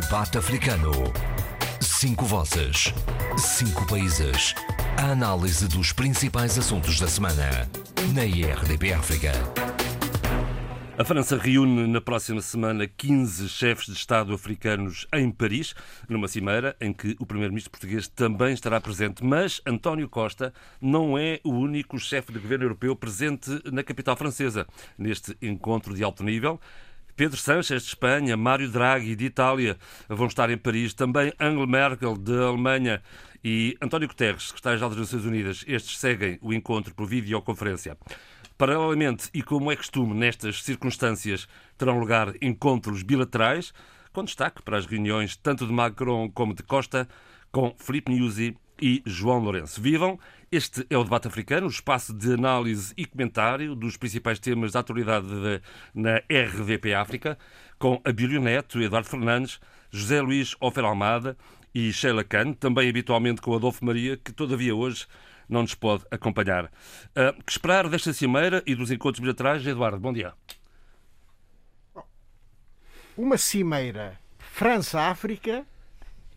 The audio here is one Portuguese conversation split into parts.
Debate Africano. Cinco vozes. Cinco países. A análise dos principais assuntos da semana. Na IRDP África. A França reúne na próxima semana 15 chefes de Estado africanos em Paris, numa cimeira em que o primeiro-ministro português também estará presente. Mas António Costa não é o único chefe de governo europeu presente na capital francesa. Neste encontro de alto nível, Pedro Sánchez de Espanha, Mário Draghi de Itália vão estar em Paris, também Angela Merkel de Alemanha e António Guterres, secretário-geral das Nações Unidas. Estes seguem o encontro por videoconferência. Paralelamente, e como é costume nestas circunstâncias, terão lugar encontros bilaterais, com destaque para as reuniões tanto de Macron como de Costa, com Filipe Nyusi e João Lourenço. Vivam! Este é o Debate Africano, o espaço de análise e comentário dos principais temas da atualidade de, na RVP África, com Abílio Neto, Eduardo Fernandes, José Luís Ofer Almada e Sheila Khan, também habitualmente com Adolfo Maria, que todavia hoje não nos pode acompanhar. Uh, que esperar desta cimeira e dos encontros bilaterais? Eduardo, bom dia. Uma cimeira França-África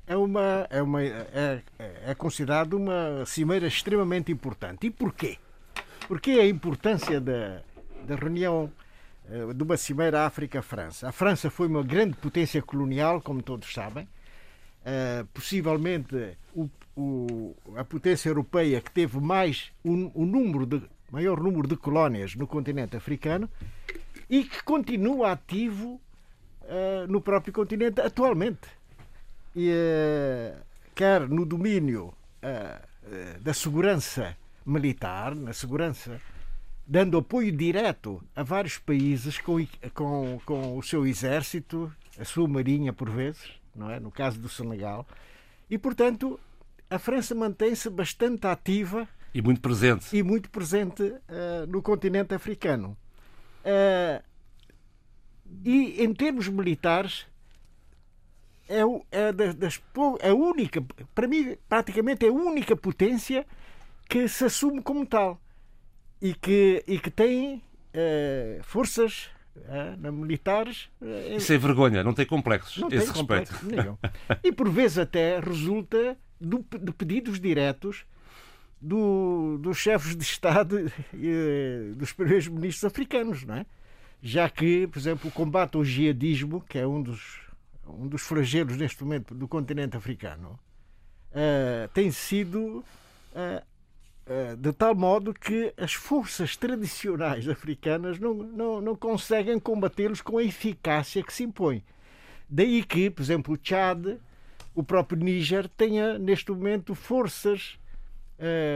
é uma é uma é, é considerado uma cimeira extremamente importante. E porquê? Porquê a importância da, da reunião eh, de uma cimeira África-França? A França foi uma grande potência colonial, como todos sabem. Uh, possivelmente o, o, a potência europeia que teve mais o, o número de maior número de colónias no continente africano e que continua ativo uh, no próprio continente atualmente e, uh, quer no domínio uh, da segurança militar, na segurança, dando apoio direto a vários países com, com, com o seu exército, a sua marinha por vezes, não é? no caso do Senegal, e portanto a França mantém-se bastante ativa e muito presente e muito presente uh, no continente africano. Uh, e em termos militares é, é das, a única, para mim, praticamente é a única potência que se assume como tal e que, e que tem uh, forças uh, militares. Sem vergonha, não tem complexos não esse tem respeito. Complexo e por vezes até resulta do, de pedidos diretos do, dos chefes de Estado e dos primeiros ministros africanos, não é? Já que, por exemplo, o combate ao jihadismo, que é um dos um dos flagelos neste momento do continente africano, uh, tem sido uh, uh, de tal modo que as forças tradicionais africanas não, não, não conseguem combatê-los com a eficácia que se impõe. Daí que, por exemplo, o Chad, o próprio Níger, tenha neste momento forças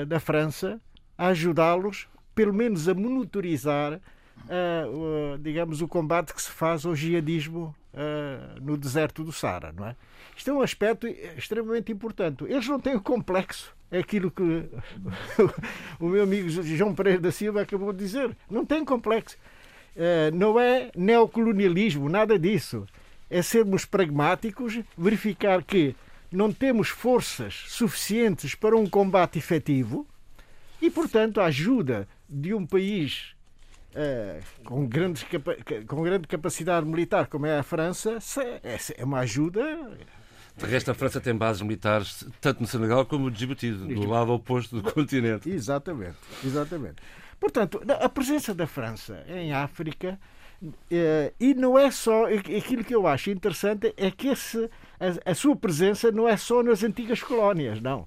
da França a ajudá-los, pelo menos a monitorizar uh, uh, digamos, o combate que se faz ao jihadismo uh, no deserto do Sara, não é? Isto é um aspecto extremamente importante. Eles não têm o complexo, é aquilo que o meu amigo João Pereira da Silva acabou de dizer. Não tem complexo. não é neocolonialismo, nada disso. É sermos pragmáticos, verificar que não temos forças suficientes para um combate efetivo e, portanto, a ajuda de um país é, com, grandes, com grande capacidade militar como é a França, é, é uma ajuda. De resto, a França tem bases militares tanto no Senegal como no Djibouti, do lado oposto do continente. Exatamente, exatamente. Portanto, a presença da França em África é, e não é só aquilo que eu acho interessante é que esse, a, a sua presença não é só nas antigas colónias, não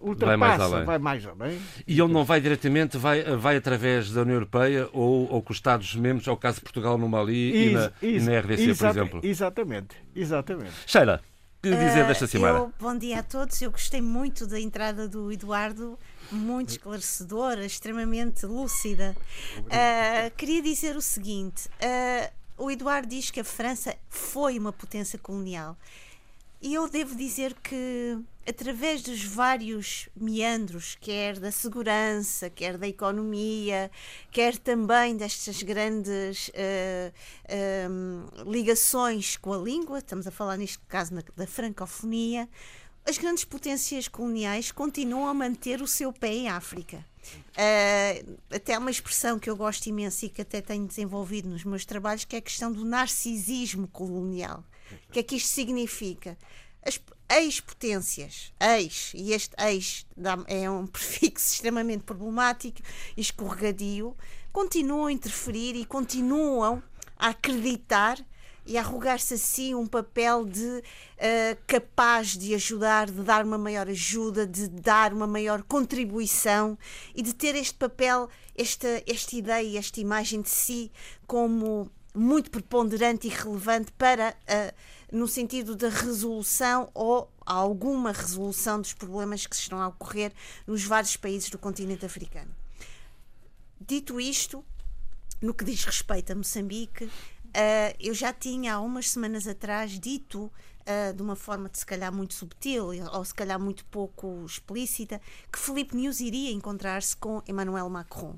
ultrapassa, vai mais além. Vai mais além. E ele não vai diretamente, vai, vai através da União Europeia ou, ou com os Estados-membros, é o caso de Portugal no Mali e, na, e na RDC, por exemplo. Exatamente, exatamente. Sheila, que dizer uh, desta semana? Eu, bom dia a todos. Eu gostei muito da entrada do Eduardo, muito esclarecedora, extremamente lúcida. Uh, queria dizer o seguinte: uh, o Eduardo diz que a França foi uma potência colonial. E eu devo dizer que, através dos vários meandros, quer da segurança, quer da economia, quer também destas grandes uh, ligações com a língua, estamos a falar neste caso na, da francofonia, as grandes potências coloniais continuam a manter o seu pé em África. Uh, até uma expressão que eu gosto imenso e que até tenho desenvolvido nos meus trabalhos, que é a questão do narcisismo colonial. O que é que isto significa? As ex-potências, ex, e este ex é um prefixo extremamente problemático e escorregadio, continuam a interferir e continuam a acreditar e arrogar-se assim um papel de uh, capaz de ajudar, de dar uma maior ajuda, de dar uma maior contribuição e de ter este papel, esta, esta ideia, esta imagem de si como muito preponderante e relevante para uh, no sentido da resolução ou alguma resolução dos problemas que estão a ocorrer nos vários países do continente africano. Dito isto, no que diz respeito a Moçambique, Uh, eu já tinha há umas semanas atrás dito, uh, de uma forma de se calhar muito subtil ou se calhar muito pouco explícita, que Felipe News iria encontrar-se com Emmanuel Macron.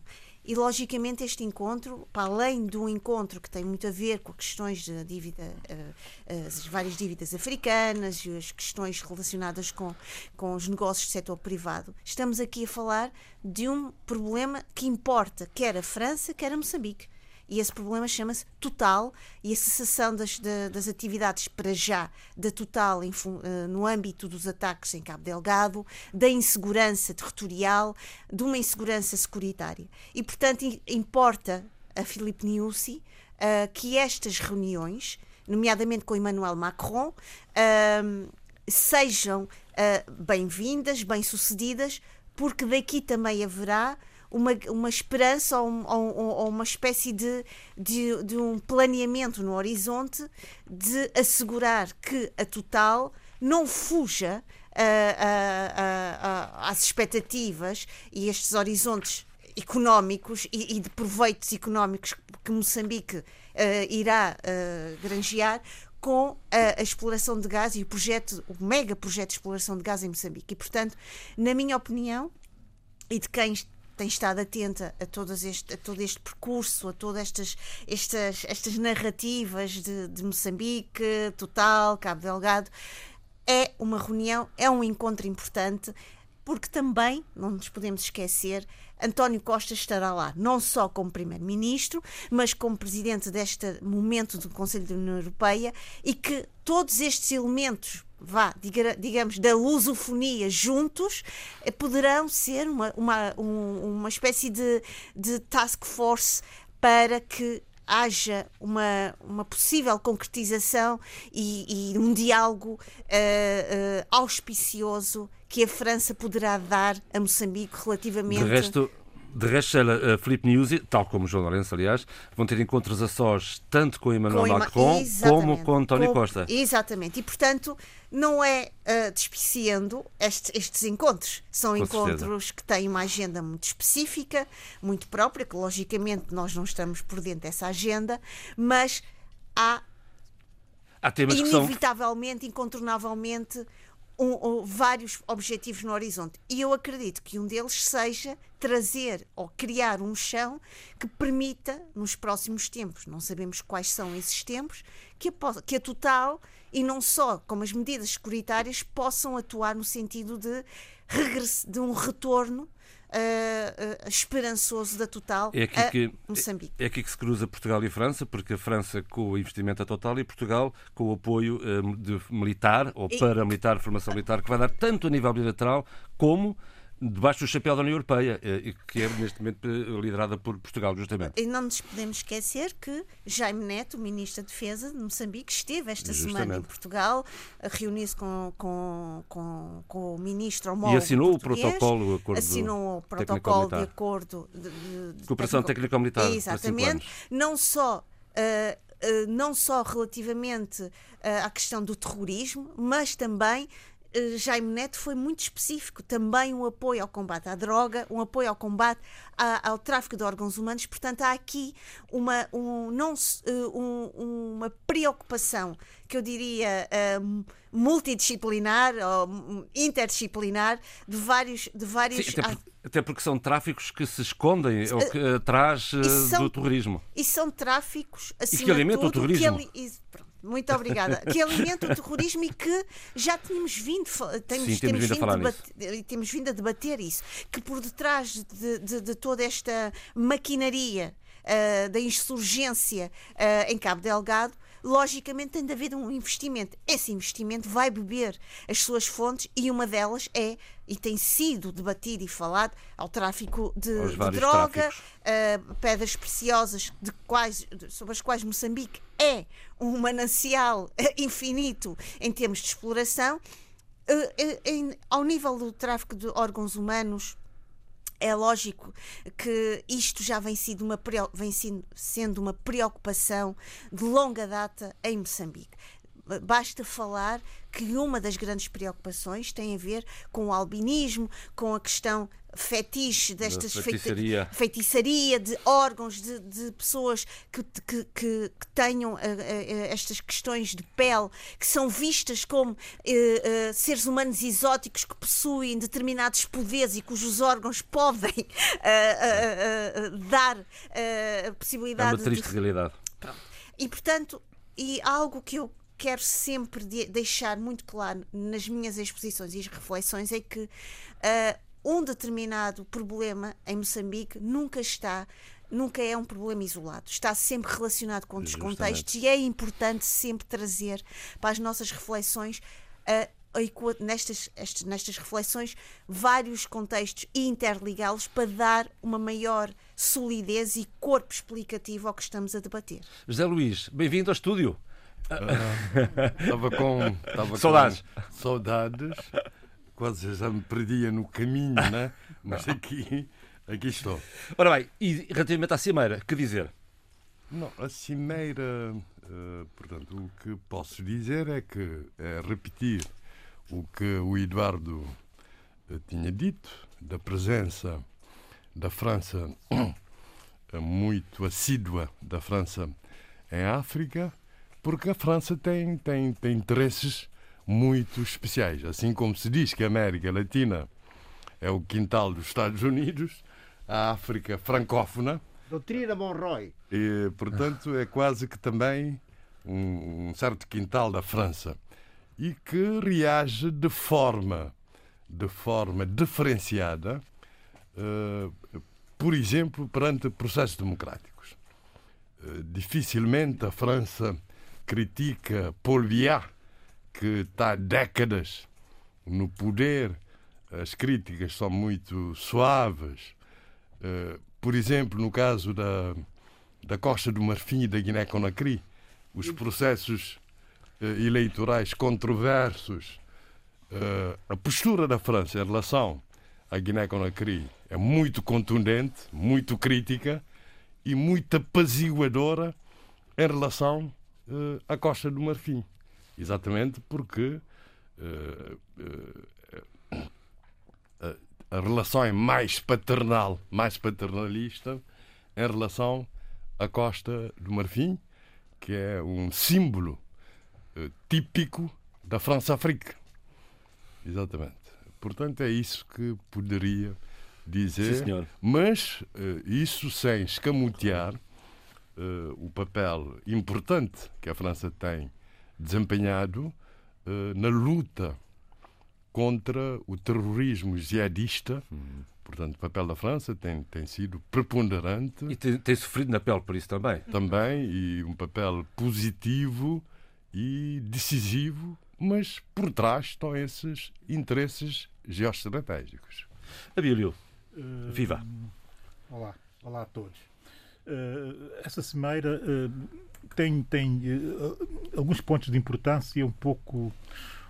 E logicamente este encontro, para além do encontro que tem muito a ver com questões de dívida, uh, as várias dívidas africanas e as questões relacionadas com, com os negócios do setor privado, estamos aqui a falar de um problema que importa quer a França, quer a Moçambique e esse problema chama-se Total e a cessação das, das atividades para já da Total em, uh, no âmbito dos ataques em Cabo Delgado, da insegurança territorial, de uma insegurança securitária. E, portanto, importa a Filipe Niusi uh, que estas reuniões, nomeadamente com Emmanuel Macron, uh, sejam bem-vindas, bem-sucedidas, porque daqui também haverá uma, uma esperança ou, ou, ou uma espécie de, de, de, um planeamento no horizonte de assegurar que a Total não fuja uh, uh, uh, às expectativas e estes horizontes económicos e, e, de proveitos económicos que Moçambique irá granjear com a, a, exploração de gás e o projeto, o mega projeto de exploração de gás em Moçambique. E, portanto, na minha opinião, e de quem tem estado atenta a, todas este, a todo este percurso, a todas estas, estas, estas narrativas de, de Moçambique, Total, Cabo Delgado. É uma reunião, é um encontro importante, porque também, não nos podemos esquecer, António Costa estará lá, não só como Primeiro-Ministro, mas como Presidente deste momento do Conselho da União Europeia e que todos estes elementos vá, digamos, da lusofonia juntos, eh, poderão ser uma, uma, uma espécie de, de task force para que haja uma, uma possível concretização e, e um diálogo uh, uh, auspicioso que a França poderá dar a Moçambique relativamente. Resto, de resto, ela, a Filipe Nuzzi, tal como o João Lourenço, aliás, vão ter encontros a sós tanto com Emmanuel com Macron como com António com, Costa. Exatamente. E, portanto, não é uh, despiciando este, estes encontros. São com encontros certeza. que têm uma agenda muito específica, muito própria, que logicamente nós não estamos por dentro dessa agenda, mas há, há inevitavelmente, são... incontornavelmente, um, um, vários objetivos no horizonte. E eu acredito que um deles seja trazer ou criar um chão que permita, nos próximos tempos, não sabemos quais são esses tempos, que a, que a Total, e não só como as medidas securitárias, possam atuar no sentido de, de um retorno uh, esperançoso da Total é aqui que, Moçambique. É, aqui que se cruza Portugal e França, porque a França com o investimento a Total e Portugal com o apoio uh, de militar ou paramilitar, formação militar, que vai dar tanto a nível bilateral como debaixo do chapéu da União Europeia, eh, que é neste momento eh, liderada por Portugal, justamente. E não nos podemos esquecer que Jaime Neto, o Ministro da Defesa de Moçambique, esteve esta justamente. semana em Portugal, a reunir-se com, com, com, com, o Ministro homólogo E assinou o protocolo, o acordo assinou o protocolo de acordo de, de, de cooperação técnico-militar. Exatamente. Não só. Uh, Uh, não só relativamente uh, à questão do terrorismo, mas também eh, Jaime Neto foi muito específico, também um apoio ao combate à droga, um apoio ao combate a, ao tráfico de órgãos humanos. Portanto, há aqui uma, um, não, eh, um, uma preocupação que eu diria um, multidisciplinar ou interdisciplinar de vários. De vários Sim, até, por, até, porque são tráficos que se escondem ou que atrás uh, do terrorismo. E são tráficos assim. E que alimentam o terrorismo. Que, muito obrigada. Que alimenta o terrorismo e que já tínhamos vindo, temos, Sim, temos, vindo, a falar debater, temos vindo a debater isso. Que por detrás de, de, de toda esta maquinaria uh, da insurgência uh, em Cabo Delgado logicamente tem de haver um investimento. Esse investimento vai beber as suas fontes e uma delas é, e tem sido debatido e falado, ao tráfico de, de droga, uh, pedras preciosas de quais, sobre as quais Moçambique é um manancial infinito em termos de exploração. Uh, em, ao nível do tráfico de órgãos humanos, é lógico que isto já vem, sido uma, vem sendo uma preocupação de longa data em Moçambique. Basta falar que uma das grandes preocupações tem a ver com o albinismo, com a questão fetiche destas feitiçaria. feitiçaria de órgãos de, de pessoas que, que, que, que tenham uh, uh, estas questões de pele que são vistas como uh, seres humanos exóticos que possuem determinados poderes e cujos órgãos podem dar a possibilidade é uma triste de... realidade Pronto. e portanto e algo que eu quero sempre de deixar muito claro nas minhas exposições e reflexões é que uh, um determinado problema em Moçambique nunca está nunca é um problema isolado, está sempre relacionado com outros Justamente. contextos e é importante sempre trazer para as nossas reflexões uh, nestas, estes, nestas reflexões vários contextos e interligá-los para dar uma maior solidez e corpo explicativo ao que estamos a debater. José Luís, bem-vindo ao estúdio. Estava com, tava saudades. Com saudades. Quase já me perdia no caminho, né? Mas aqui, aqui estou. Ora bem, e relativamente à cimeira, que dizer? Não, a cimeira, uh, portanto, o que posso dizer é que é repetir o que o Eduardo uh, tinha dito, da presença da França, muito assídua da França em África, porque a França tem, tem, tem interesses muito especiais. Assim como se diz que a América Latina é o quintal dos Estados Unidos, a África francófona. Doutrina Monroy. E, portanto, é quase que também um, um certo quintal da França e que reage de forma, de forma diferenciada, uh, por exemplo, perante processos democráticos. Uh, dificilmente a França critica Paul que está há décadas no poder, as críticas são muito suaves. Eh, por exemplo, no caso da, da Costa do Marfim e da Guiné-Conakry, os processos eh, eleitorais controversos, eh, a postura da França em relação à Guiné-Conakry é muito contundente, muito crítica e muito apaziguadora em relação uh, à Costa do Marfim. Exatamente porque uh, uh, a relação é mais paternal, mais paternalista em relação à Costa do Marfim, que é um símbolo típico da França-África. Exatamente. Portanto, é isso que poderia dizer. Sim, mas isso sem escamotear uh, o papel importante que a França tem desempenhado uh, na luta contra o terrorismo jihadista. Uhum. Portanto, o papel da França tem, tem sido preponderante. E tem, tem, sofrido na pele por isso também. Também, e um papel positivo e decisivo, mas por trás estão esses interesses geoestratégicos. Abílio, uh, viva! Olá, olá a todos. Eh, essa cimeira eh, tem, tem eh, alguns pontos de importância um pouco,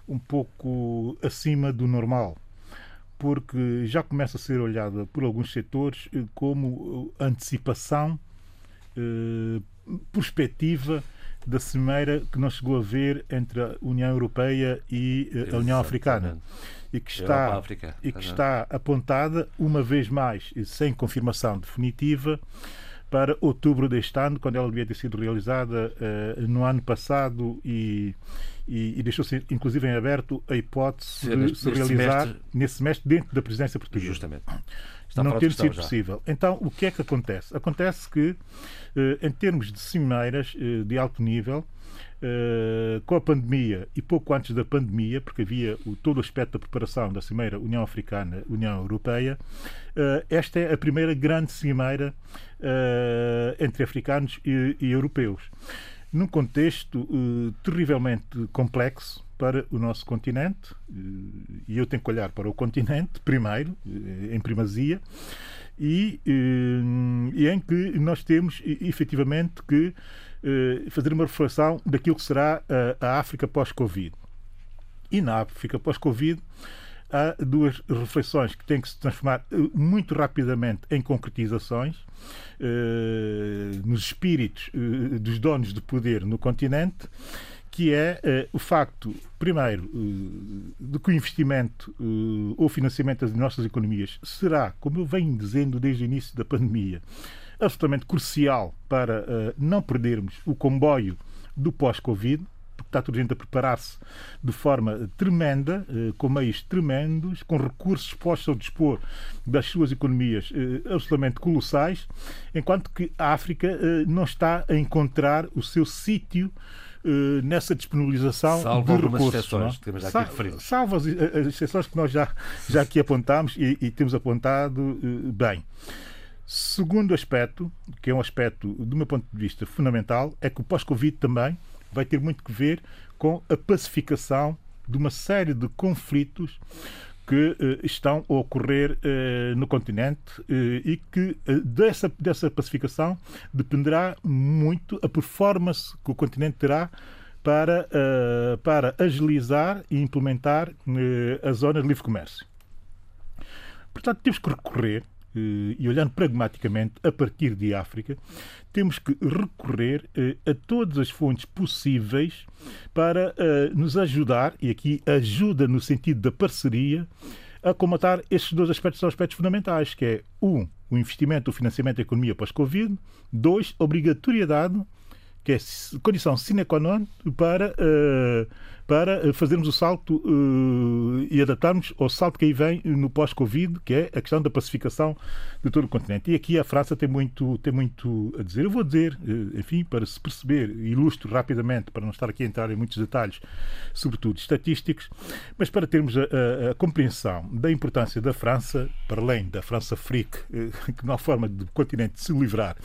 um pouco acima do normal porque já começa a ser olhada por alguns setores como antecipação, perspectiva da cimeira que não chegou a ver entre a União Europeia e a União Africana. E que está, e que está apontada uma vez mais sem confirmação definitiva para outubro deste ano, quando ela devia ter sido realizada uh, no ano passado e, e, e deixou-se inclusive em aberto a hipótese de se realizar semestre... nesse semestre dentro da presidência portuguesa. Justamente. Está não ter sido já. possível. Então, o que é que acontece? Acontece que, uh, em termos de cimeiras uh, de alto nível, Uh, com a pandemia e pouco antes da pandemia, porque havia o, todo o aspecto da preparação da Cimeira União Africana-União Europeia, uh, esta é a primeira grande cimeira uh, entre africanos e, e, europeus. Num contexto terrivelmente complexo para o nosso continente, e eu tenho que olhar para o continente primeiro, em primazia, e, e em que nós temos efetivamente que fazer uma reflexão daquilo que será a, África pós-Covid. E na África pós-Covid há duas reflexões que têm que se transformar eh, muito rapidamente em concretizações eh, nos espíritos dos donos de poder no continente que é o facto, primeiro, de que o investimento ou financiamento das nossas economias será, como eu venho dizendo desde o início da pandemia, absolutamente crucial para uh, não perdermos o comboio do pós-Covid, porque está toda a gente a preparar-se de forma tremenda, uh, com meios tremendos, com recursos postos ao dispor das suas economias absolutamente colossais, enquanto que a África não está a encontrar o seu sítio nessa disponibilização salvo de recursos. Exceções, temos aqui Sal, salvo as, as, exceções que nós já, já aqui apontámos e, e temos apontado bem. Segundo aspecto, que é um aspecto, do meu ponto de vista, fundamental, é que o pós-Covid também vai ter muito que ver com a pacificação de uma série de conflitos que eh, estão a ocorrer eh, no continente eh, e que dessa, dessa pacificação dependerá muito a performance que o continente terá para, para agilizar e implementar a zona de livre comércio. Portanto, temos que recorrer e olhando pragmaticamente a partir de África, temos que recorrer eh, a todas as fontes possíveis para eh, nos ajudar, e aqui ajuda no sentido da parceria, a comatar estes dois aspectos são aspectos fundamentais, que é um, o investimento, o financiamento da economia pós-Covid, dois, obrigatoriedade, que é condição sine qua non para uh, para eh, fazermos o salto uh, e adaptarmos ao salto que aí vem no pós-Covid, que é a questão da pacificação de todo o continente. E aqui a França tem muito, tem muito a dizer. Eu vou dizer, uh, enfim, para se perceber, ilustro rapidamente, para não estar aqui a entrar em muitos detalhes, sobretudo estatísticos, mas para termos a, a, a compreensão da importância da França, para além da França freak, uh, que não há forma do continente se livrar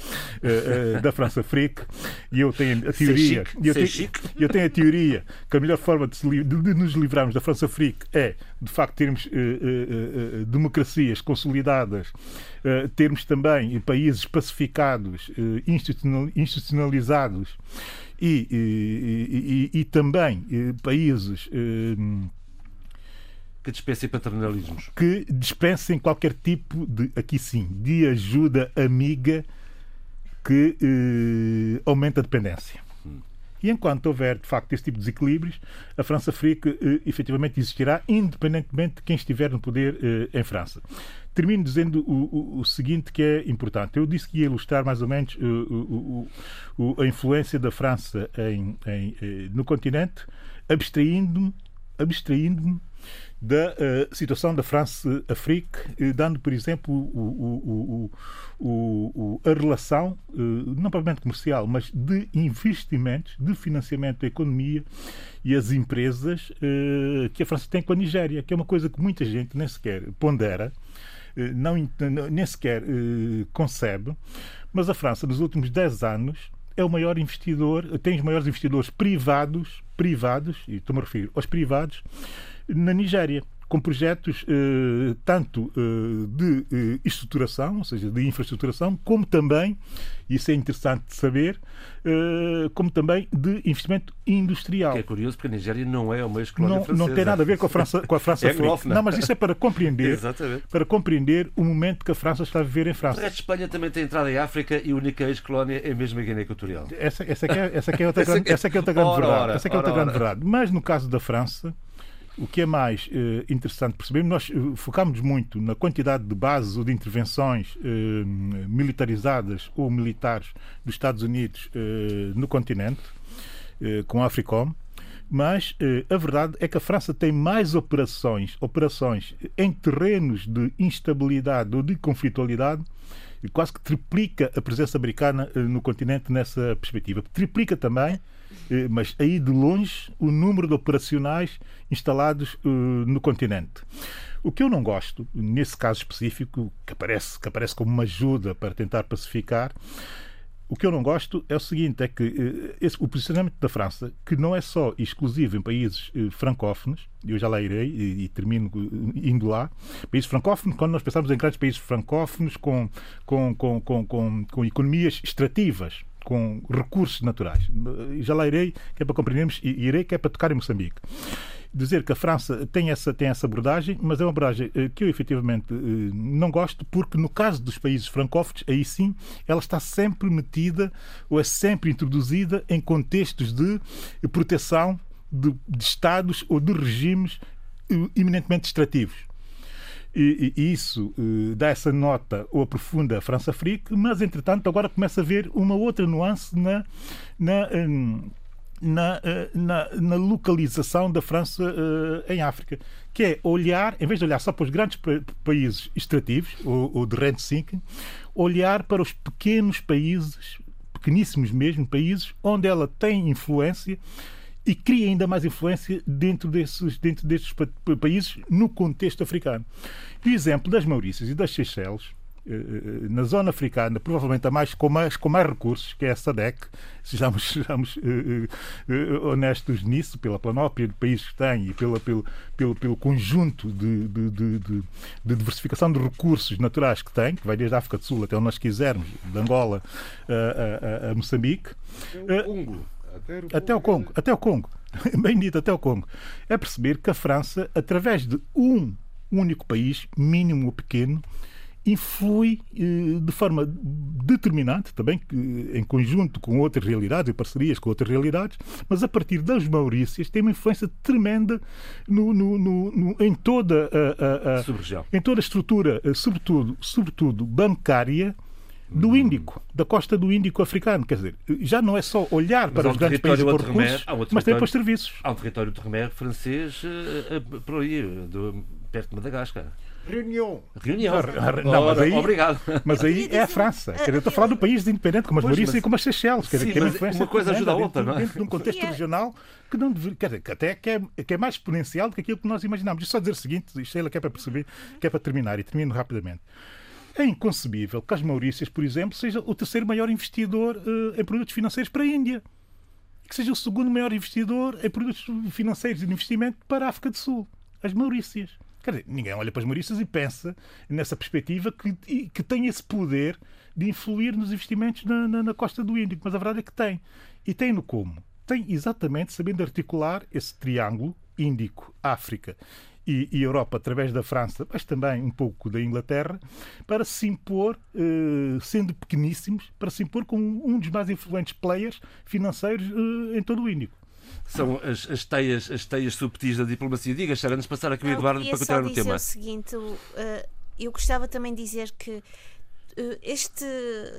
da França freak, e eu tenho a teoria, eu tenho, eu tenho a teoria que a melhor forma forma de, de, de nos livrarmos da França Frique é, de facto, termos uh, uh, uh, democracias consolidadas, termos também países pacificados, institucionalizados e, e, e, e também países que dispensem paternalismos. Que dispensem qualquer tipo de, aqui sim, de ajuda amiga que eh, aumenta a dependência. E enquanto houver, de facto, esse tipo de desequilíbrios, a França Fria eh, efetivamente existirá, independentemente de quem estiver no poder eh, em França. Termino dizendo o, o, o, seguinte que é importante. Eu disse que ia ilustrar mais ou menos uh, uh, a influência da França em, em, eh, no continente, abstraindo-me abstraindo da uh, situação da France-Afrique, uh, dando, por exemplo, o, o, o, a relação, uh, não propriamente comercial, mas de investimentos, de financiamento da economia e as empresas que a França tem com a Nigéria, que é uma coisa que muita gente nem sequer pondera, não, nem sequer concebe, mas a França, nos últimos 10 anos, é o maior investidor, tem os maiores investidores privados, privados, e estou-me a referir aos privados, na Nigéria com projetos eh, tanto eh, de eh, estruturação, ou seja, de infraestruturação, como também, isso é interessante de saber, eh, como também de investimento industrial. Que é curioso porque a Nigéria não é uma ex-colónia não, francesa. Não tem nada a ver com a França, com a França é não. não, mas isso é para compreender, para compreender o momento que a França está a viver em França. De Espanha também tem entrada em África e a única ex-colónia é mesmo a Guiné Equatorial. Essa, essa, é, essa é outra grande, essa é outra grande verdade. Essa é outra grande verdade. Mas no caso da França, o que é mais eh, interessante perceber, nós eh, focamos muito na quantidade de bases ou de intervenções eh, militarizadas ou militares dos Estados Unidos no continente, com a Africom, mas a verdade é que a França tem mais operações, operações em terrenos de instabilidade ou de conflitualidade e quase que triplica a presença americana no continente nessa perspectiva. Triplica também mas aí de longe o número de operacionais instalados no continente. O que eu não gosto, nesse caso específico, que aparece, que aparece como uma ajuda para tentar pacificar, o que eu não gosto é o seguinte: é que eh, esse, o posicionamento da França, que não é só exclusivo em países eh, francófonos, eu já lá irei e, e, termino eh, indo lá, países francófonos, quando nós pensamos em grandes países francófonos com, com, com, com, com, com economias extrativas, com recursos naturais. Já lá irei, que é para compreendermos, e irei, que é para tocar em Moçambique dizer que a França tem essa, tem essa abordagem, mas é uma abordagem eh, que eu efetivamente eh, não gosto, porque no caso dos países francófonos, aí sim, ela está sempre metida ou é sempre introduzida em contextos de proteção de, de Estados ou de regimes eh, eminentemente extrativos. E, e, isso dá essa nota ou aprofunda a França-Afrique, mas entretanto agora começa a ver uma outra nuance na, na, na, eh, na, na, localização da França uh, em África, que é olhar, em vez de olhar só para os grandes países extrativos, ou, ou de rent seeking, olhar para os pequenos países, pequeníssimos mesmo, países onde ela tem influência e cria ainda mais influência dentro desses, dentro destes países no contexto africano. o exemplo das Maurícias e das Seychelles eh, eh, na zona africana, provavelmente a mais, com, mais, com mais recursos, que é a SADEC, sejamos, sejamos uh, honestos nisso, pela planópia de países que tem e pela, pelo, pelo, pelo conjunto de, de, de, de, diversificação de recursos naturais que tem, que vai desde a África do Sul até onde nós quisermos, de Angola a, a, a Moçambique. O Congo. Até, até o Congo, até o Congo, bem dito, até o Congo. É perceber que a França, através de um único país, mínimo ou pequeno, influi eh, de forma determinante, também em conjunto com outras realidades e parcerias com outras realidades, mas a partir das Maurícias tem uma influência tremenda no, no, no, em toda a, a, a em toda a estrutura, eh, sobretudo, sobretudo bancária, do. Índico, da costa do Índico africano. Quer dizer, já não é só olhar para os grandes países por recursos, mas tem para os serviços. Há um território de remédio francês uh, por aí, do, perto de Madagascar. Reunião. Reunião. Não, mas aí, Obrigado. Mas aí é a França. Quer dizer, eu estou a falar do país independente, como as Maurícias e como as Seychelles. Quer dizer, sim, que é uma coisa ajuda a outra, não é? Dentro de um contexto regional que não deveria, quer dizer, que até que é, que é mais exponencial do que aquilo que nós imaginamos. E só dizer o seguinte, Sheila, que é para perceber, que é para terminar, e termino rapidamente. É inconcebível que as Maurícias, por exemplo, seja o terceiro maior investidor uh, em produtos financeiros para a Índia. Que seja o segundo maior investidor em produtos financeiros de investimento para a África do Sul. As Maurícias. Quer dizer, ninguém olha para as Maurícias e pensa nessa perspectiva que, que tem esse poder de influir nos investimentos na, na, na costa do Índico. Mas a verdade é que tem. E tem no como? Tem exatamente sabendo articular esse triângulo Índico, África e, e, Europa através da França, mas também um pouco da Inglaterra, para se impor, eh, sendo pequeníssimos, para se impor como um dos mais influentes players financeiros eh, em todo o Índico. São as, as, teias, as teias subtis da diplomacia. Diga, Sharon, antes de passar aqui o Eduardo para continuar no tema. o seguinte, uh, eu gostava também de dizer que eh, este,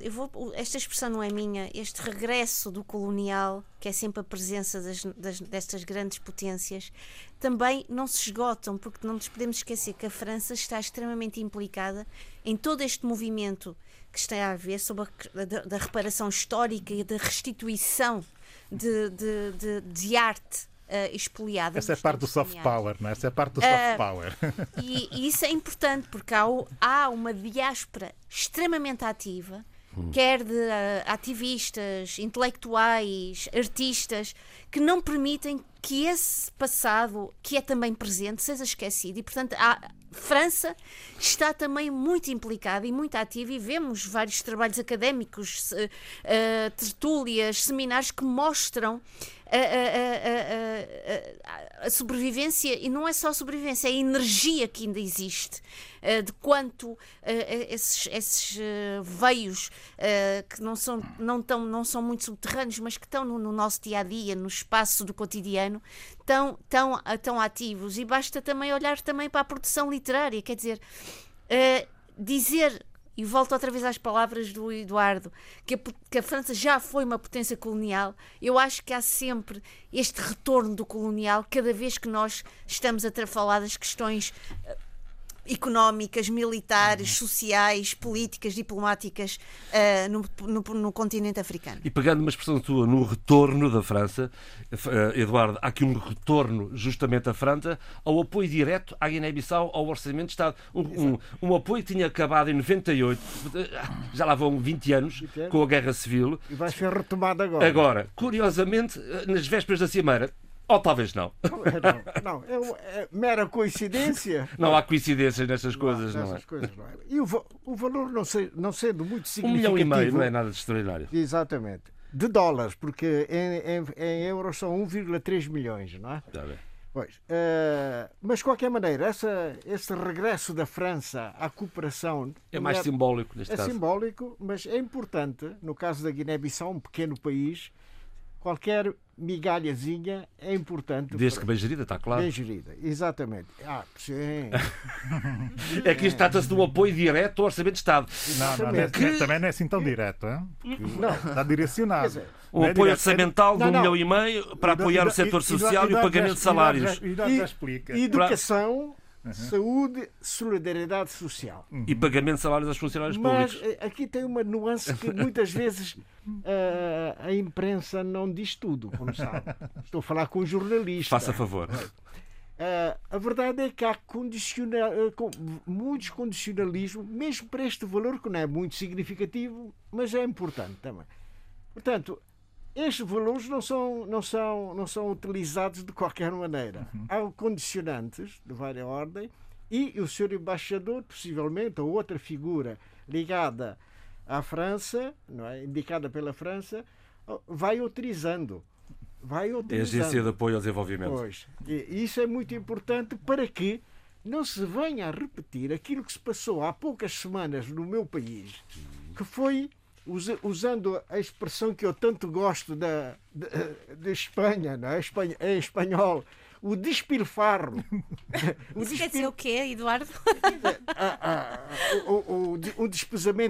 eu vou, esta expressão não é minha, este regresso do colonial, que é sempre a presença das, das, destas grandes potências, também não se esgotam, porque não nos podemos esquecer que a França está extremamente implicada em todo este movimento que está a haver sobre a da, da reparação histórica e da restituição de, de, de, de arte uh, expoliada. Essa é parte do soft power, não é? Essa é parte do soft uh, power. E, e, isso é importante porque há, há uma diáspora extremamente ativa, hum. quer de uh, ativistas, intelectuais, artistas, que não permitem que esse passado, que é também presente, seja esquecido. E, portanto, a França está também muito implicada e muito ativa, e vemos vários trabalhos académicos, uh, tertúlias, seminários que mostram a, a, a, sobrevivência, e não é só a sobrevivência, é a energia que ainda existe, uh, de quanto uh, esses, esses uh, veios que não são, não, tão, não são muito subterrâneos, mas que estão no, no nosso dia a dia, no espaço do cotidiano, tão, tão, tão ativos. E basta também olhar também para a produção literária, quer dizer, dizer e volto outra vez às palavras do Eduardo, que a, que a, França já foi uma potência colonial, eu acho que há sempre este retorno do colonial cada vez que nós estamos a falar das questões económicas, militares, sociais, políticas, diplomáticas uh, no, no, no, continente africano. E pegando uma expressão tua no retorno da França, uh, Eduardo, há aqui um retorno justamente à França ao apoio direto à Guiné-Bissau ao Orçamento de Estado. Um, um, um, apoio que tinha acabado em 98, já lá vão 20 anos, com a Guerra Civil. E vai ser retomado agora. Agora, curiosamente, nas vésperas da Cimeira, ou talvez não. Não, não é, é, mera coincidência. Não há coincidências nestas coisas, não, não, é? Coisas não é? E o, o valor não, sei, não sendo muito significativo. Um milhão e meio não é nada de extraordinário. Exatamente. De dólares, porque em, em, em euros são 1,3 milhões, não é? Já bem. Pois, uh, mas de qualquer maneira, essa, esse regresso da França à cooperação. É mais é, simbólico neste é caso. É simbólico, mas é importante, no caso da Guiné-Bissau, um pequeno país, qualquer migalhazinha é importante. Desde para... que bem gerida, está claro. Bem gerida, exatamente. Ah, sim. é que isto trata-se de um apoio direto ao Orçamento de Estado. Não, não, não que... também não é assim tão direto. Hein? Não. Está direcionado. Dizer, um é apoio é orçamental de um milhão e meio para apoiar o setor social e, o pagamento de salários. E, e educação Uhum. Saúde, solidariedade social. Uhum. E pagamento de salários aos funcionários Mas públicos. Mas aqui tem uma nuance que muitas vezes uh, a imprensa não diz tudo, como sabe. Estou a falar com um jornalista. Faça favor. Uh, a verdade é que há condiciona uh, muitos condicionalismos, mesmo para este valor que não é muito significativo, mas é importante também. Portanto, estes valores não são, não são, não são utilizados de qualquer maneira. Uhum. Há condicionantes de várias ordem e o senhor embaixador, possivelmente, ou outra figura ligada à França, não é? indicada pela França, vai autorizando. Vai autorizando. É a agência de apoio ao desenvolvimento. Pois. E isso é muito importante para que não se venha a repetir aquilo que se passou há poucas semanas no meu país, que foi usando a expressão que eu tanto gosto da, de, de Espanha, não é? Espanha, em espanhol, o despilfarro. o Isso quer dizer o quê, Eduardo? o, o,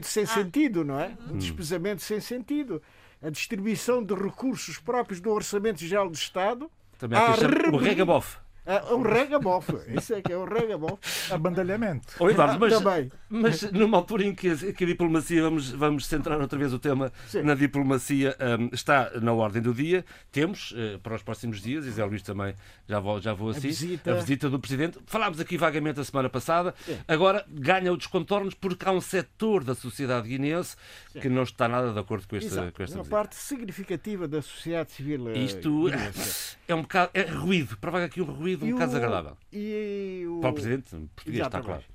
sem ah. sentido, não é? O despesamento sem sentido. A distribuição de recursos próprios do Orçamento Geral do Estado. Também é o regabof. É um regabof. Isso é que é um regabof. Abandalhamento. Oh, Eduardo, mas, Também. mas numa altura em que a, que a diplomacia, vamos, vamos centrar outra vez o tema Sim. na diplomacia, um, está na ordem do dia. Temos, uh, para os próximos dias, e Zé Luís também já vou, já vou assim, a visita... a visita do Presidente. Falámos aqui vagamente a semana passada. Sim. Agora ganha outros contornos porque há um setor da sociedade guineense Sim. que não está nada de acordo com esta, com esta Uma parte significativa da sociedade civil uh, Isto é um bocado é ruído, provoca aqui um ruído um bocado desagradável. E o... Para o presidente português, Exatamente. está claro.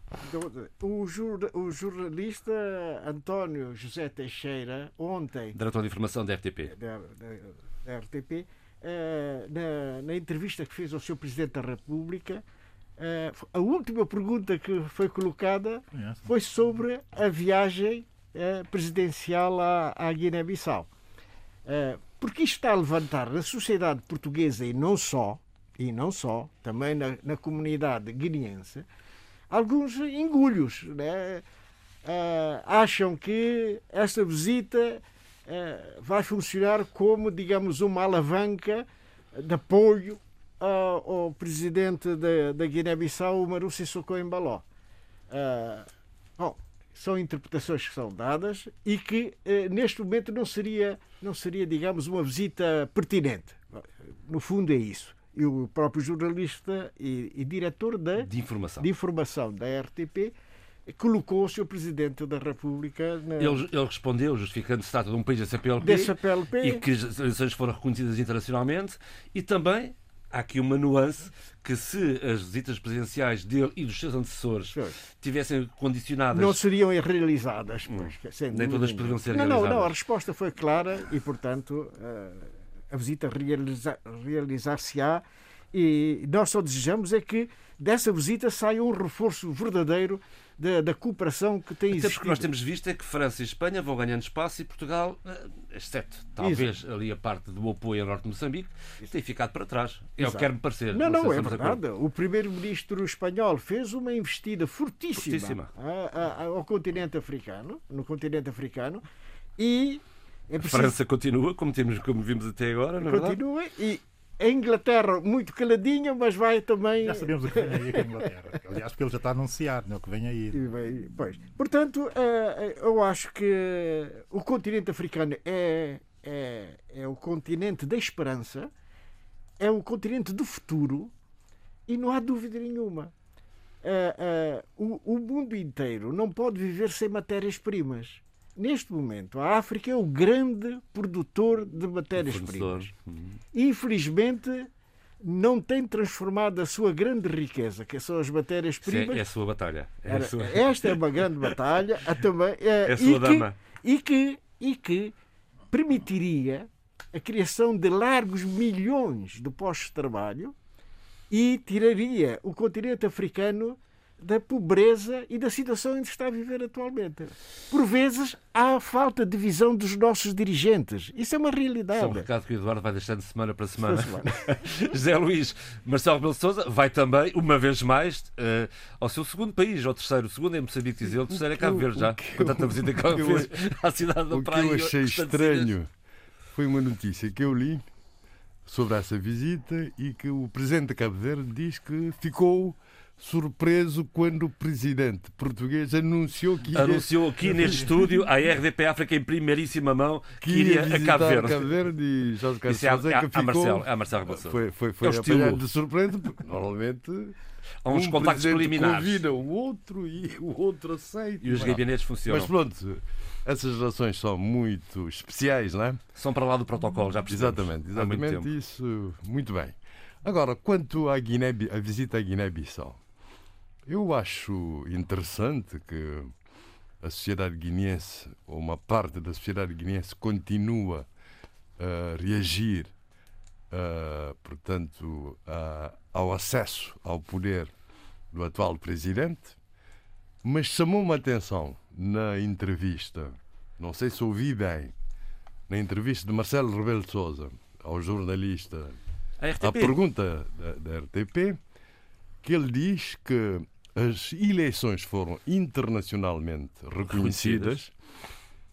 O, jur, o jornalista António José Teixeira, ontem. Diretor de informação da RTP. Da, da, da RTP, uh, eh, na, na, entrevista que fez ao Sr. Presidente da República, uh, a última pergunta que foi colocada foi sobre a viagem uh, presidencial à, à Guiné-Bissau. porque isto está a levantar na sociedade portuguesa e não só e não só, também na, na comunidade guineense, alguns engulhos. Né? Uh, acham que esta visita uh, vai funcionar como, digamos, uma alavanca de apoio ao, ao presidente da, Guiné-Bissau, Maru Sissoko Embaló. Uh, bom, são interpretações que são dadas e que neste momento não seria, não seria, digamos, uma visita pertinente. No fundo é isso e o próprio jornalista e, e diretor da, de, informação. de informação da RTP colocou o seu Presidente da República. Na... Ele, ele, respondeu, justificando que se trata de um país da CPLP, CPLP, e que as eleições foram reconhecidas internacionalmente, e também há aqui uma nuance que se as visitas presidenciais dele e dos seus antecessores tivessem condicionadas... Não seriam realizadas, pois. Hum. Nem todas poderiam ser não, realizadas. Não, não, a resposta foi clara e, portanto... Uh a visita realizar-se-á e nós só desejamos é que dessa visita saia um reforço verdadeiro da, da cooperação que tem existido. Até porque nós temos visto é que França e Espanha vão ganhando espaço e Portugal, eh, exceto talvez Isso. ali a parte do apoio ao norte de Moçambique, Isso. tem ficado para trás. É Exato. o que quer-me parecer. Não, não, não é verdade. O primeiro-ministro espanhol fez uma investida fortíssima, fortíssima. A, a, ao continente africano, no continente africano, e é preciso... A França continua, como, temos, como vimos até agora, não é Continua e a Inglaterra muito caladinha, mas vai também. Já sabemos o que vem aí com a Inglaterra. Aliás, porque ele já está a anunciar né, o que vem aí. Pois. Portanto, eu acho que o continente africano é, é, é o continente da esperança, é o continente do futuro e não há dúvida nenhuma. O, o mundo inteiro não pode viver sem matérias-primas. Neste momento, a África é o grande produtor de matérias-primas. Uhum. Infelizmente, não tem transformado a sua grande riqueza, que são as matérias-primas. É, a sua batalha. É a sua... Esta é uma grande batalha. A também, é, é a sua e dama. Que, e, que, e que permitiria a criação de largos milhões de postos de trabalho e tiraria o continente africano da pobreza e da situação em que está a viver atualmente. Por vezes há falta de visão dos nossos dirigentes. Isso é uma realidade. é um recado que o Eduardo vai deixando de semana para semana. semana. José Luís Marcelo Belo Souza vai também, uma vez mais, uh, ao seu segundo país, ao terceiro. O segundo é Moçambique, dizer, o terceiro é Cabo Verde já. Com tanta visita que Cabo Verde à cidade da praia. O que eu achei estranho foi uma notícia que eu li sobre essa visita e que o presidente de Cabo Verde diz que ficou surpreso quando o presidente português anunciou que anunciou aqui neste estúdio a RDP África em primeiríssima mão que, que iria a Cabo Verde. Cabo Verde e Jorge Carlos é a, a, a Marcelo, a Marcelo Foi, foi, foi é de surpresa porque normalmente há uns um contactos preliminares. convida o outro e o outro aceita. E os gabinetes funcionam. Mas pronto, essas relações são muito especiais, não é? São para lá do protocolo, já percebemos. Exatamente, exatamente isso. Muito bem. Agora, quanto à Guiné, a visita à Guiné-Bissau, eu acho interessante que a sociedade guineense, ou uma parte da sociedade guineense, continua a reagir, uh, portanto, uh, ao acesso ao poder do atual presidente, mas chamou-me a atenção na entrevista, não sei se ouvi bem, na entrevista de Marcelo Rebelo de Souza ao jornalista, a, a pergunta da, da RTP, que ele diz que as eleições foram internacionalmente reconhecidas.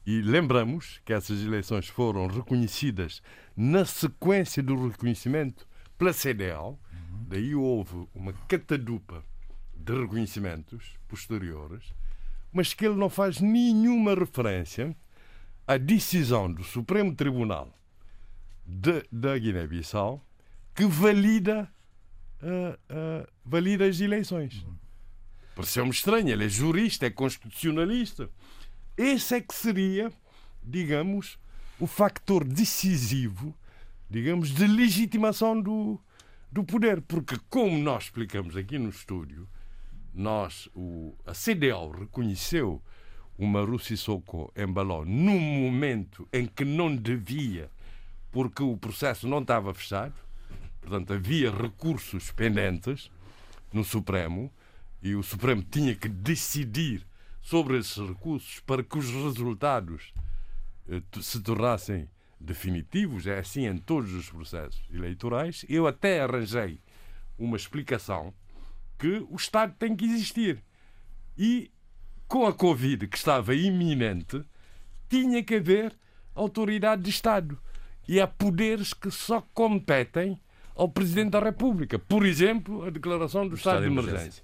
E lembramos que essas eleições foram reconhecidas na sequência do reconhecimento pela CDAO, daí houve uma catadupa de reconhecimentos posteriores, mas que ele não faz nenhuma referência à decisão do Supremo Tribunal de, da Guiné-Bissau que valida, uh, uh, valida as eleições. Pareceu-me estranho, ele é jurista, é constitucionalista. Esse é que seria, digamos, o factor decisivo, digamos, de legitimação do, do poder. Porque, como nós explicamos aqui no estúdio, nós, o, a CDAO reconheceu o Maru Sissoko Embaló num momento em que não devia, porque o processo não estava fechado, portanto havia recursos pendentes no Supremo, e o Supremo tinha que decidir sobre esses recursos para que os resultados eh, se tornassem definitivos, é assim em todos os processos eleitorais. Eu até arranjei uma explicação que o Estado tem que existir. E com a Covid, que estava iminente, tinha que haver autoridade de Estado. E há poderes que só competem ao Presidente da República. Por exemplo, a declaração do Estado, Estado de emergência.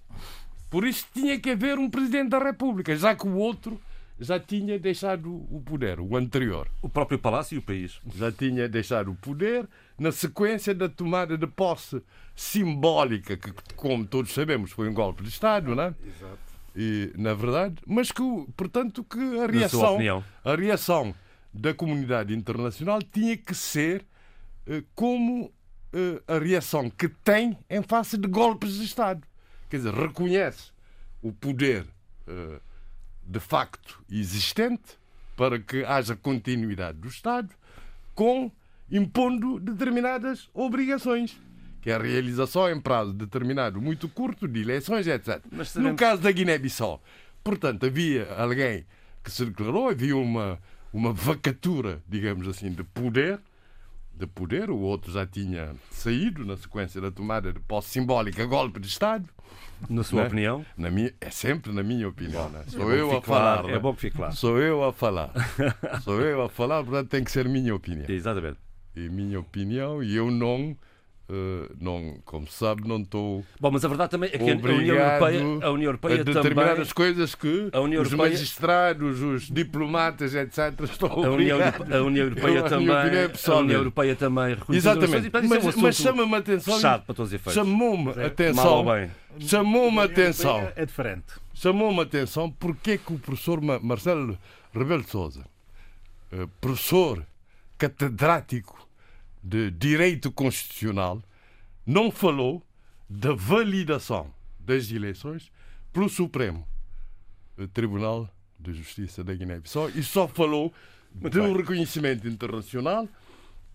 Por isso tinha que haver um Presidente da República, já que o outro já tinha deixado o poder, o anterior. O próprio Palácio e o país. Já tinha deixado o poder na sequência da tomada de posse simbólica, que, como todos sabemos, foi um golpe de Estado, não é? Exato. E, na verdade, mas que, portanto, que a reação, a reação da comunidade internacional tinha que ser eh, como eh, a reação que tem em face de golpes de Estado quer dizer, reconhece o poder uh, de facto existente para que haja continuidade do Estado, com impondo determinadas obrigações, que é a realização em prazo determinado muito curto de eleições, etc. No caso da Guiné-Bissau, portanto, havia alguém que se declarou, havia uma, uma vacatura, digamos assim, de poder, de poder, o outro já tinha saído na sequência da tomada de posse simbólica, golpe de Estado. Na sua né? opinião? Na minha, é sempre na minha opinião. Né? Sou é eu a falar. É bom que fique claro. Sou eu a falar. Sou eu a falar, portanto tem que ser minha opinião. Exatamente. E minha opinião, e eu não Uh, não, como se sabe, não estou. Bom, mas a verdade também é que a União Europeia, a União Europeia a determinadas também, coisas que a União os Europeia, magistrados, os diplomatas, etc., estão a União, a União Europeia também, a União Europeia também Exatamente, mas, mas chama-me atenção. Fechado para todos os efeitos. Chamou-me atenção. Chamou-me atenção. É diferente. Chamou-me atenção porque é que o professor Marcelo Rebelo de Souza, eh, professor catedrático de Direito Constitucional não falou da validação das eleições pelo Supremo Tribunal de Justiça da Guiné-Bissau e só falou do reconhecimento internacional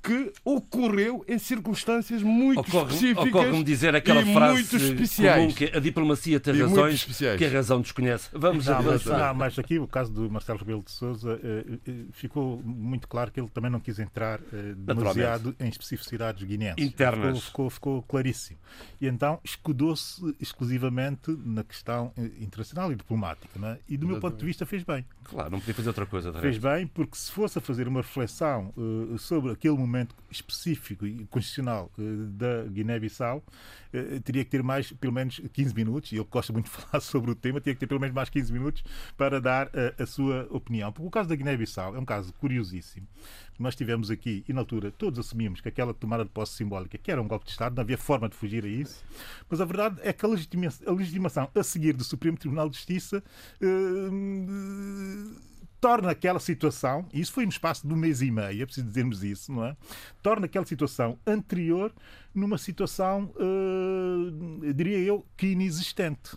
que ocorreu em circunstâncias muito ocorre, específicas ocorre dizer aquela e frase muito especiais. comum que a diplomacia tem razões que a razão desconhece. Vamos não, mas, não, mas aqui o caso do Marcelo Rebelo de Sousa eh, eh, ficou muito claro que ele também não quis entrar eh, demasiado em especificidades guineenses. Internas. Ficou, ficou, ficou claríssimo. E então escudou-se exclusivamente na questão internacional e diplomática. É? E do meu ponto de vista fez bem. Claro, não podia fazer outra coisa. Fez bem, porque se fosse a fazer uma reflexão sobre aquele momento específico e constitucional uh, da Guiné-Bissau, uh, teria que ter mais, pelo menos, 15 minutos, e ele gosta muito de falar sobre o tema, teria que ter pelo menos mais 15 minutos para dar a sua opinião. Porque o caso da Guiné-Bissau é um caso curiosíssimo. Nós tivemos aqui, e na altura todos assumimos que aquela tomada de posse simbólica, que era um golpe de Estado, não havia forma de fugir a isso, mas a verdade é que a legitimação a seguir do Supremo Tribunal de Justiça torna aquela situação, e isso foi no espaço de um mês e meio, é preciso dizermos isso, não é? Torna aquela situação anterior numa situação, uh, diria eu, que inexistente.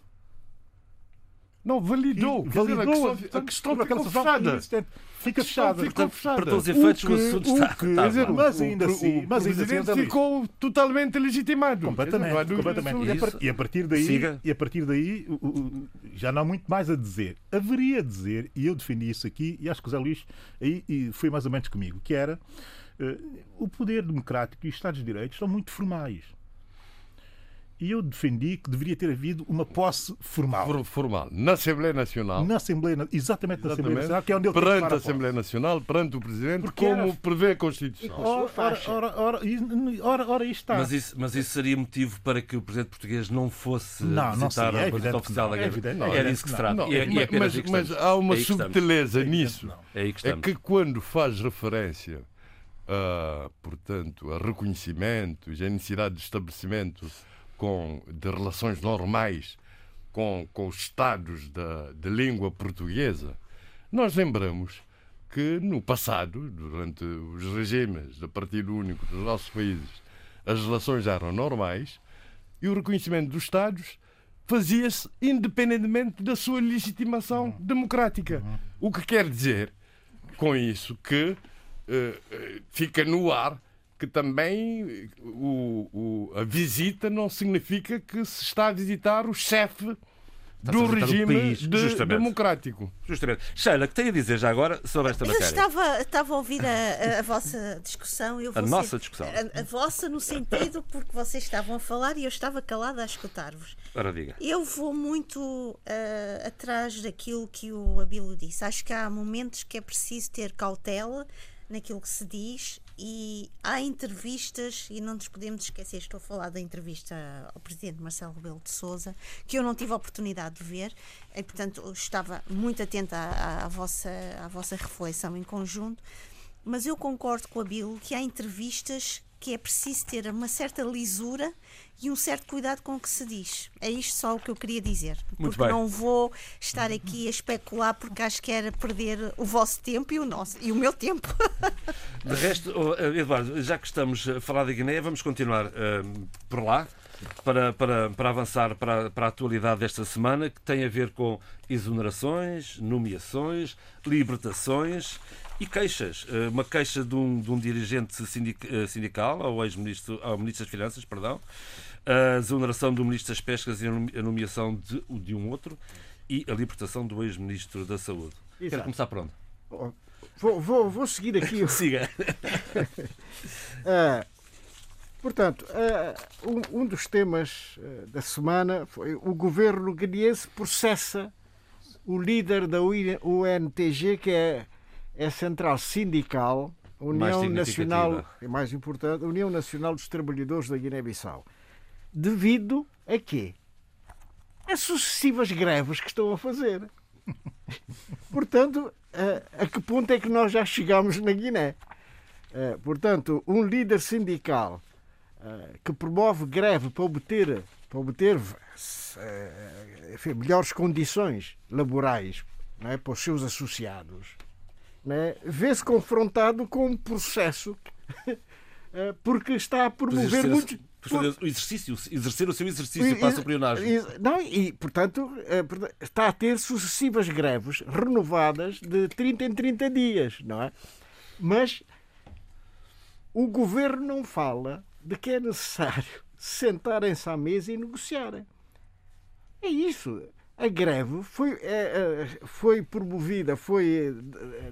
Não, validou. E, validou dizer, a questão, a questão ficou fechada. Fica fechada. Ficou fechada. Para todos os efeitos, o, que, o assunto está, que, está dizer, Mas ainda assim, mas ainda assim ficou totalmente legitimado. Completamente. completamente. E, a par, e, a partir daí, e a partir daí já não há muito mais a dizer. Haveria a dizer, e eu defendi isso aqui, e acho que o Zé Luís aí foi mais ou menos comigo, que era uh, o poder democrático e os Estados de Direito são muito formais. E eu defendi que deveria ter havido uma posse formal. Formal. Na Assembleia Nacional. Na Assembleia, exatamente na Assembleia Nacional, que é onde ele Perante a Assembleia Nacional, perante o Presidente, Porque como era... prevê a Constituição. Ora, ora, ora, ora, ora, isso está. Mas isso, mas isso seria motivo para que o Presidente português não fosse não, visitar não, é a Presidente oficial da Guerra? Era isso que se trata. Não, é, é mas, mas há uma é subtileza nisso. É, que é que quando faz referência a, portanto, a reconhecimentos, a necessidade de estabelecimento com, de relações normais com, com os Estados da, de língua portuguesa, nós lembramos que no passado, durante os regimes do Partido Único dos nossos países, as relações eram normais e o reconhecimento dos Estados fazia-se independentemente da sua legitimação uhum. democrática. Uhum. O que quer dizer com isso que uh, fica no ar que também o, o, a visita não significa que se está a visitar o chefe do regime país, de, justamente. democrático. Justamente. Sheila, que tem a dizer já agora sobre esta matéria? Eu estava, estava a ouvir a, a vossa discussão. Eu a nossa ser, discussão. A, a, vossa, no sentido, porque vocês estavam a falar e eu estava calada a escutar-vos. Ora, diga. Eu vou muito uh, atrás daquilo que o Abilo disse. Acho que há momentos que é preciso ter cautela naquilo que se diz e há entrevistas, e não nos podemos esquecer, estou a falar da entrevista ao presidente Marcelo Rebelo de Souza, que eu não tive a oportunidade de ver, e portanto estava muito atenta à, à, vossa, à vossa reflexão em conjunto, mas eu concordo com a Bill que há entrevistas que é preciso ter uma certa lisura e um certo cuidado com o que se diz. É isto só o que eu queria dizer. Muito porque bem. não vou estar aqui a especular porque acho que era perder o vosso tempo e o nosso e o meu tempo. De resto, oh, Eduardo, já que estamos a falar da Guiné, vamos continuar uh, por lá. Para, para, para avançar para, para a atualidade desta semana, que tem a ver com exonerações, nomeações, libertações e queixas. Eh, uma queixa de um, de um dirigente eh, sindical, ao ex-ministro, ao ministro das Finanças, perdão, a exoneração do Ministro das Pescas e a nomeação de, de um outro e a libertação do ex-Ministro da Saúde. Exato. Quero começar por onde? Vou, vou, vou seguir aqui. Siga. uh, portanto, uh, um, um, dos temas uh, da semana foi o governo guineense processa o líder da UNTG, que é, é a central sindical União Nacional, é mais importante, União Nacional dos Trabalhadores da Guiné-Bissau. Devido a quê? A sucessivas greves que estão a fazer. Portanto, a, a que ponto é que nós já chegamos na Guiné? Uh, portanto, um líder sindical uh, que promove greve para obter, para obter uh, enfim, melhores condições laborais é, para os seus associados, é, vê-se confrontado com um processo porque está a promover muitos. O exercício, exercer o seu exercício para a superionagem. Não, e, portanto, está a ter sucessivas greves renovadas de 30 em 30 dias, não é? Mas o governo não fala de que é necessário sentarem-se à mesa e negociarem. É isso. A greve foi, é, é, foi promovida, foi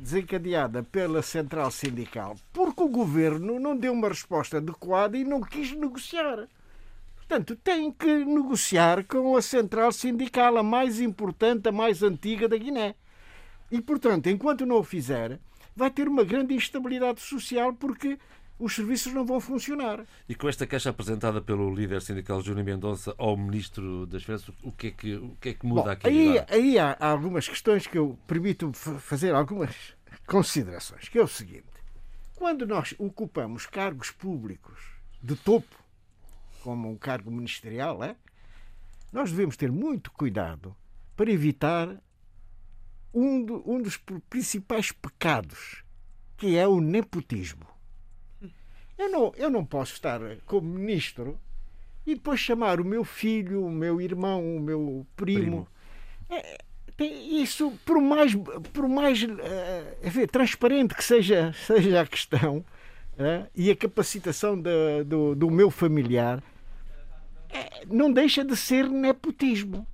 desencadeada pela central sindical porque o governo não deu uma resposta adequada e não quis negociar. Portanto, tem que negociar com a central sindical, a mais importante, a mais antiga da Guiné. E, portanto, enquanto não o fizer, vai ter uma grande instabilidade social porque os serviços não vão funcionar. E com esta queixa apresentada pelo líder sindical Júnior Mendonça ao Ministro das Finanças, o que é que, o que, é que muda Bom, aqui? Aí, aí há, há, algumas questões que eu permito fazer algumas considerações, que é o seguinte. Quando nós ocupamos cargos públicos de topo, como um cargo ministerial, é, nós devemos ter muito cuidado para evitar um, do, um dos principais pecados, que é o nepotismo. Eu não, eu não posso estar como ministro e depois chamar o meu filho, o meu irmão, o meu primo. primo. É, isso, por mais, por mais uh, transparente que seja, seja a questão uh, e a capacitação do, do meu familiar, é, não deixa de ser nepotismo.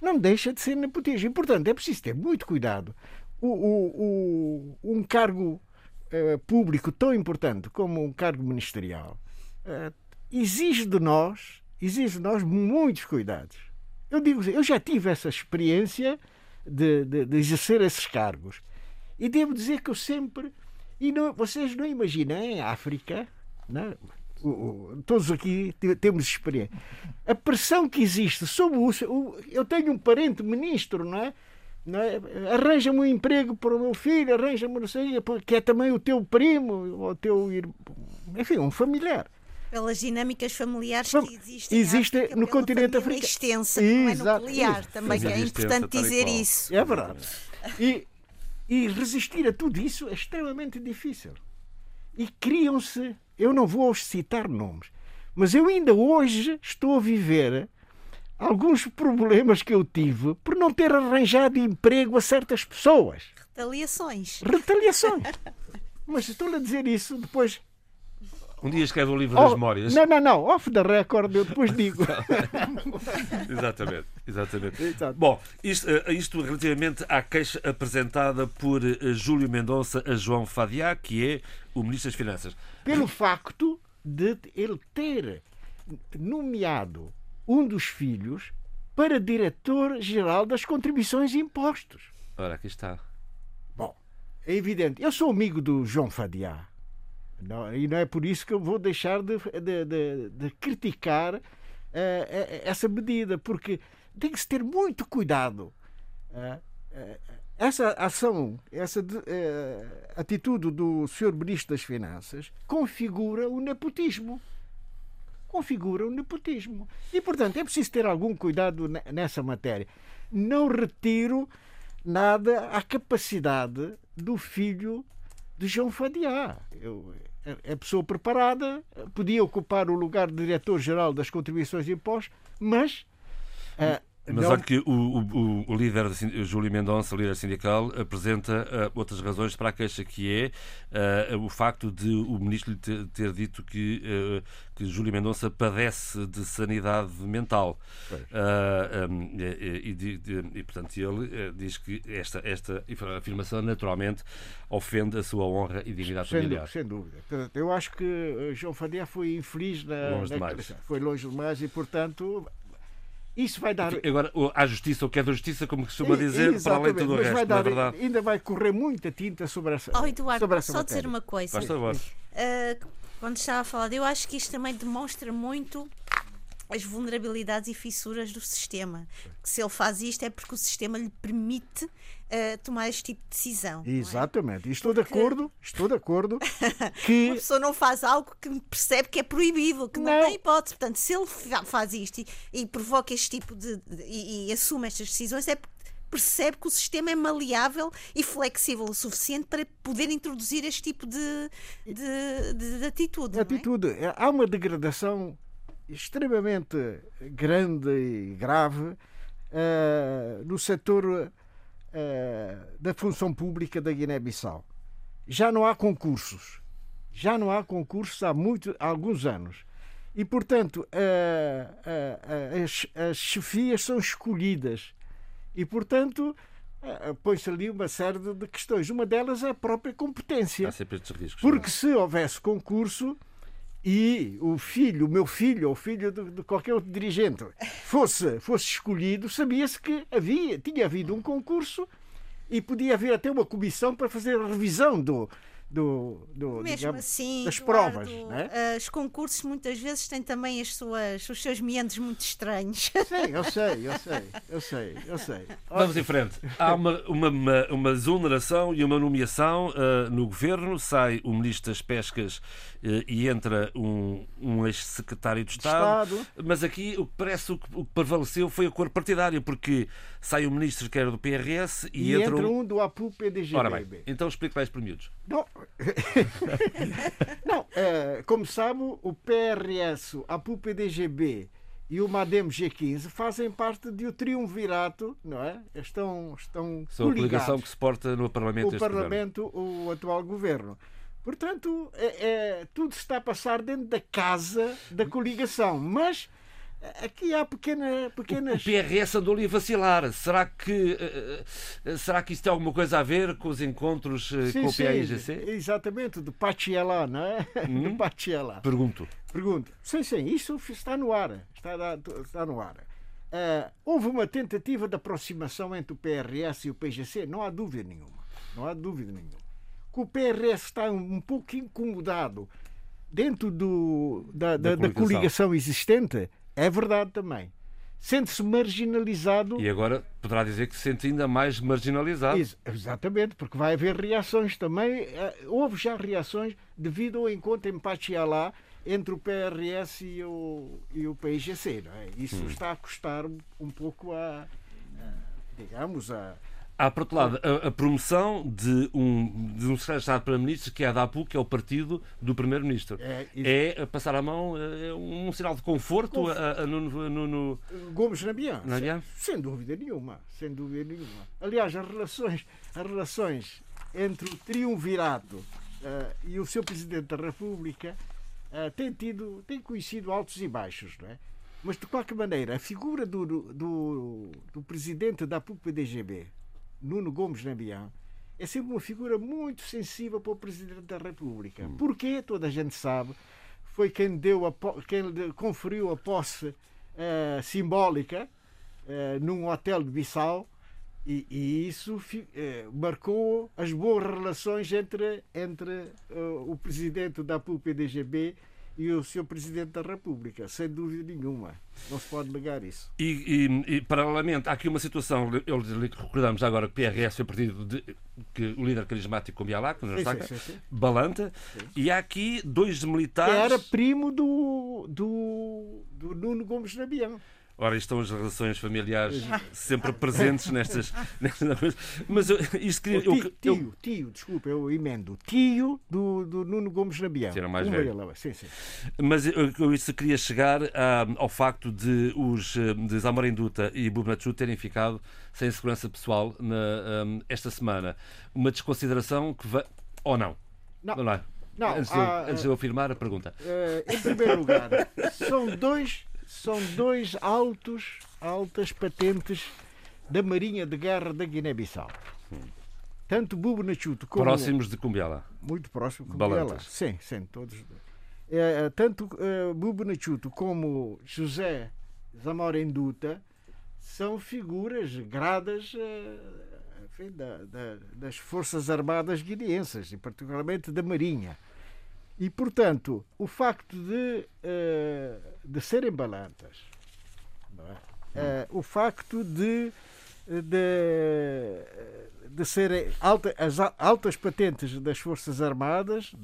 Não deixa de ser nepotismo. E, portanto, é preciso ter muito cuidado. O, o, o, um cargo público tão importante como um cargo ministerial uh, exige de nós, exige de nós muitos cuidados. Eu digo, eu já tive essa experiência de, de, de exercer esses cargos e devo dizer que eu sempre e não, vocês não imaginam em África, não, o, o, todos aqui temos experiência. A pressão que existe sobre o, o. Eu tenho um parente ministro, não é? É? Arranja-me um emprego para o meu filho, arranja-me, não sei, que é também o teu primo, o teu irmão, enfim, um familiar. Pelas dinâmicas familiares que existem Existe África, no continente africano. extensa, que não é nuclear, também, que é importante dizer isso. É verdade. E, e resistir a tudo isso é extremamente difícil. E criam-se, eu não vou citar nomes, mas eu ainda hoje estou a viver alguns problemas que eu tive por não ter arranjado emprego a certas pessoas. Retaliações. Retaliações. Mas estou a dizer isso depois. Um dia escreve o um livro oh, das memórias. Não, não, não. Off the record, eu depois digo. exatamente, exatamente. Exato. Bom, isto, eh, isto, relativamente à queixa apresentada por eh, Júlio Mendonça a João Fadiá, que é o Ministro das Finanças. Pelo facto de ele ter nomeado um dos filhos para diretor-geral das contribuições e impostos. Ora, aqui está. Bom, é evidente. Eu sou amigo do João Fadiá. Não, e não é por isso que eu vou deixar de, de, de, de criticar uh, essa medida, porque tem que se ter muito cuidado. Uh, uh, essa ação, essa atitude do Sr. Ministro das Finanças configura o nepotismo configura o nepotismo. E, portanto, é preciso ter algum cuidado nessa matéria. Não retiro nada à capacidade do filho de João Fadiá. Eu, é, pessoa preparada, podia ocupar o lugar de diretor-geral das contribuições e impostos, mas uh, mas não... olha que o, o, o líder, o Júlio Mendonça, líder sindical, apresenta uh, outras razões para a queixa, que é uh, o facto de o ministro lhe ter, ter dito que, uh, que Júlio Mendonça padece de sanidade mental. Um, e, e, e, portanto, ele diz que esta, esta afirmação naturalmente ofende a sua honra e dignidade sem familiar. Dúvida, sem dúvida. Eu acho que João Fadiá foi infeliz na, longe na... Foi longe demais e, portanto, Isso vai dar. Agora, a justiça, o que é da justiça, como costuma dizer, Exatamente. para além de tudo o resto, vai dar, verdade. Ainda vai correr muita tinta sobre essa. Oh, Eduardo, sobre essa só matéria. dizer uma coisa. Uh, quando estava a falar, eu acho que isto também demonstra muito as vulnerabilidades e fissuras do sistema. Que se ele faz isto é porque o sistema lhe permite uh, tomar este tipo de decisão. É? Exatamente. É? Estou porque... de acordo, estou de acordo que. a pessoa não faz algo que percebe que é proibido, que não, não tem hipótese. Portanto, se ele faz isto e, e provoca este tipo de. de e, e assume estas decisões, é porque percebe que o sistema é maleável e flexível o suficiente para poder introduzir este tipo de, de, de, de atitude. Atitude. É? Há uma degradação extremamente grande e grave uh, no setor da função pública da Guiné-Bissau. Já não há concursos. Já não há concursos há, muito, há alguns anos. E, portanto, uh, as, as chefias são escolhidas. E, portanto, põe-se ali uma série de questões. Uma delas é a própria competência. Porque se houvesse concurso, e o filho, o meu filho, ou o filho de, qualquer outro dirigente, fosse, fosse escolhido, sabia-se que havia, tinha havido um concurso e podia haver até uma comissão para fazer a revisão do, do, do Mesmo digamos, assim, das provas. né? Os concursos muitas vezes têm também as suas, os seus meandros muito estranhos. Sim, eu sei, eu sei, eu sei, eu sei. Vamos em frente. Há uma, uma, uma, uma exoneração e uma nomeação uh, no governo. Sai o Ministro das Pescas uh, e entra um, um ex-secretário de Estado. Estado. Mas aqui o que parece o que, o que, prevaleceu foi a cor partidária, porque sai o Ministro que era do PRS e, e entra, entra um... um do APU-PDG. Ora bem, então explique mais por miúdos. Não, não, é, como sabe, o PRS, a PUP-DGB e o MADEM G15 fazem parte de um triunvirato, não é? Estão, estão São a coligação que se porta no Parlamento. O Parlamento, governo. o atual governo. Portanto, é, é, tudo está a passar dentro da casa da coligação, mas Aqui há pequena, pequenas. O PRS andou ali a vacilar. Será que, uh, será que isto tem alguma coisa a ver com os encontros uh, sim, com o PAIGC? Exatamente, do Pachiela, não é? Hum? Do Pachiela. Pergunto. Pergunto. Sim, sim, isso está no ar. Está, está no ar. Uh, houve uma tentativa de aproximação entre o PRS e o PGC, não há dúvida nenhuma. Não há dúvida nenhuma. Que o PRS está um, pouco incomodado dentro do, da, da, da, coligação existente é verdade também. Sente-se marginalizado. E agora poderá dizer que se sente ainda mais marginalizado. Ex exatamente, porque vai haver reações também. Eh, houve já reações devido ao encontro em Pachialá entre o PRS e o, e o PIGC. É? Isso hum. está a custar um pouco a, a digamos, a, Há, por outro lado, a, a promoção de um, de um secretário de Estado para ministro, que é a DAPU, que é o partido do Primeiro-Ministro. É, é, passar a mão, é um sinal de conforto a, a, no, no, no... Gomes Nabian. Nabian? Sem, sem dúvida nenhuma. Sem dúvida nenhuma. Aliás, as relações, as relações entre o triunvirato uh, e o seu Presidente da República uh, têm, tido, têm conhecido altos e baixos, não é? Mas, de qualquer maneira, a figura do, do, do Presidente da PUC-PDGB, Nuno Gomes Nabian, é sempre uma figura muito sensível para o Presidente da República. Hum. Porque, toda a gente sabe, foi quem, deu a, quem conferiu a posse uh, simbólica uh, num hotel de Bissau e, e isso uh, marcou as boas relações entre, entre o Presidente da PUP-DGB e o Sr. Presidente da República, sem dúvida nenhuma. Não se pode negar isso. E, e, e paralelamente, há aqui uma situação, eu recordamos agora que o PRS foi partido de, que o líder carismático com não está? Balanta, sim. e há aqui dois militares. Que era primo do, do, do Nuno Gomes Nabião. Ora, estão as relações familiares sempre presentes nestas. nestas Mas isto queria. Tio, eu, tio, eu... tio, desculpa, eu emendo. Tio do, do Nuno Gomes Nabião. Era mais velho. Sim, sim. Mas eu, eu isso queria chegar ah, ao facto de os de Zamora Induta e Bubnachu terem ficado sem segurança pessoal na, um, esta semana. Uma desconsideração que vai. Ou não? Não. Não, é? não antes, de eu, antes de eu afirmar a pergunta. Em primeiro lugar, são dois são dois altos, altas patentes da Marinha de Guerra da Guiné-Bissau. Tanto Bubo Nachuto como. Próximos de Cumbiala. Muito próximo de Cumbiala. Sim, sim, todos. É, é, tanto uh, Bubo Nachuto como José Zamora Enduta, são figuras gradas enfim, da, da, das Forças Armadas guineenses, e particularmente da Marinha. E, portanto, o facto de, uh, de serem balantas, é? uh, o facto de, de, de serem alta, as altas patentes das Forças Armadas uh,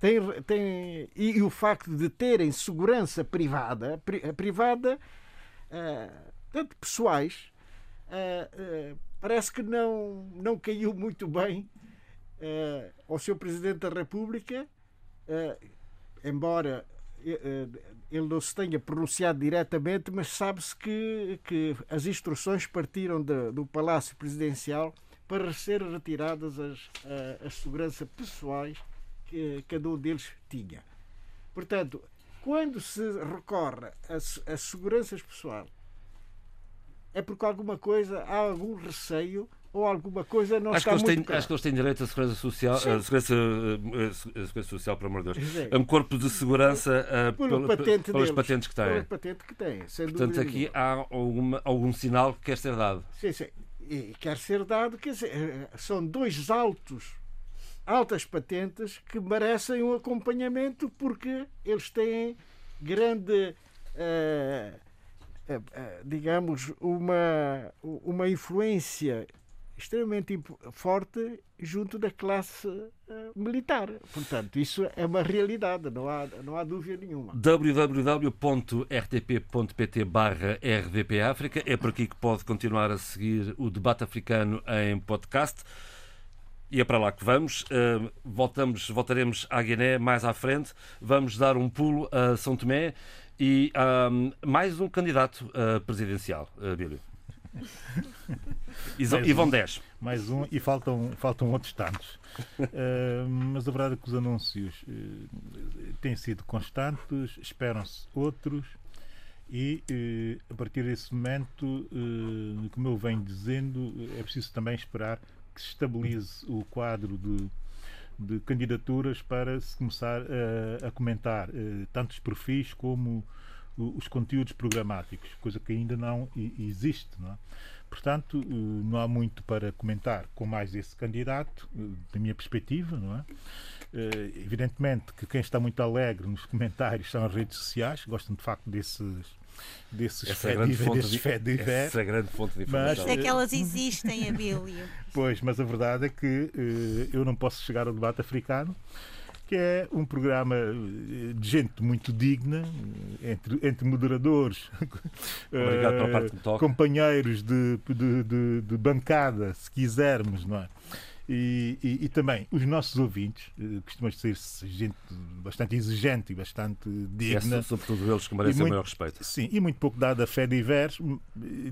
tem, tem, e, o facto de terem segurança privada, pri, privada tanto pessoais, parece que não, não caiu muito bem uh, ao seu Presidente da República, uh, embora uh, ele não se tenha pronunciado diretamente, mas sabe-se que, que as instruções partiram de, do Palácio Presidencial para ser retiradas as, as seguranças pessoais que cada um deles tinha. Portanto, quando se recorre a, a seguranças pessoais, é porque alguma coisa, há algum receio ou alguma coisa não acho está que muito têm, Acho que eles têm direito à segurança social, a segurança, a segurança social, pelo amor de Deus. É um corpo de segurança uh, pelo, patente pelas patentes que têm. Pela patente que têm. Portanto, aqui há alguma, algum sinal que quer ser dado. Sim, sim. E quer ser dado, quer dizer, eh, são dois altos, altas patentes que merecem um acompanhamento porque eles têm grande. Uh, digamos, uma, uma influência extremamente forte junto da classe uh, militar. Portanto, isso é uma realidade, não há, não há dúvida nenhuma. www.rtp.pt barra rdpafrica é por aqui que pode continuar a seguir o debate africano em podcast. E é para lá que vamos. Uh, voltamos, voltaremos à Guiné mais à frente. Vamos dar um pulo a São Tomé e um, mais um candidato uh, presidencial, uh, Bílio. e, vão 10. Um, mais um e faltam, faltam outros tantos. Uh, mas a verdade é que os anúncios uh, têm sido constantes, esperam-se outros e uh, a partir desse momento, como eu venho dizendo, é preciso também esperar que se estabilize o quadro de, de candidaturas para se começar a comentar tanto os perfis como os conteúdos programáticos, coisa que ainda não existe. Não é? Portanto, eh, não há muito para comentar com mais esse candidato, eh, da minha perspectiva, não é? Eh, evidentemente que quem está muito alegre nos comentários são as redes sociais, gostam de facto desses desses essa é grande fonte desses de, essa é grande fonte de informação. Mas, é que elas existem, Abílio. Pois, mas a verdade é que eu não posso chegar ao debate africano que é um programa eh, de gente muito digna, entre, entre moderadores, uh, companheiros de, de, de, de, bancada, se quisermos, não é? E, e, e, também os nossos ouvintes, eh, costumam ser gente bastante exigente e bastante digna. E sobretudo eles que merecem muito, o maior respeito. Sim, e muito pouco dada a fé divers.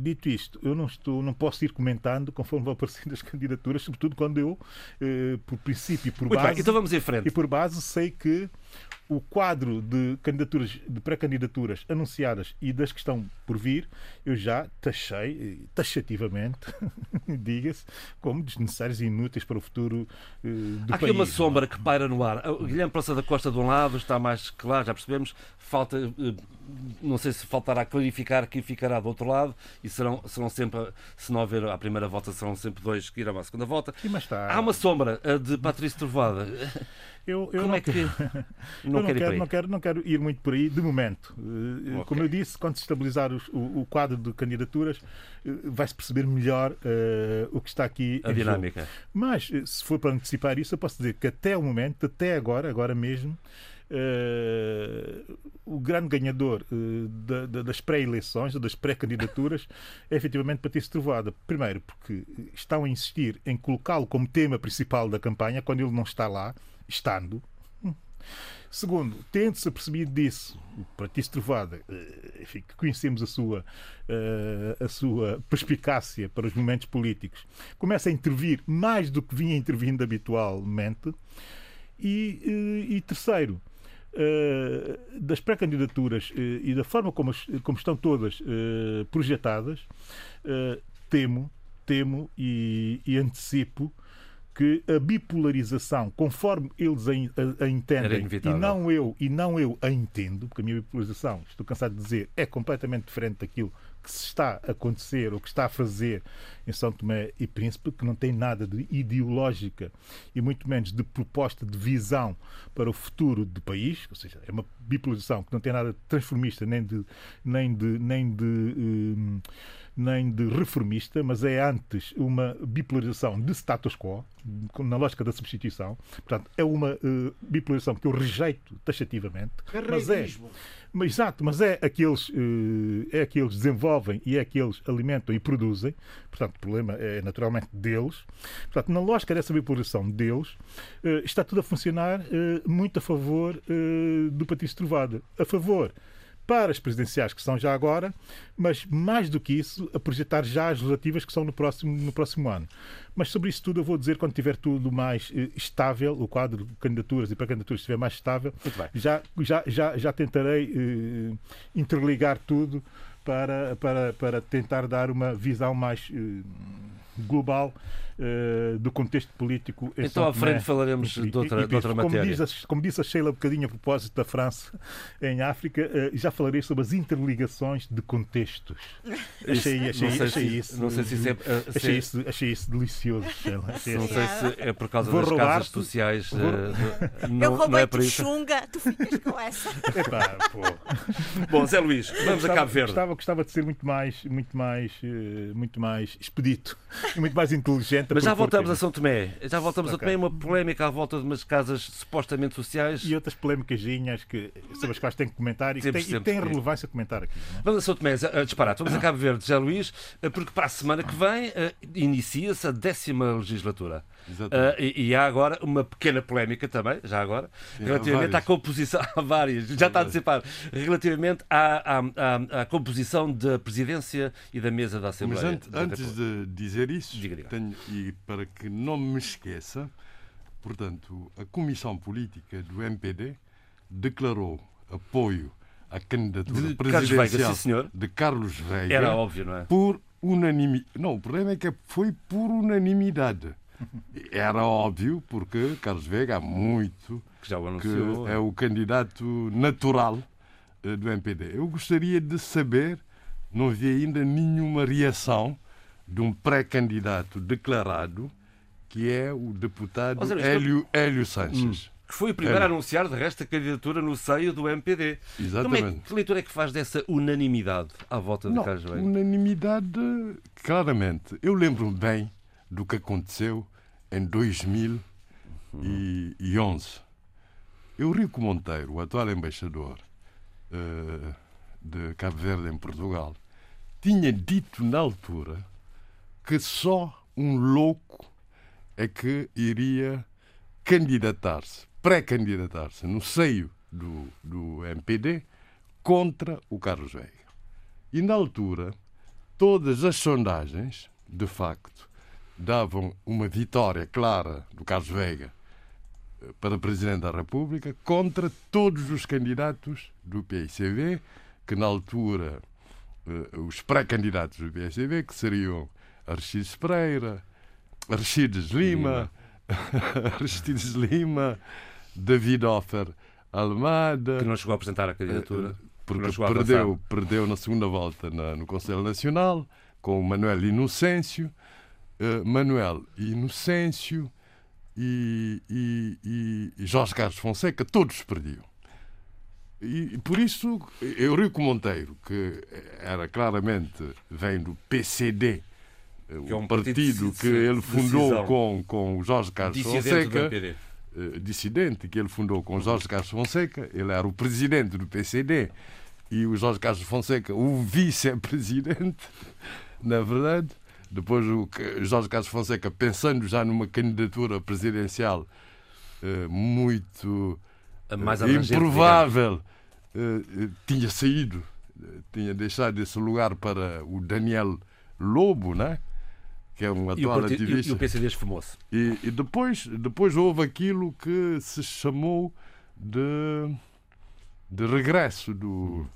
Dito isto, eu não, estou, não posso ir comentando conforme vão aparecendo as candidaturas, sobretudo quando eu, eh, por princípio e por muito base. Bem, então vamos em frente. E por base sei que o quadro de candidaturas, de pré-candidaturas anunciadas e das que estão por vir, eu já taxei, taxativamente, diga-se, como desnecessários e inúteis para o futuro uh, do Há aqui país. uma sombra que paira no ar. O Guilherme Praça da Costa de um lado está mais claro, já percebemos. Falta, uh, não sei se faltará clarificar quem ficará do outro lado e serão, serão sempre, se não houver a primeira volta, serão sempre dois que irão à segunda volta. Está... Há uma sombra, de Patrício Trovada. Eu, eu Como não é que. não, não, quero, não, quero, não quero ir muito por aí, de momento. Eh, okay. Como eu disse, quando se estabilizar os, o, o, quadro de candidaturas, eh, vai-se perceber melhor uh, o que está aqui. A dinâmica. Jogo. Mas, se for para antecipar isso, eu posso dizer que até o momento, até agora, agora mesmo, Uh, o grande ganhador uh, da, da, das pré-eleições, das pré-candidaturas, é efetivamente Patrício Trovada. Primeiro, porque estão a insistir em colocá-lo como tema principal da campanha, quando ele não está lá, estando. Segundo, tendo-se apercebido disso, o Patrício Trovada, eh, enfim, que conhecemos a sua, a sua perspicácia para os momentos políticos, começa a intervir mais do que vinha intervindo habitualmente. E, e terceiro, das pré-candidaturas e da forma como, como estão todas projetadas, temo, temo e, e, antecipo que a bipolarização, conforme eles a, a, a entendem, e não eu e não eu a entendo, porque a minha bipolarização, estou cansado de dizer, é completamente diferente daquilo que se está a acontecer ou que está a fazer em São Tomé e Príncipe, que não tem nada de ideológica e muito menos de proposta de visão para o futuro do país, ou seja, é uma bipolarização que não tem nada de transformista nem de nem de nem de hum, nem de reformista, mas é antes uma bipolarização de status quo, na lógica da substituição. Portanto, é uma uh, bipolarização que eu rejeito taxativamente. Mas é, mas, exato, mas é aqueles, uh, é aqueles desenvolvem e é aqueles alimentam e produzem. Portanto, o problema é naturalmente deles. Portanto, na lógica dessa bipolarização deles, uh, está tudo a funcionar muito a favor do Patrício Trovada. A favor para as presidenciais que são já agora, mas mais do que isso, a projetar já as legislativas que são no próximo, no próximo ano. Mas sobre isso tudo eu vou dizer quando tiver tudo mais eh, estável, o quadro de candidaturas e para-candidaturas estiver mais estável, já, já, já, já tentarei eh, interligar tudo para, para, para tentar dar uma visão mais eh, global uh, do contexto político. Então, à frente falaremos de outra, de outra matéria. Como diz, como disse a Sheila um bocadinho a propósito da França em África, uh, já falarei sobre as interligações de contextos. Achei, achei, não achei se, isso. Não sei se isso é, uh, achei, isso, achei isso delicioso, Sheila. Achei não sei se é por causa Vou das casas sociais. Vou... não, Eu roubei não é chunga, tu ficas com essa. Epá, Bom, Zé Luís, vamos gostava, a Cabo Verde. Gostava, gostava de ser muito mais, muito mais, muito mais expedito e muito mais inteligente mas já voltamos a São Tomé. Já voltamos okay. a Tomé. Uma polémica à volta de umas casas supostamente sociais. E outras polémicas que, sobre as quais tem que comentar e que tem, e tem relevância comentar aqui. Não? É? Vamos a São Tomé, a disparar. Vamos a Cabo Verde, José Luís, eh, porque para a semana que vem uh, inicia-se a décima legislatura. Uh, e, e, há agora uma pequena polémica também, já agora, Sim, relativamente à composição. Há várias, já está antecipado. Relativamente à, à, à, à, composição da presidência e da mesa da Assembleia. Mas antes, antes de dizer isso. Tenho, e para que não me esqueça, portanto, a Comissão Política do MPD declarou apoio à candidatura de presidencial Carlos Veiga, de Carlos Veiga. Era óbvio, não é? Por unanimidade. Não, o problema é que foi por unanimidade. Era óbvio, porque Carlos Veiga há muito que, anunciou. que é o candidato natural eh, do MPD. Eu gostaria de saber, não vi ainda nenhuma reação de um pré-candidato declarado, que é o deputado seja, Hélio, Hélio Sanches. Hum. Que foi o primeiro Hélio. a anunciar, de resto, a candidatura no seio do MPD. Exatamente. Como é, que leitura é que faz dessa unanimidade à volta de Carlos Veiga? Unanimidade, claramente. Eu lembro-me bem do que aconteceu em 2011. Eurico Monteiro, o atual embaixador uh, de Cabo Verde em Portugal, tinha dito na altura que só um louco é que iria candidatar-se, pré-candidatar-se no seio do, do MPD contra o Carlos Veiga. E na altura, todas as sondagens, de facto, davam uma vitória clara do Carlos Veiga eh, para Presidente da República contra todos os candidatos do PICV, que na altura, eh, os pré-candidatos do PICV, que seriam Aristides Pereira, Aristides Lima, Aristides Lima, David Offer Almada. Que não chegou a apresentar a candidatura. Eh, porque perdeu, perdeu na segunda volta no Conselho Nacional, com o Manuel Inocêncio. Uh, Manuel Inocêncio e, e, e, Jorge Carlos Fonseca, todos perdiam. E por isso, Eurico Monteiro, que era claramente, vem do PCD, que é um partido, partido que ele fundou com, com o Jorge Carlos dissidente Fonseca, uh, dissidente, que ele fundou com Jorge Carlos Fonseca, ele era o presidente do PCD e o Jorge Carlos Fonseca o vice-presidente, na verdade. Depois o Jorge Carlos Fonseca, pensando já numa candidatura presidencial uh, muito uh, improvável, uh, tinha saído, tinha deixado esse lugar para o Daniel Lobo, né? que é um atual e partido, ativista. E o PCD esfumou-se. E, e, depois, depois houve aquilo que se chamou de, de regresso do,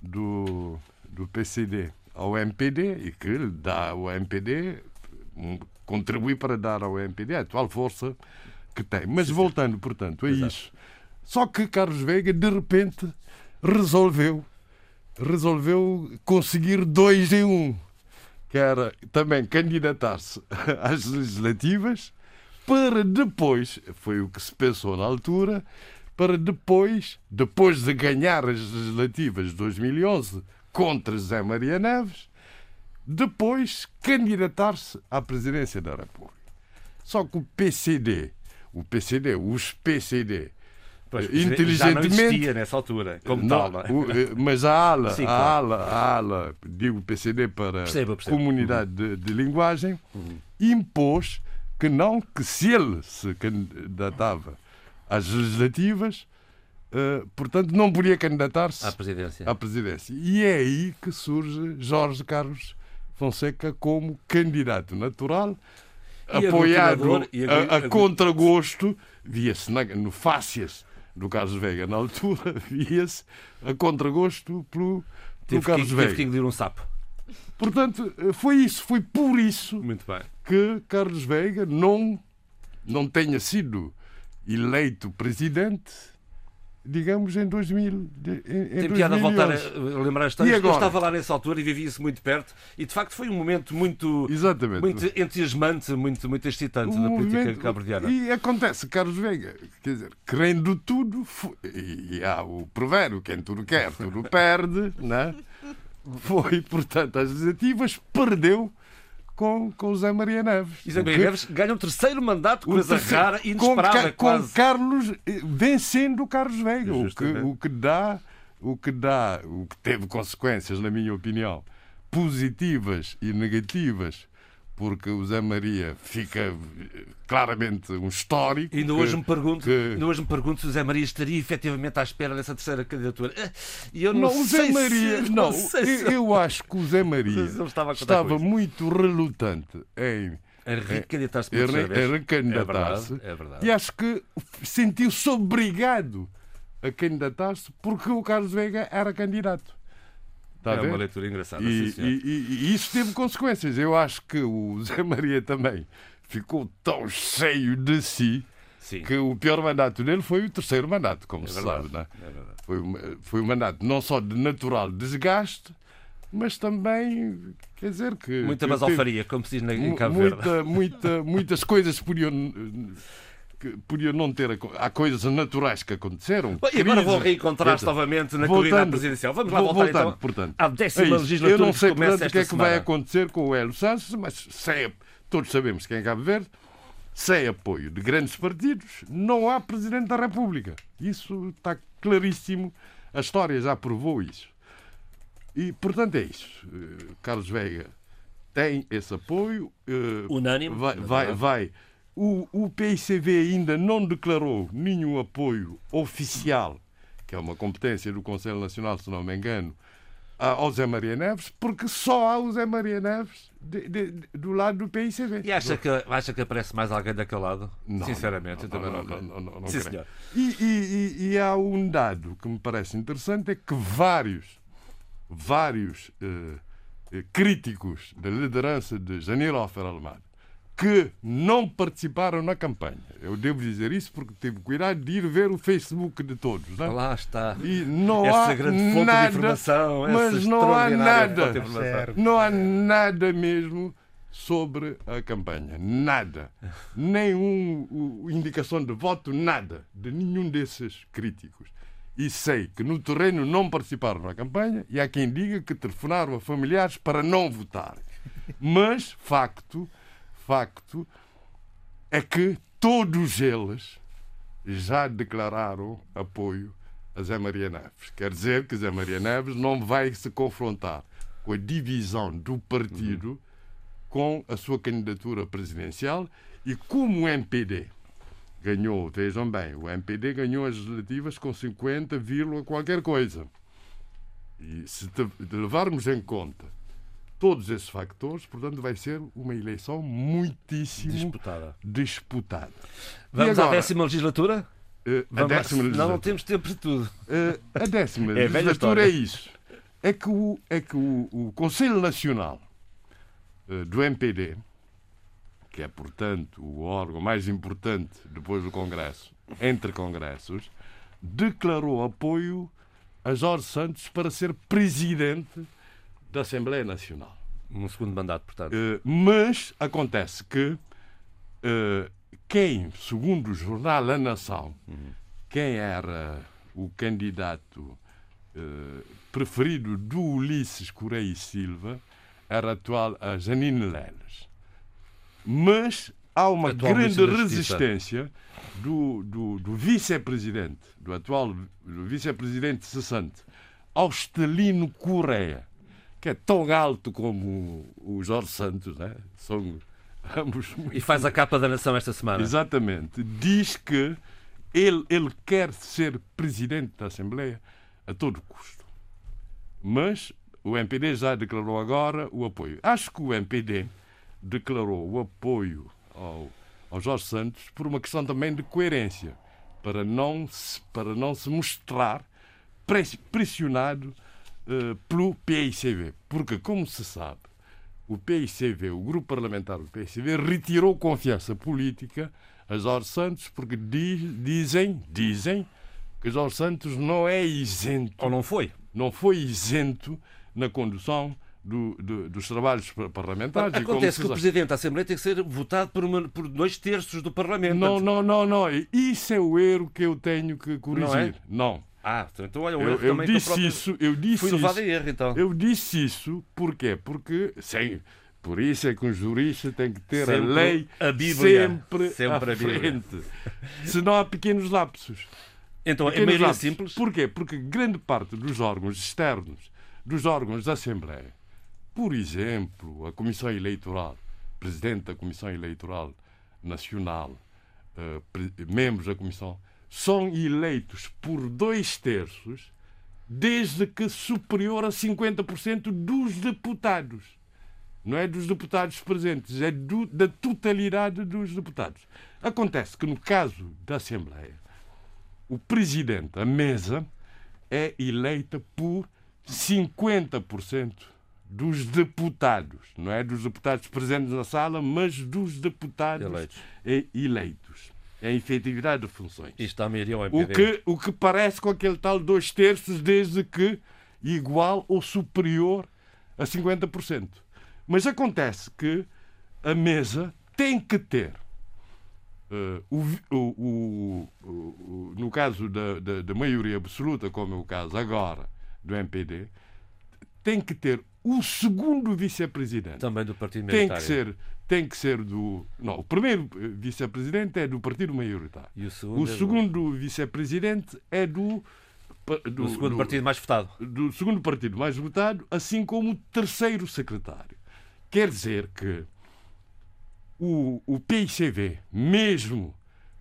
do, do PCD ao MPD e que dá ao MPD contribui para dar ao MPD a atual força que tem. Mas voltando, portanto, a Exato. isso. Só que Carlos Veiga, de repente, resolveu, resolveu conseguir dois em um. Que era também candidatar-se às legislativas para depois, foi o que se pensou na altura, para depois, depois de ganhar as legislativas de 2011 contra José Maria Neves, depois candidatar-se à presidência da República. Só que o PCD, o PCD, os PCD, Pois, inteligentemente. Já não existia nessa altura, como não, tal. É? mas a ala, Sim, a, ala a ala, digo PCD para comunidade uhum. de, de, linguagem, uhum. impôs que não, que se ele se candidatava às legislativas, uh, portanto, não podia candidatar-se à presidência. à presidência. E é aí que surge Jorge Carlos Fonseca como candidato natural, e apoiado a, a, a contragosto, via-se no fácias do Carlos Veiga na altura, via-se a contragosto pelo, pelo Carlos que, Veiga. Teve que engolir um sapo. Portanto, foi isso, foi por isso que Carlos Veiga não, não tenha sido eleito presidente, digamos, em 2000. Em, Tem piada a voltar a lembrar a história. Eu estava lá nessa altura e vivi isso muito perto e de facto foi um momento muito, Exatamente. muito entusiasmante, muito, muito excitante um da política cabo-verdiana. E acontece, Carlos Veiga, quer dizer, querendo tudo, e há o provérbio: quem tudo quer, tudo perde, né? Foi, portanto, as legislativas, perdeu com, com o Zé Maria Neves. E Zé Maria Neves ganha um terceiro mandato, coisa terceiro, rara e inesperada. Com, com Carlos, eh, vencendo o Carlos Veiga, o que, o que dá, o que dá, o que teve consequências, na minha opinião, positivas e negativas porque o Zé Maria fica claramente um histórico. E ainda hoje, me pergunto, que... ainda hoje me pergunto se o Zé Maria estaria efetivamente à espera dessa terceira candidatura. Eh, e eu não, não o Zé Maria, se, não, não se... eu acho que o Zé Maria estava, estava muito relutante em recandidatar-se é, é verdade. e acho que sentiu-se obrigado a candidatar-se porque o Carlos Veiga era candidato. Está é uma leitura engraçada. E, sim, e, e, isso teve consequências. Eu acho que o Zé Maria também ficou tão cheio de si sim. que o pior mandato dele foi o terceiro mandato, como é se verdade, sabe. Não é? É foi, foi um mandato não só de natural desgaste, mas também quer dizer que. Muita basalfaria, como se diz na, em Cabo Verde. Muita, muita, muitas coisas podiam que podia não ter. Há coisas naturais que aconteceram. Bom, e agora vou reencontrar-se novamente na voltando, corrida presidencial. Vamos lá voltar voltando, então portanto, à décima é legislatura. Eu não sei, portanto, o que é que vai acontecer com o Hélio Santos, mas sei, todos sabemos quem é Cabo Verde. Sem apoio de grandes partidos, não há Presidente da República. Isso está claríssimo. A história já provou isso. E, portanto, é isso. Eh, Carlos Veiga tem esse apoio. Eh, Unânime. Vai, vai, vai o, o PICV ainda não declarou nenhum apoio oficial, que é uma competência do Conselho Nacional, se não me engano, ao Zé Maria Neves, porque só há o Zé Maria Neves de, de, de, do lado do PICV. E acha que, acha que aparece mais alguém daquele lado? Não, Sinceramente, não, eu também não. não, não, não, não Sim, senhor. E, e, e, há um dado que me parece interessante: é que vários, vários eh, críticos da liderança de Janir Alfer Almada que não participaram na campanha. Eu devo dizer isso porque tive cuidado de ir ver o Facebook de todos. Não é? Lá está. E não essa há grande fonte nada, de informação. Mas não há nada. Não há nada mesmo sobre a campanha. Nada. Nenhuma indicação de voto, nada. De nenhum desses críticos. E sei que no terreno não participaram na campanha e há quem diga que telefonaram a familiares para não votarem. Mas, facto, facto é que todos eles já declararam apoio a Zé Maria Neves. Quer dizer que Zé Maria Neves não vai se confrontar com a divisão do partido com a sua candidatura presidencial e como o MPD ganhou, vejam bem, o MPD ganhou as legislativas com 50, qualquer coisa. E se levarmos em conta todos esses factores, portanto, vai ser uma eleição muitíssimo disputada. disputada. Vamos agora, à décima legislatura? Uh, a décima legislatura. Não, não temos tempo de tudo. Uh, a décima é legislatura é isso. É que o, é que o, o Conselho Nacional uh, do MPD, que é, portanto, o órgão mais importante depois do Congresso, entre congressos, declarou apoio a Jorge Santos para ser presidente da Assembleia Nacional. Um segundo mandato, portanto. Uh, mas acontece que uh, quem, segundo o jornal A Nação, uhum. quem era o candidato uh, preferido do Ulisses Correia e Silva era atual a Janine Leles. Mas há uma atual grande resistência do, do, do vice-presidente, do atual vice-presidente cessante, ao Stelino Correia, que é tão alto como o Jorge Santos, né? são ambos. E faz a capa da nação esta semana. Exatamente. Diz que ele, ele quer ser presidente da Assembleia a todo custo. Mas o MPD já declarou agora o apoio. Acho que o MPD declarou o apoio ao, ao Jorge Santos por uma questão também de coerência, para não se, para não se mostrar pressionado uh, pelo PICV. Porque, como se sabe, o PICV, o grupo parlamentar do PICV, retirou confiança política a Jorge Santos porque diz, dizem, dizem que Jorge Santos não é isento. Ou não foi? Não foi isento na condução do, do, dos trabalhos parlamentares. Acontece que o Presidente da Assembleia tem que ser votado por, uma, por dois terços do Parlamento. Não, não, não, não. Isso é o erro que eu tenho que corrigir. Não. É? não. Ah, então olha, o erro eu, eu disse próprio... isso, eu disse Fui levado isso, a erro, então. Eu disse isso porquê? Porque, sim, por isso é que um jurista tem que ter sempre a lei a Bíblia, sempre, sempre à frente. Senão há pequenos lapsos. Então, pequenos é maioria lapsos. simples? Porquê? Porque grande parte dos órgãos externos, dos órgãos da Assembleia, por exemplo, a Comissão Eleitoral, Presidente da Comissão Eleitoral Nacional, uh, membros da Comissão, são eleitos por dois terços, desde que superior a 50% dos deputados. Não é dos deputados presentes, é do, da totalidade dos deputados. Acontece que, no caso da Assembleia, o presidente, a mesa, é eleita por 50% dos deputados, não é dos deputados presentes na sala, mas dos deputados eleitos. eleitos a efetividade de funções. Isto está ao o que O que parece com aquele tal dois terços, desde que igual ou superior a 50%. Mas acontece que a mesa tem que ter, uh, o, o, o, no caso da, da, da maioria absoluta, como é o caso agora do MPD, tem que ter o segundo vice-presidente. Também do Partido Militar. Tem que ser tem que ser do. Não, o primeiro vice-presidente é do partido maioritário. E o segundo, o é segundo do... vice-presidente é do. Do, do segundo do, partido mais votado. Do segundo partido mais votado, assim como o terceiro secretário. Quer dizer que o, o PICV, mesmo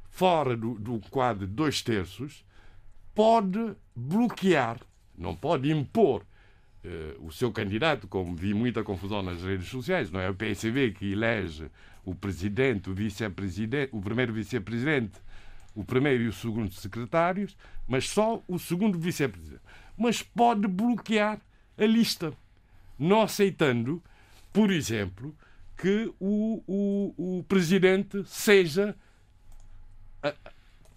fora do, do quadro de dois terços, pode bloquear, não pode impor o seu candidato, como vi muita confusão nas redes sociais, não é o PSV que elege o presidente, o vice-presidente, o primeiro vice-presidente, o primeiro e o segundo secretários, mas só o segundo vice-presidente. Mas pode bloquear a lista, não aceitando, por exemplo, que o, o, o presidente seja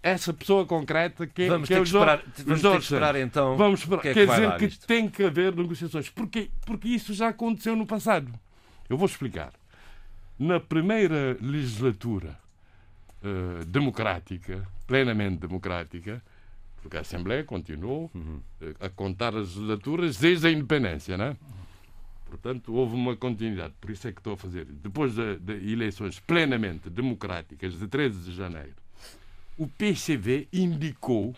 essa pessoa concreta que, vamos que é o esperar, Vamos ter que esperar então. Vamos esperar. Que é que Quer dizer que isto? tem que haver negociações. Porque, porque isso já aconteceu no passado. Eu vou explicar. Na primeira legislatura uh, democrática, plenamente democrática, porque a Assembleia continuou uhum. uh, a contar as legislaturas desde a independência, não é? Portanto, houve uma continuidade. Por isso é que estou a fazer. Depois de, de eleições plenamente democráticas de 13 de janeiro, o PCV indicou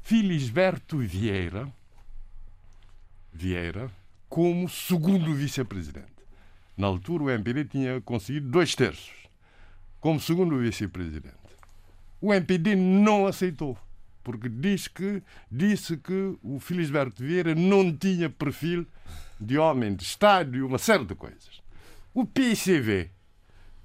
Filisberto Vieira, Vieira como segundo vice-presidente. Na altura, o MPD tinha conseguido dois terços como segundo vice-presidente. O MPD não aceitou, porque diz que, disse que o Filisberto Vieira não tinha perfil de homem de Estado e uma série de coisas. O PCV,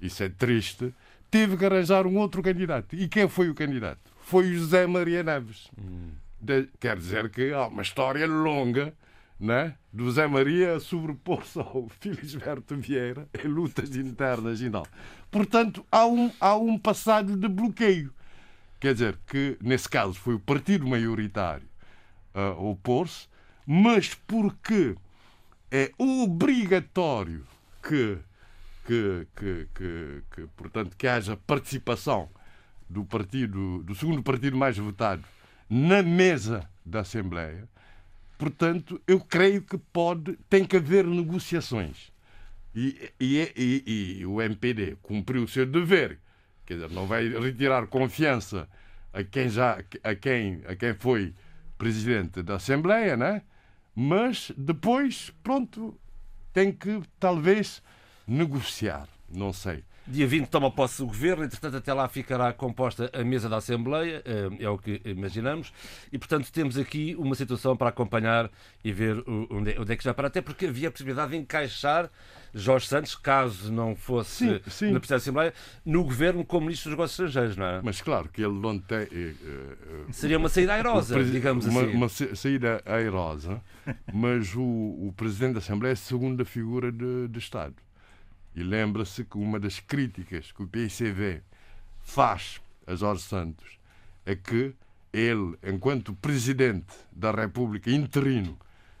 isso é triste, teve que arranjar um outro candidato. E quem foi o candidato? Foi o José Maria Neves. Hum. De, quer dizer que há uma história longa né, do Zé Maria sobrepor-se ao Filisberto Vieira em lutas internas e não. Portanto, há um, há um passado de bloqueio. Quer dizer, que nesse caso foi o partido maioritário a opor-se, mas porque é obrigatório que, que, que, que, que, portanto, que haja participação do partido, do segundo partido mais votado na mesa da Assembleia. Portanto, eu creio que pode, tem que haver negociações. E, e, e, e, o MPD cumpriu o seu dever, quer dizer, não vai retirar confiança a quem já a quem a quem foi presidente da Assembleia, né? Mas depois, pronto, tem que talvez negociar, não sei. Dia 20 toma posse o governo, entretanto, até lá ficará composta a mesa da Assembleia, eh, é o que imaginamos, e portanto temos aqui uma situação para acompanhar e ver onde é, onde é que já para, até porque havia a possibilidade de encaixar Jorge Santos, caso não fosse sim, sim. na Presidência da Assembleia, no governo como Ministro dos Negócios Estrangeiros, não é? Mas claro que ele não tem. Uh, Seria uma saída airosa, digamos uma, assim. Uma saída airosa, mas o, o Presidente da Assembleia é a segunda figura de, de Estado. E lembra-se que uma das críticas que o PICV faz a Jorge Santos é que ele, enquanto Presidente da República interino,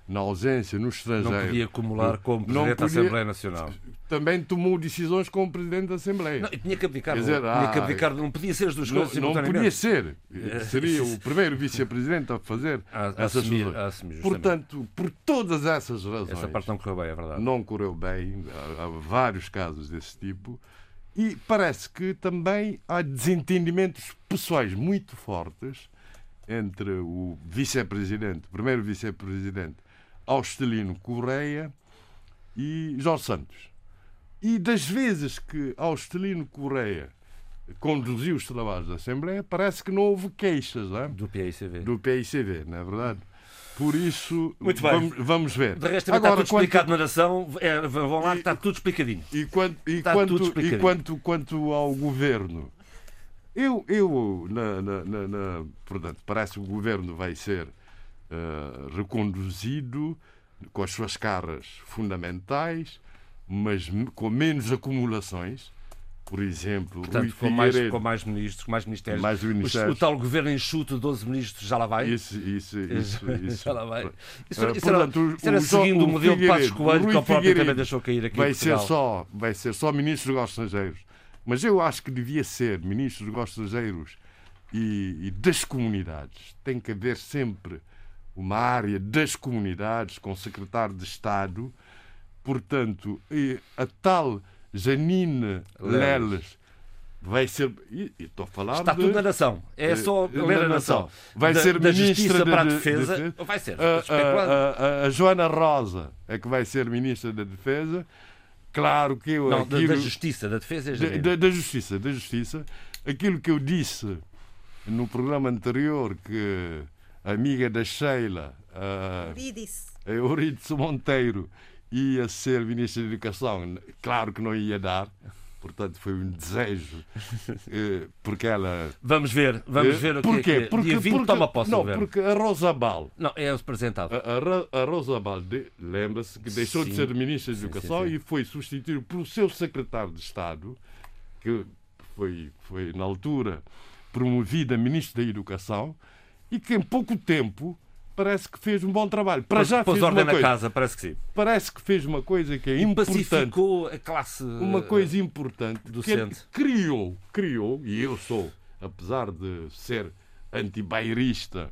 na ausência no estrangeiro. Não podia acumular como Presidente podia, da Assembleia Nacional. Também tomou decisões como Presidente da Assembleia. Não, tinha que abdicar. Dizer, não, tinha que abdicar, não podia ser as duas coisas Não, não podia ser. Seria o primeiro Vice-Presidente a fazer a, a essas assumir, a assumir, Portanto, por todas essas razões. Essa parte não correu bem, é verdade. Não correu bem. Há, há vários casos desse tipo. E parece que também há desentendimentos pessoais muito fortes entre o vice-presidente, primeiro vice-presidente Austelino Correia e Jorge Santos. E das vezes que Austelino Correia conduziu os trabalhos da Assembleia, parece que não houve queixas não é? do PICV. Do PICV, não é verdade? Por isso, Muito bem. Vamos, vamos ver. De resto, Agora, está tudo explicado na nação. É, vão lá, está tudo explicadinho. E, quanto, e, quanto, explicadinho. e quanto, quanto ao governo, eu, eu na, na, na, na portanto, parece que o governo vai ser uh, reconduzido com as suas caras fundamentais, mas com menos acumulações. Por exemplo, Portanto, com mais, com mais ministros, com mais ministérios. Mais ministérios. O, o, tal governo enxuto de 12 ministros já lá vai? Isso, isso, isso. isso. já lá vai. Isso, uh, isso portanto, era, isso era o, seguindo o, o modelo de Passos Coelho, que o próprio também deixou cair aqui vai ser só Vai ser só ministro dos negócios estrangeiros. Mas eu acho que devia ser ministro dos negócios estrangeiros e, e das comunidades. Tem que haver sempre uma área das comunidades com secretário de Estado. Portanto, a tal Janine Leles vai ser. E, estou a falar. Está de, tudo na nação. É só ler a nação. Vai da, ser da ministra Justiça de, para a Defesa. De, de, vai ser. A, a, a, a, Joana Rosa é que vai ser ministra da Defesa. Claro que eu. Não, aquilo, da, Justiça, da Defesa é da, da Justiça, da Justiça. Aquilo que eu disse no programa anterior que amiga da Sheila, a Eurídice Monteiro, ia ser Ministra da Educação. Claro que não ia dar. Portanto, foi um desejo, eh, porque ela... Vamos ver, vamos eh, ver o Porquê? que é que porque, dia 20 porque, toma posse Não, porque a Rosa Bal... Não, é apresentável. A, a, a Rosa Bal, lembra-se, que deixou sim. de ser Ministra da Educação sim, sim, e foi substituída pelo seu Secretário de Estado, que foi, foi na altura promovida Ministro da Educação, e que em pouco tempo parece que fez um bom trabalho. Para já pôs fez ordem uma coisa, na casa, parece que sim. Parece que fez uma coisa que é e importante. Pacificou a classe Uma coisa importante. Docente. Que criou, criou, e eu sou, apesar de ser antibairista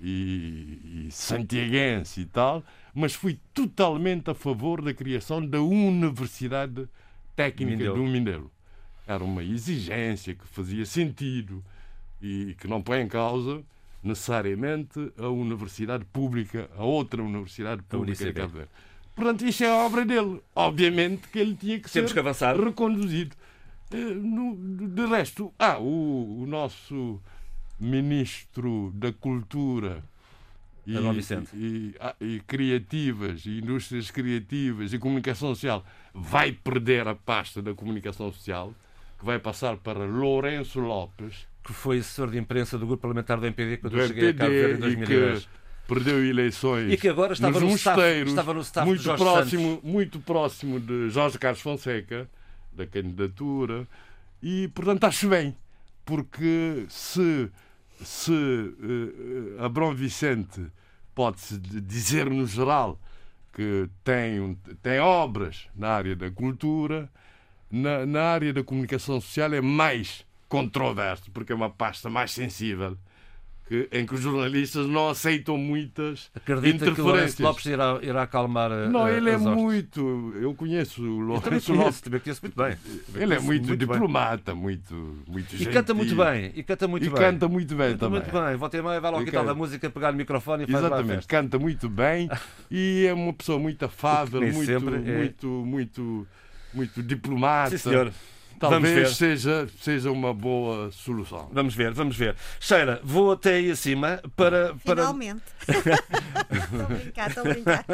e, e santiaguense e tal, mas fui totalmente a favor da criação da Universidade Técnica do Mindelo. Era uma exigência que fazia sentido e que não põe em causa necessariamente a universidade pública, a outra universidade pública de Cabo Verde. Portanto, isto é a obra dele. Obviamente que ele tinha que Temos ser que avançar. reconduzido. Eh, de resto, ah, o, o nosso ministro da Cultura e, e, ah, e, criativas, e indústrias criativas e comunicação social vai perder a pasta da comunicação social, que vai passar para Lourenço Lopes que foi assessor de imprensa do grupo parlamentar do MPD quando do eu cheguei MPD, a Cabo Verde em 2010. perdeu eleições e que agora estava nos no mosteiros, estava no staff muito próximo, Santos. muito próximo de Jorge Carlos Fonseca, da candidatura, e portanto acho bem, porque se, se uh, Abrão Vicente pode-se dizer no geral que tem, tem obras na área da cultura, na, na área da comunicação social é mais controverso, porque é uma pasta mais sensível que, em que os jornalistas não aceitam muitas Acredita interferências. que o Lourenço Lopes irá, irá acalmar a, Não, ele é hostes. muito. Eu conheço o Lourenço conheço, Lopes. também conheço muito bem. Ele é muito, bem. diplomata, muito, muito E canta muito gentil. bem. E canta muito E bem. canta muito bem Canta também. muito bem. Volta e meia, vai E quitar da música, pegar no microfone e faz Exatamente, canta muito bem e é uma pessoa muito afável, muito, é. muito, muito, muito diplomata. Sim, senhor. Vamos Talvez ver. seja, seja uma boa solução. Vamos ver, vamos ver. Sheila, vou até aí acima para. para... Finalmente. Estou a brincar, estou a brincar.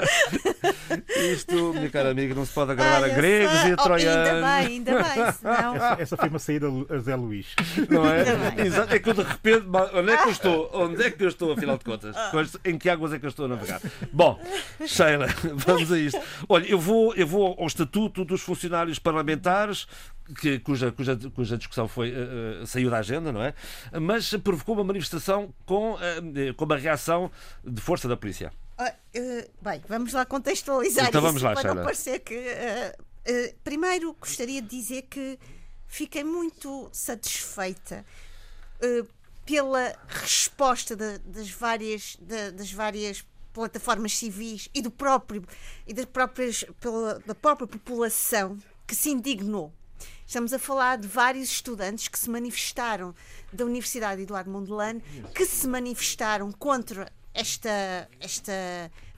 Isto, minha cara amiga, não se pode agradar a gregos sei. e a Oh, troianos. Ainda bem, ainda bem, senão. Essa foi uma saída a Zé Luís. Não é? Ainda bem. Exato, é que eu de repente, onde é que eu estou? Onde é que eu estou, afinal de contas? Pois, Em que águas é que eu estou a navegar? Bom, Sheila, vamos a isto. Olha, eu vou, eu vou ao Estatuto dos Funcionários Parlamentares, que, cuja, cuja, cuja discussão foi, eh, saiu da agenda, não é? Mas provocou uma manifestação com, eh, com uma reação de força da polícia. Ah, bem, vamos lá contextualizar Então vamos lá, para Sheila. não parecer que. primeiro, gostaria de dizer que fiquei muito satisfeita pela resposta da- das, várias, da- das várias plataformas civis e do próprio e das próprias pela, da própria população que se indignou. Estamos a falar de vários estudantes que se manifestaram da Universidade Eduardo Mondlane, que se manifestaram contra esta, esta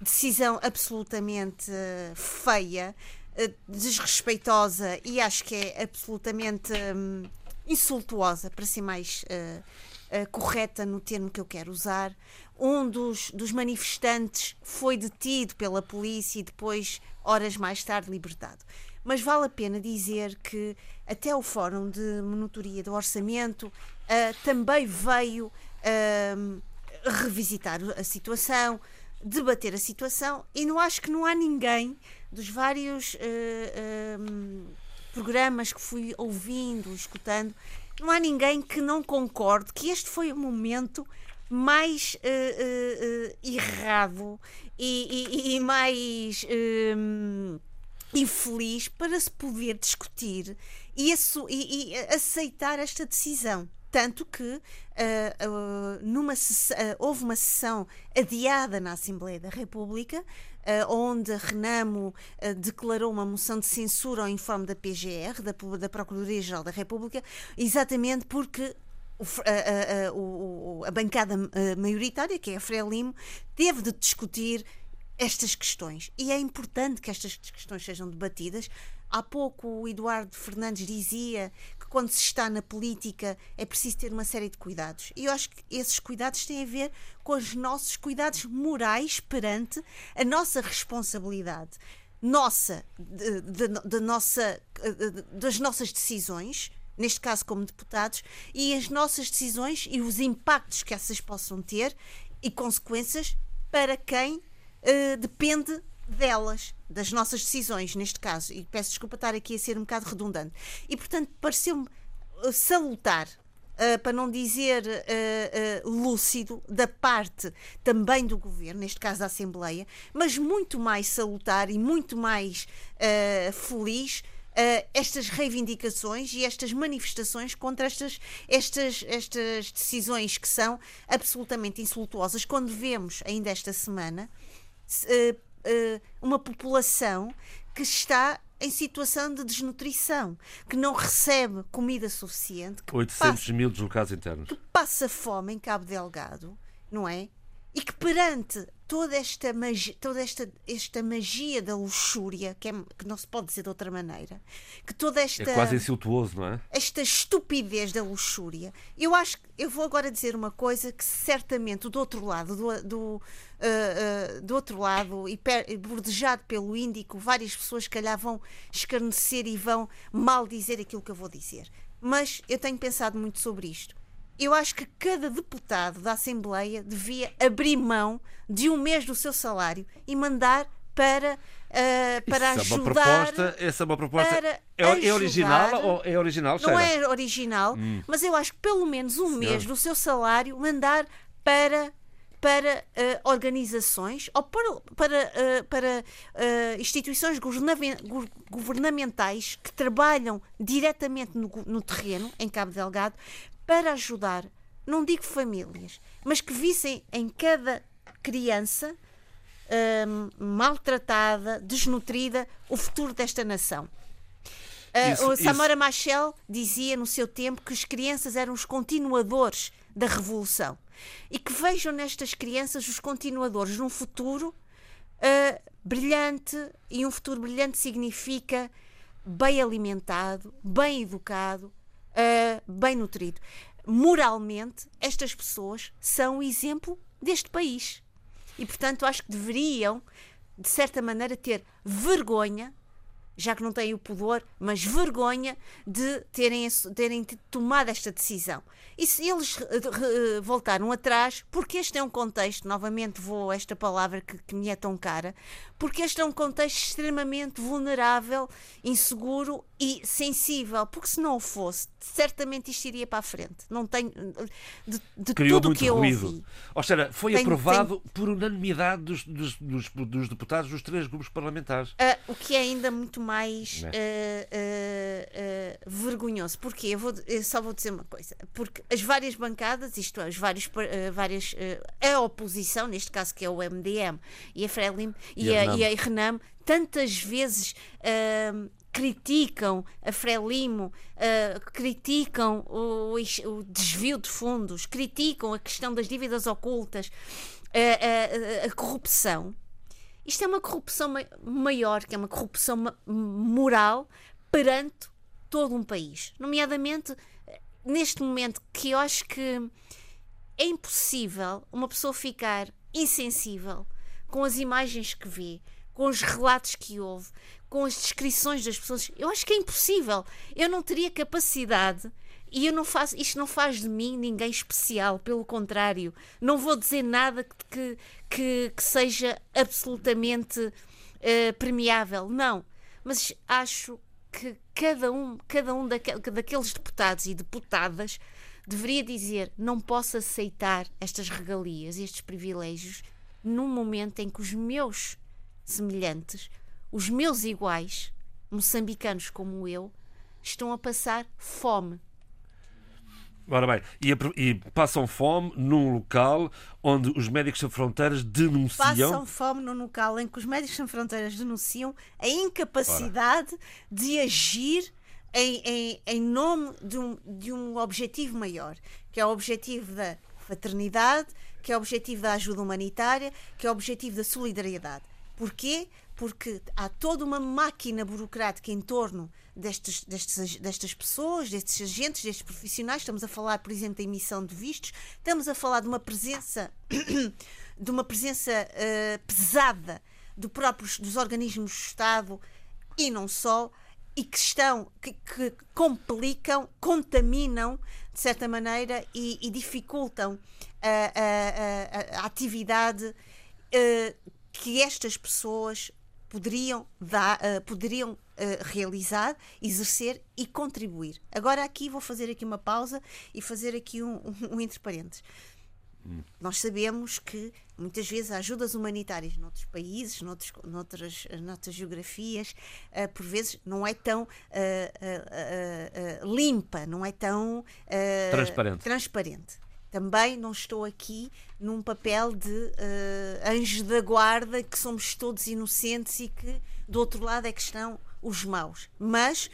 decisão absolutamente eh, feia, eh, desrespeitosa e acho que é absolutamente hum, insultuosa, para ser mais eh, eh, correta no termo que eu quero usar. Um dos, dos manifestantes foi detido pela polícia e depois, horas mais tarde, libertado. Mas vale a pena dizer que até o Fórum de Monitoria do Orçamento eh, também veio hum, revisitar a situação, debater a situação e não acho que não há ninguém dos vários eh, hum, programas que fui ouvindo, escutando, não há ninguém que não concorde que este foi o momento mais eh, errado e, e- e mais hum, infeliz para se poder discutir e, e- e aceitar esta decisão. Tanto que ah, ah, numa ah, houve uma sessão adiada na Assembleia da República, onde Renamo declarou uma moção de censura ao informe da PGR, da, da Procuradoria-Geral da República, exatamente porque a, a- a- a bancada maioritária, que é a Frelimo, teve de discutir estas questões. E é importante que estas questões sejam debatidas. Há pouco o Eduardo Fernandes dizia que quando se está na política é preciso ter uma série de cuidados. E eu acho que esses cuidados têm a ver com os nossos cuidados morais perante a nossa responsabilidade. Nossa, de, de- de nossa, de- das nossas decisões, neste caso como deputados, e as nossas decisões e os impactos que essas possam ter e consequências para quem eh, depende delas, das nossas decisões, neste caso. E peço desculpa estar aqui a ser um bocado redundante. E, portanto, pareceu-me eh, salutar. eh, para não dizer eh, eh, lúcido, da parte também do governo, neste caso da Assembleia, mas muito mais salutar e muito mais feliz estas reivindicações e estas manifestações contra estas, estas, estas decisões que são absolutamente insultuosas, quando vemos ainda esta semana se- uma população que está em situação de desnutrição, que não recebe comida suficiente, que 800 mil deslocados internos. que passa fome em Cabo Delgado, não é? E que perante toda esta magia, toda esta, esta magia da luxúria, que, é, que não se pode dizer de outra maneira, que toda esta É quase insultuoso, não é? esta estupidez da luxúria. Eu acho que eu vou agora dizer uma coisa que certamente do outro lado, do, do, ah, ah, do outro lado, e bordejado pelo Índico, várias pessoas calhar vão escarnecer e vão mal dizer aquilo que eu vou dizer. Mas eu tenho pensado muito sobre isto. Eu acho que cada deputado da Assembleia devia abrir mão de um mês do seu salário e mandar para uh, para Isso ajudar. É proposta, essa é uma proposta. É, é, original ou é original? Não é original, hum. mas eu acho que pelo menos um mês do seu salário mandar para para uh, organizações ou para, para, uh, para instituições governamentais que trabalham diretamente no, no, terreno, em Cabo Delgado, para ajudar, não digo famílias, mas que vissem em cada criança um, maltratada, desnutrida, o futuro desta nação. Uh, isso, o Samora isso... Machel dizia no seu tempo que as crianças eram os continuadores da revolução e que vejam nestas crianças os continuadores num futuro uh, brilhante e um futuro brilhante significa bem alimentado, bem educado, uh, bem nutrido. Moralmente, estas pessoas são o exemplo deste país. E, portanto, acho que deveriam, de certa maneira, ter vergonha, já que não têm o pudor, mas vergonha de terem, terem tomado esta decisão. E se eles voltaram atrás, porque este é um contexto, novamente vou a esta palavra que, que me é tão cara, porque este é um contexto extremamente vulnerável, inseguro e sensível, porque se não o fosse, certamente isto iria para a frente. Não tenho de, de tudo o que eu ruído. ouvi. Ou seja, foi tenho, aprovado tenho... por unanimidade dos, dos, dos, dos, deputados dos três grupos parlamentares. Uh, o que é ainda muito mais uh, uh, vergonhoso. Porquê? Eu, vou, eu só vou dizer uma coisa. Porque as várias bancadas, isto é, as várias, várias a oposição, neste caso que é o MDM e a Frelimo e, e, a, e a Renam, tantas vezes uh, criticam a Frelimo, uh, criticam o, o, desvio de fundos, criticam a questão das dívidas ocultas, uh, a corrupção. Isto é uma corrupção maior, que é uma corrupção moral perante todo um país. Nomeadamente, neste momento que eu acho que é impossível uma pessoa ficar insensível com as imagens que vê, com os relatos que houve, com as descrições das pessoas. Eu acho que é impossível. Eu não teria capacidade e eu não faço, isto não faz de mim ninguém especial, pelo contrário. Não vou dizer nada que, que, que seja absolutamente uh, premiável, não. Mas acho que cada um, cada um daqueles deputados e deputadas deveria dizer: não posso aceitar estas regalias, estes privilégios, num momento em que os meus semelhantes, os meus iguais, moçambicanos como eu, estão a passar fome. Ora bem, e, e, passam fome num local onde os Médicos Sem Fronteiras denunciam. Passam fome num local em que os Médicos Sem Fronteiras denunciam a incapacidade Ora. de agir em, em, em nome de um, de um objetivo maior, que é o objetivo da fraternidade, que é o objetivo da ajuda humanitária, que é o objetivo da solidariedade. Porquê? Porque há toda uma máquina burocrática em torno destes, destes, destas pessoas, destes agentes, destes profissionais. Estamos a falar, por exemplo, da emissão de vistos, estamos a falar de uma presença, de uma presença uh, pesada do próprios, dos organismos do Estado e não só, e que estão, que, que complicam, contaminam, de certa maneira, e, e dificultam a, a, a, a atividade uh, que estas pessoas poderiam, dar, uh, poderiam uh, realizar, exercer e contribuir. Agora aqui vou fazer aqui uma pausa e fazer aqui um, um, um entre parênteses. Hum. Nós sabemos que muitas vezes ajudas humanitárias noutros países, noutros, noutras, noutras geografias, uh, por vezes não é tão uh, uh, limpa, não é tão transparente. transparente. Também não estou aqui num papel de anjo da guarda, que somos todos inocentes e que do outro lado é que estão os maus. Mas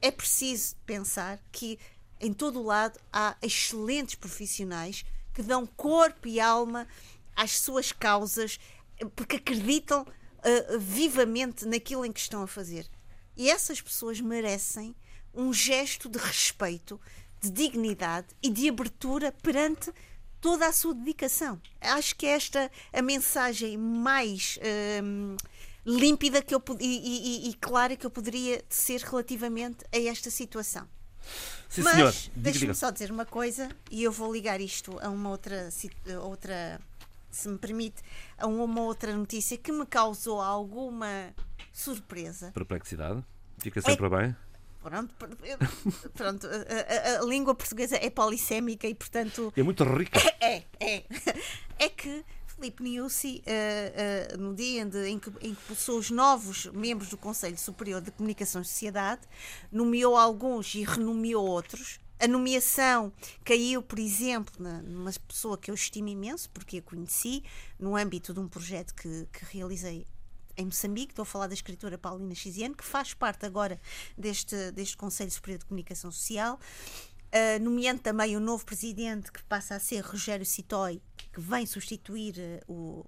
é preciso pensar que em todo o lado há excelentes profissionais que dão corpo e alma às suas causas porque acreditam uh, vivamente naquilo em que estão a fazer. E essas pessoas merecem um gesto de respeito de dignidade e de abertura perante toda a sua dedicação. Acho que é esta a mensagem mais hum, límpida que eu, e, e, e, clara que eu poderia ser relativamente a esta situação. Sim, Mas deixe-me só dizer uma coisa e eu vou ligar isto a uma outra, outra se me permite, a uma outra notícia que me causou alguma surpresa. Perplexidade. Fica sempre é... bem. Pronto, pronto a, a, a, língua portuguesa é polissémica e, portanto. É muito rica. É, é. É que Filipe Niusi, uh, uh, no dia em, que, em que pulsou os novos membros do Conselho Superior de Comunicação e Sociedade, nomeou alguns e renomeou outros. A nomeação caiu, por exemplo, numa pessoa que eu estimo imenso, porque a conheci no âmbito de um projeto que, que realizei em Moçambique, estou a falar da escritora Paulina Xiziane, que faz parte agora deste, deste Conselho Superior de Comunicação Social, uh, nomeando também o novo presidente, que passa a ser Rogério Citói, que vem substituir uh, o,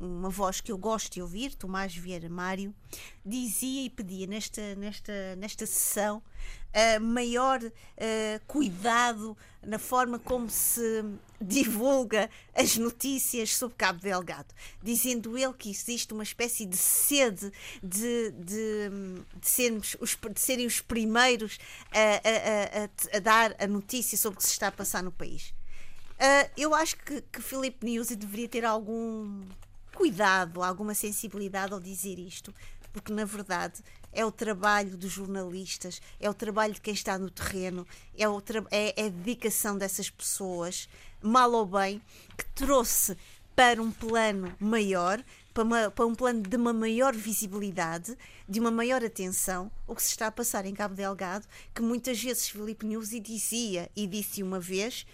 uma voz que eu gosto de ouvir, Tomás Vieira Mário, dizia e pedia nesta, nesta, nesta sessão uh, maior uh, cuidado na forma como se divulga as notícias sobre Cabo Delgado, dizendo ele que existe uma espécie de sede de, de, de, sermos os, de serem os primeiros a, a, a, a dar a notícia sobre o que se está a passar no país. Uh, eu acho que, que Filipe deveria ter algum cuidado, alguma sensibilidade ao dizer isto, porque na verdade é o trabalho dos jornalistas, é o trabalho de quem está no terreno, é, o é, é a dedicação dessas pessoas, mal ou bem, que trouxe para um plano maior, para, uma, para, um plano de uma maior visibilidade, de uma maior atenção, o que se está a passar em Cabo Delgado, que muitas vezes Filipe Nuzzi dizia, e disse uma vez,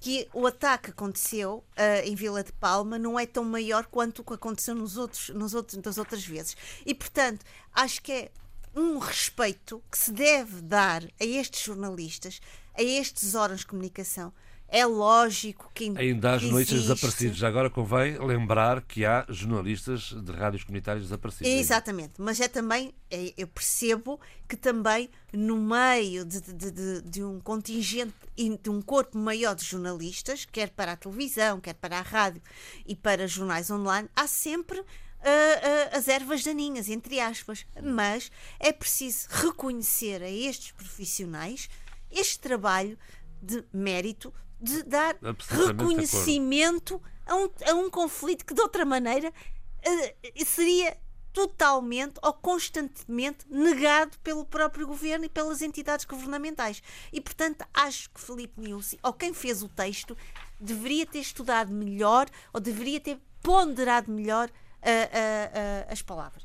que o ataque aconteceu uh, em Vila de Palma não é tão maior quanto o que aconteceu nos outros, nos outros, das outras vezes. E, portanto, acho que é um respeito que se deve dar a estes jornalistas, a estes órgãos de comunicação, é lógico que Ainda há jornalistas desaparecidos. Já agora convém lembrar que há jornalistas de rádios comunitárias desaparecidos. Exatamente, mas é também, é, eu percebo que também no meio de, de, de, de um contingente e de um corpo maior de jornalistas, quer para a televisão, quer para a rádio e para jornais online, há sempre uh, uh, as ervas daninhas, entre aspas. Mas é preciso reconhecer a estes profissionais este trabalho de mérito de dar reconhecimento a um, a um conflito que, de outra maneira, uh, seria totalmente ou constantemente negado pelo próprio governo e pelas entidades governamentais. E, portanto, acho que Felipe Nilsi, ou quem fez o texto, deveria ter estudado melhor ou deveria ter ponderado melhor uh, uh, as palavras.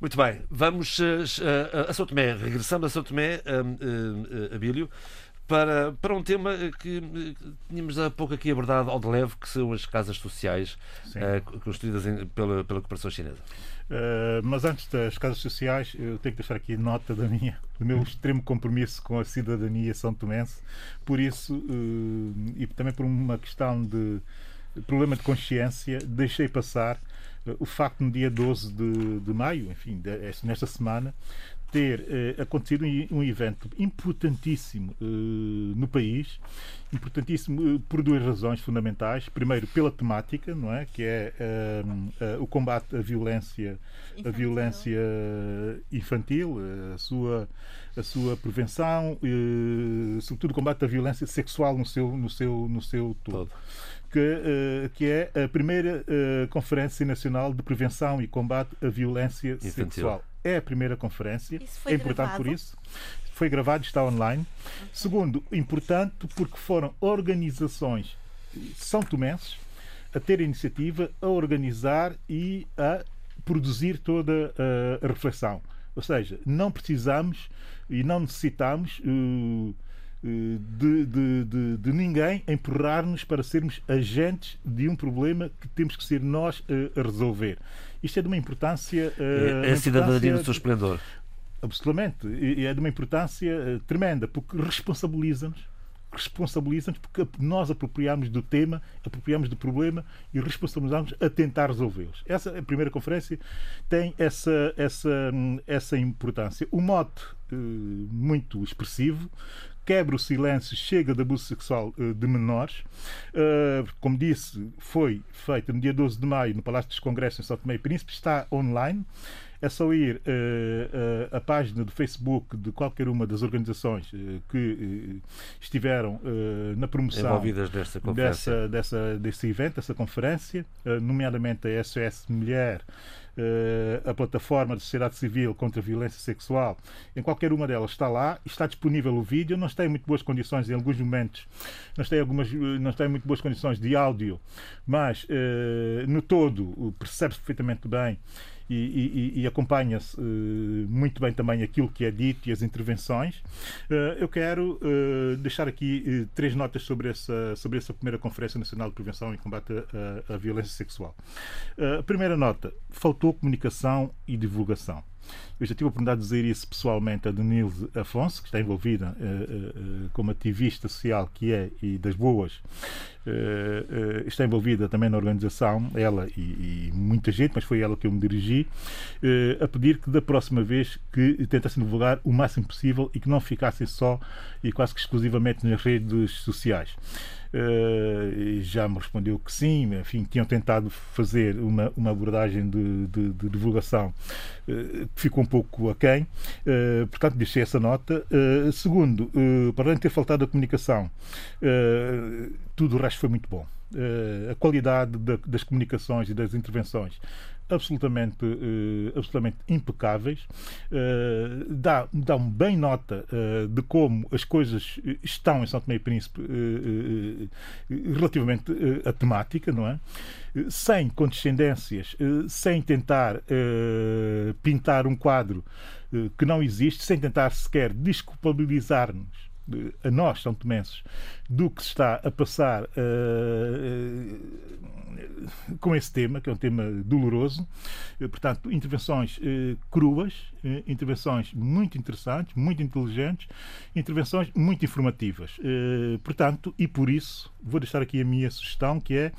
Muito bem, vamos a São Tomé, regressando a São Tomé, Abílio para, para um tema que tínhamos há pouco aqui abordado ao de leve, que são as casas sociais uh, construídas em, pela, pela cooperação chinesa. Uh, mas antes das casas sociais, eu tenho que deixar aqui nota da minha, do meu extremo compromisso com a cidadania são tomense. Por isso, uh, e também por uma questão de problema de consciência, deixei passar o facto no dia 12 de, de maio, enfim, de, nesta semana, ter uh, acontecido um, evento importantíssimo uh, no país, importantíssimo uh, por duas razões fundamentais. Primeiro, pela temática, não é, que é o combate à violência, infantil. a violência infantil, a sua a sua prevenção, sobretudo o combate à violência sexual no seu no seu no seu todo. todo. Que, que, é a primeira Conferência Nacional de Prevenção e Combate à Violência Infantil. Sexual é a primeira conferência. é importante gravado. por isso. Foi gravado, está online. Okay. Segundo, importante porque foram organizações são tomenses a ter a iniciativa a organizar e a produzir toda a, a reflexão. Ou seja, não precisamos e não necessitamos uh, de, de, de, de, ninguém empurrar-nos para sermos agentes de um problema que temos que ser nós a resolver. Isto é de uma importância. Uh, é a cidadania no seu esplendor. Absolutamente. E é de uma importância uh, tremenda, porque responsabiliza-nos responsabiliza-nos porque nós apropriamos do tema, apropriamos do problema e responsabilizamos a tentar resolvê-los. Essa a primeira conferência tem essa essa essa importância. O mote uh, muito expressivo quebra o silêncio, chega de abuso sexual uh, de menores. Uh, como disse, foi feita no dia 12 de maio no Palácio dos Congressos em São Tomé e Príncipe, está online. É só ir uh, uh, à página do Facebook de qualquer uma das organizações uh, que estiveram na promoção envolvidas desta dessa, dessa, desse evento, dessa conferência, nomeadamente a SOS Mulher a plataforma de sociedade civil contra a violência sexual, em qualquer uma delas está lá, está disponível o vídeo, não está em muito boas condições em alguns momentos, não está em, algumas, não está em muito boas condições de áudio, mas no todo percebe-se perfeitamente bem e, e, e acompanha-se uh, muito bem também aquilo que é dito e as intervenções. Uh, eu quero uh, deixar aqui três notas sobre essa, sobre essa primeira Conferência Nacional de Prevenção e Combate à, à Violência Sexual. primeira nota: faltou comunicação e divulgação. Eu já tive a oportunidade de dizer isso pessoalmente a Denise Afonso, que está envolvida uh, uh, como ativista social que é e das boas, uh, está envolvida também na organização, ela e, e, muita gente, mas foi ela que eu me dirigi, a pedir que da próxima vez que tentassem divulgar o máximo possível e que não ficassem só e quase que exclusivamente nas redes sociais. Uh, já me respondeu que sim, enfim, tinham tentado fazer uma, uma abordagem de, de, de divulgação uh, que ficou um pouco aquém, uh, portanto deixei essa nota. segundo, para além de ter faltado a comunicação, tudo o resto foi muito bom. Uh, a qualidade da, das comunicações e das intervenções absolutamente, uh, absolutamente impecáveis, uh, dá, dão bem nota de como as coisas estão em São Tomé e Príncipe relativamente à temática, não é? Sem condescendências, sem tentar pintar um quadro que não existe, sem tentar sequer desculpabilizar-nos a nós, São Tomenses, do que se está a passar uh, com esse tema, que é um tema doloroso. Uh, portanto, intervenções uh, cruas, intervenções muito interessantes, muito inteligentes, intervenções muito informativas. portanto, e por isso, vou deixar aqui a minha sugestão, que é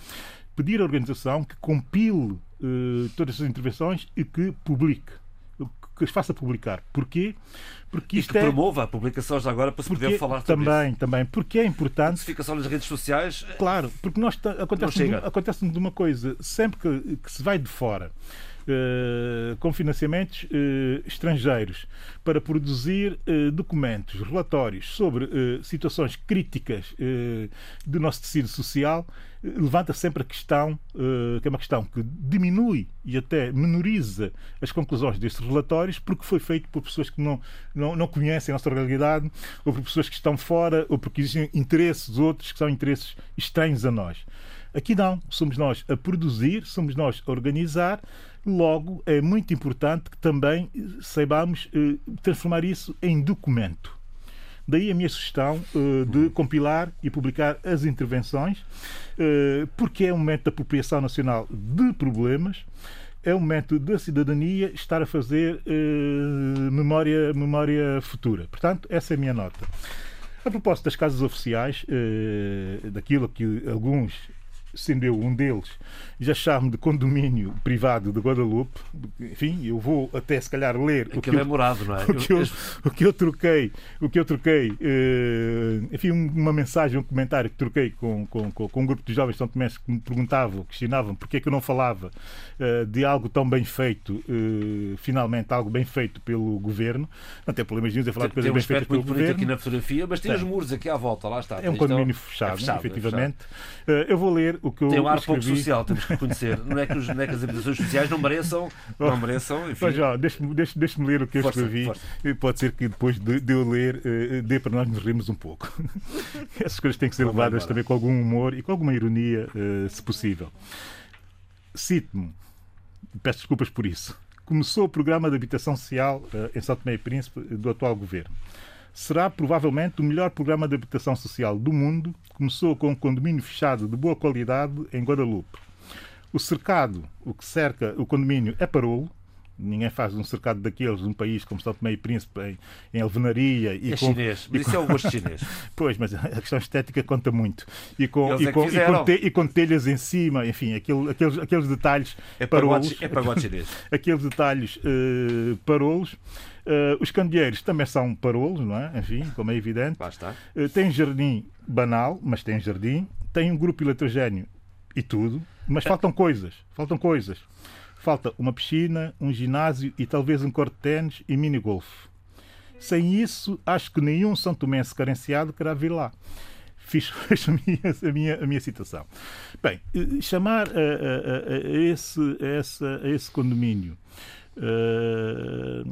pedir à organização que compile todas essas intervenções e que publique que as faça publicar. Porquê? Porque isto e que é... promova a publicação já agora para se poder falar também, Também, também. Porque é importante... Se fica só nas redes sociais... Claro, porque nós acontece-nos acontece de uma coisa, sempre que, que se vai de fora com financiamentos uh, estrangeiros para produzir uh, documentos, relatórios sobre situações críticas do nosso tecido social, levanta sempre a questão, que é uma questão que diminui e até menoriza as conclusões destes relatórios, porque foi feito por pessoas que não, não, não conhecem a nossa realidade, ou por pessoas que estão fora, ou porque existem interesses outros que são interesses estranhos a nós. Aqui não, somos nós a produzir, somos nós a organizar, logo é muito importante que também saibamos eh, transformar isso em documento. Daí a minha sugestão uh, de compilar e publicar as intervenções, uh, porque é um momento da apropriação nacional de problemas, é um momento da cidadania estar a fazer uh, memória, memória futura. Portanto, essa é a minha nota. A propósito das casas oficiais, daquilo que alguns sendo eu um deles, já chamo de condomínio privado de Guadalupe. Enfim, eu vou até se calhar ler o que, eu, é morado, não é? o, que eu, o que eu troquei, o que eu troquei, uh, enfim, uma mensagem, um comentário que troquei com, com, com, um grupo de jovens São Tomé que me perguntavam, questionavam porque é que eu não falava uh, de algo tão bem feito, uh, finalmente algo bem feito pelo governo. Não tem problemas nenhum em falar de coisas bem feitas pelo governo. aqui na fotografia, mas tem, os muros aqui à volta, lá está. É um condomínio fechado, é fechado, efetivamente. É fechado. eu vou ler o que eu Tem um ar escrevi... pouco social, temos que reconhecer. Não é que, os, não é que as habitações sociais não mereçam, não mereçam enfim. Mas já, deixe-me deixe, deixe ler o que eu força, escrevi. Força. Pode ser que depois de, de eu ler uh, dê para nós nos rirmos um pouco. Essas coisas têm que ser levadas também com algum humor e com alguma ironia, uh, se possível. Cito-me, peço desculpas por isso. Começou o programa de habitação social uh, em São Tomé e Príncipe do atual governo será provavelmente o melhor programa de habitação social do mundo. Começou com um condomínio fechado de boa qualidade em Guadalupe. O cercado, o que cerca o condomínio, é parolo. Ninguém faz um cercado daqueles num país como São Tomé e Príncipe em, em alvenaria. E é com, chinês, mas isso com... é o gosto chinês. pois, mas a questão estética conta muito. E com, e, é com, e, com te, e com, telhas em cima, enfim, aquele, aqueles, aqueles detalhes é parolos. É pagode chinês. aqueles detalhes uh, parolos. Uh, os candeeiros também são parolos, não é? Enfim, como é evidente. Basta. Uh, tem jardim banal, mas tem jardim. Tem um grupo eletrogéneo e tudo. Mas faltam coisas. Faltam coisas. Falta uma piscina, um ginásio e talvez um corte de ténis e mini-golf. Sem isso, acho que nenhum São Tomense carenciado querá vir lá. Fiz, a, minha, a, minha, a minha citação. Bem, eh, chamar a, a, a esse, a, esse condomínio uh,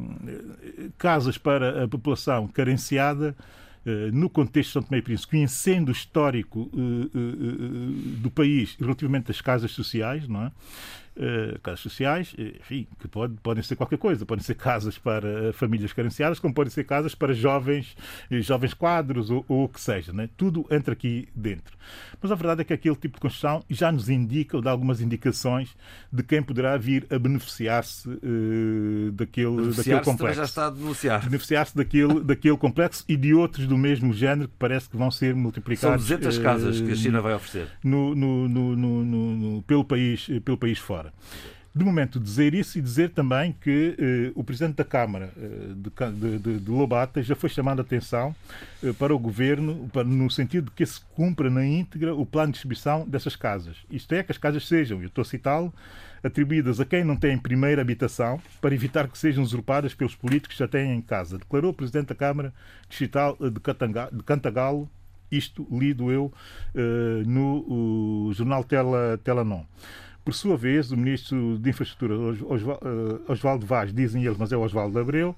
casas para a população carenciada uh, no contexto de São Tomé e Príncipe, conhecendo o histórico uh, do país relativamente às casas sociais, não é? Uh, casas sociais, enfim, que pode, podem ser qualquer coisa. Podem ser casas para famílias carenciadas, como podem ser casas para jovens, jovens quadros ou, ou o que seja. Né? Tudo entra aqui dentro. Mas a verdade é que aquele tipo de construção já nos indica, ou dá algumas indicações, de quem poderá vir a beneficiar-se uh, daquele, beneficiar daquele complexo. já está a denunciar. Beneficiar-se daquele, daquele complexo e de outros do mesmo género que parece que vão ser multiplicados. São 200 uh, casas que a China vai oferecer. No, no, no, no, pelo, país, pelo país fora de momento dizer isso e dizer também que eh, o Presidente da Câmara eh, de, de, de, Lobata já foi chamando a atenção eh, para o Governo para, no sentido de que se cumpra na íntegra o plano de distribuição dessas casas. Isto é, que as casas sejam, eu estou a citá-lo, atribuídas a quem não tem primeira habitação para evitar que sejam usurpadas pelos políticos que já têm em casa, declarou o Presidente da Câmara Distrital de, de Cantagalo, isto lido eu eh, no jornal Tela, Telanon. Por sua vez, o ministro de Infraestrutura, eh, Osvaldo Vaz, dizem eles, mas é Osvaldo Abreu,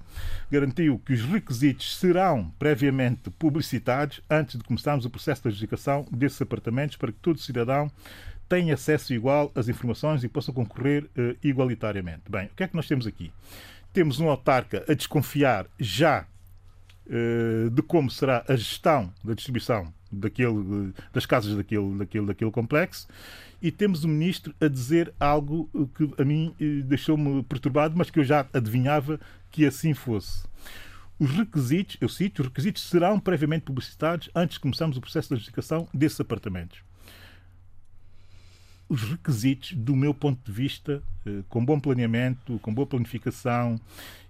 garantiu que os requisitos serão previamente publicitados antes de começarmos o processo de adjudicação desses apartamentos para que todo cidadão tenha acesso igual às informações e possa concorrer uh, igualitariamente. Bem, o que é que nós temos aqui? Temos um autarca a desconfiar já uh, de como será a gestão da distribuição daquele, das casas daquele, daquele, daquele complexo e temos o ministro a dizer algo que a mim eh, deixou-me perturbado, mas que eu já adivinhava que assim fosse. Os requisitos, eu cito, os requisitos serão previamente publicitados antes de começarmos o processo de adjudicação desses apartamentos. Os requisitos, do meu ponto de vista, eh, com bom planeamento, com boa planificação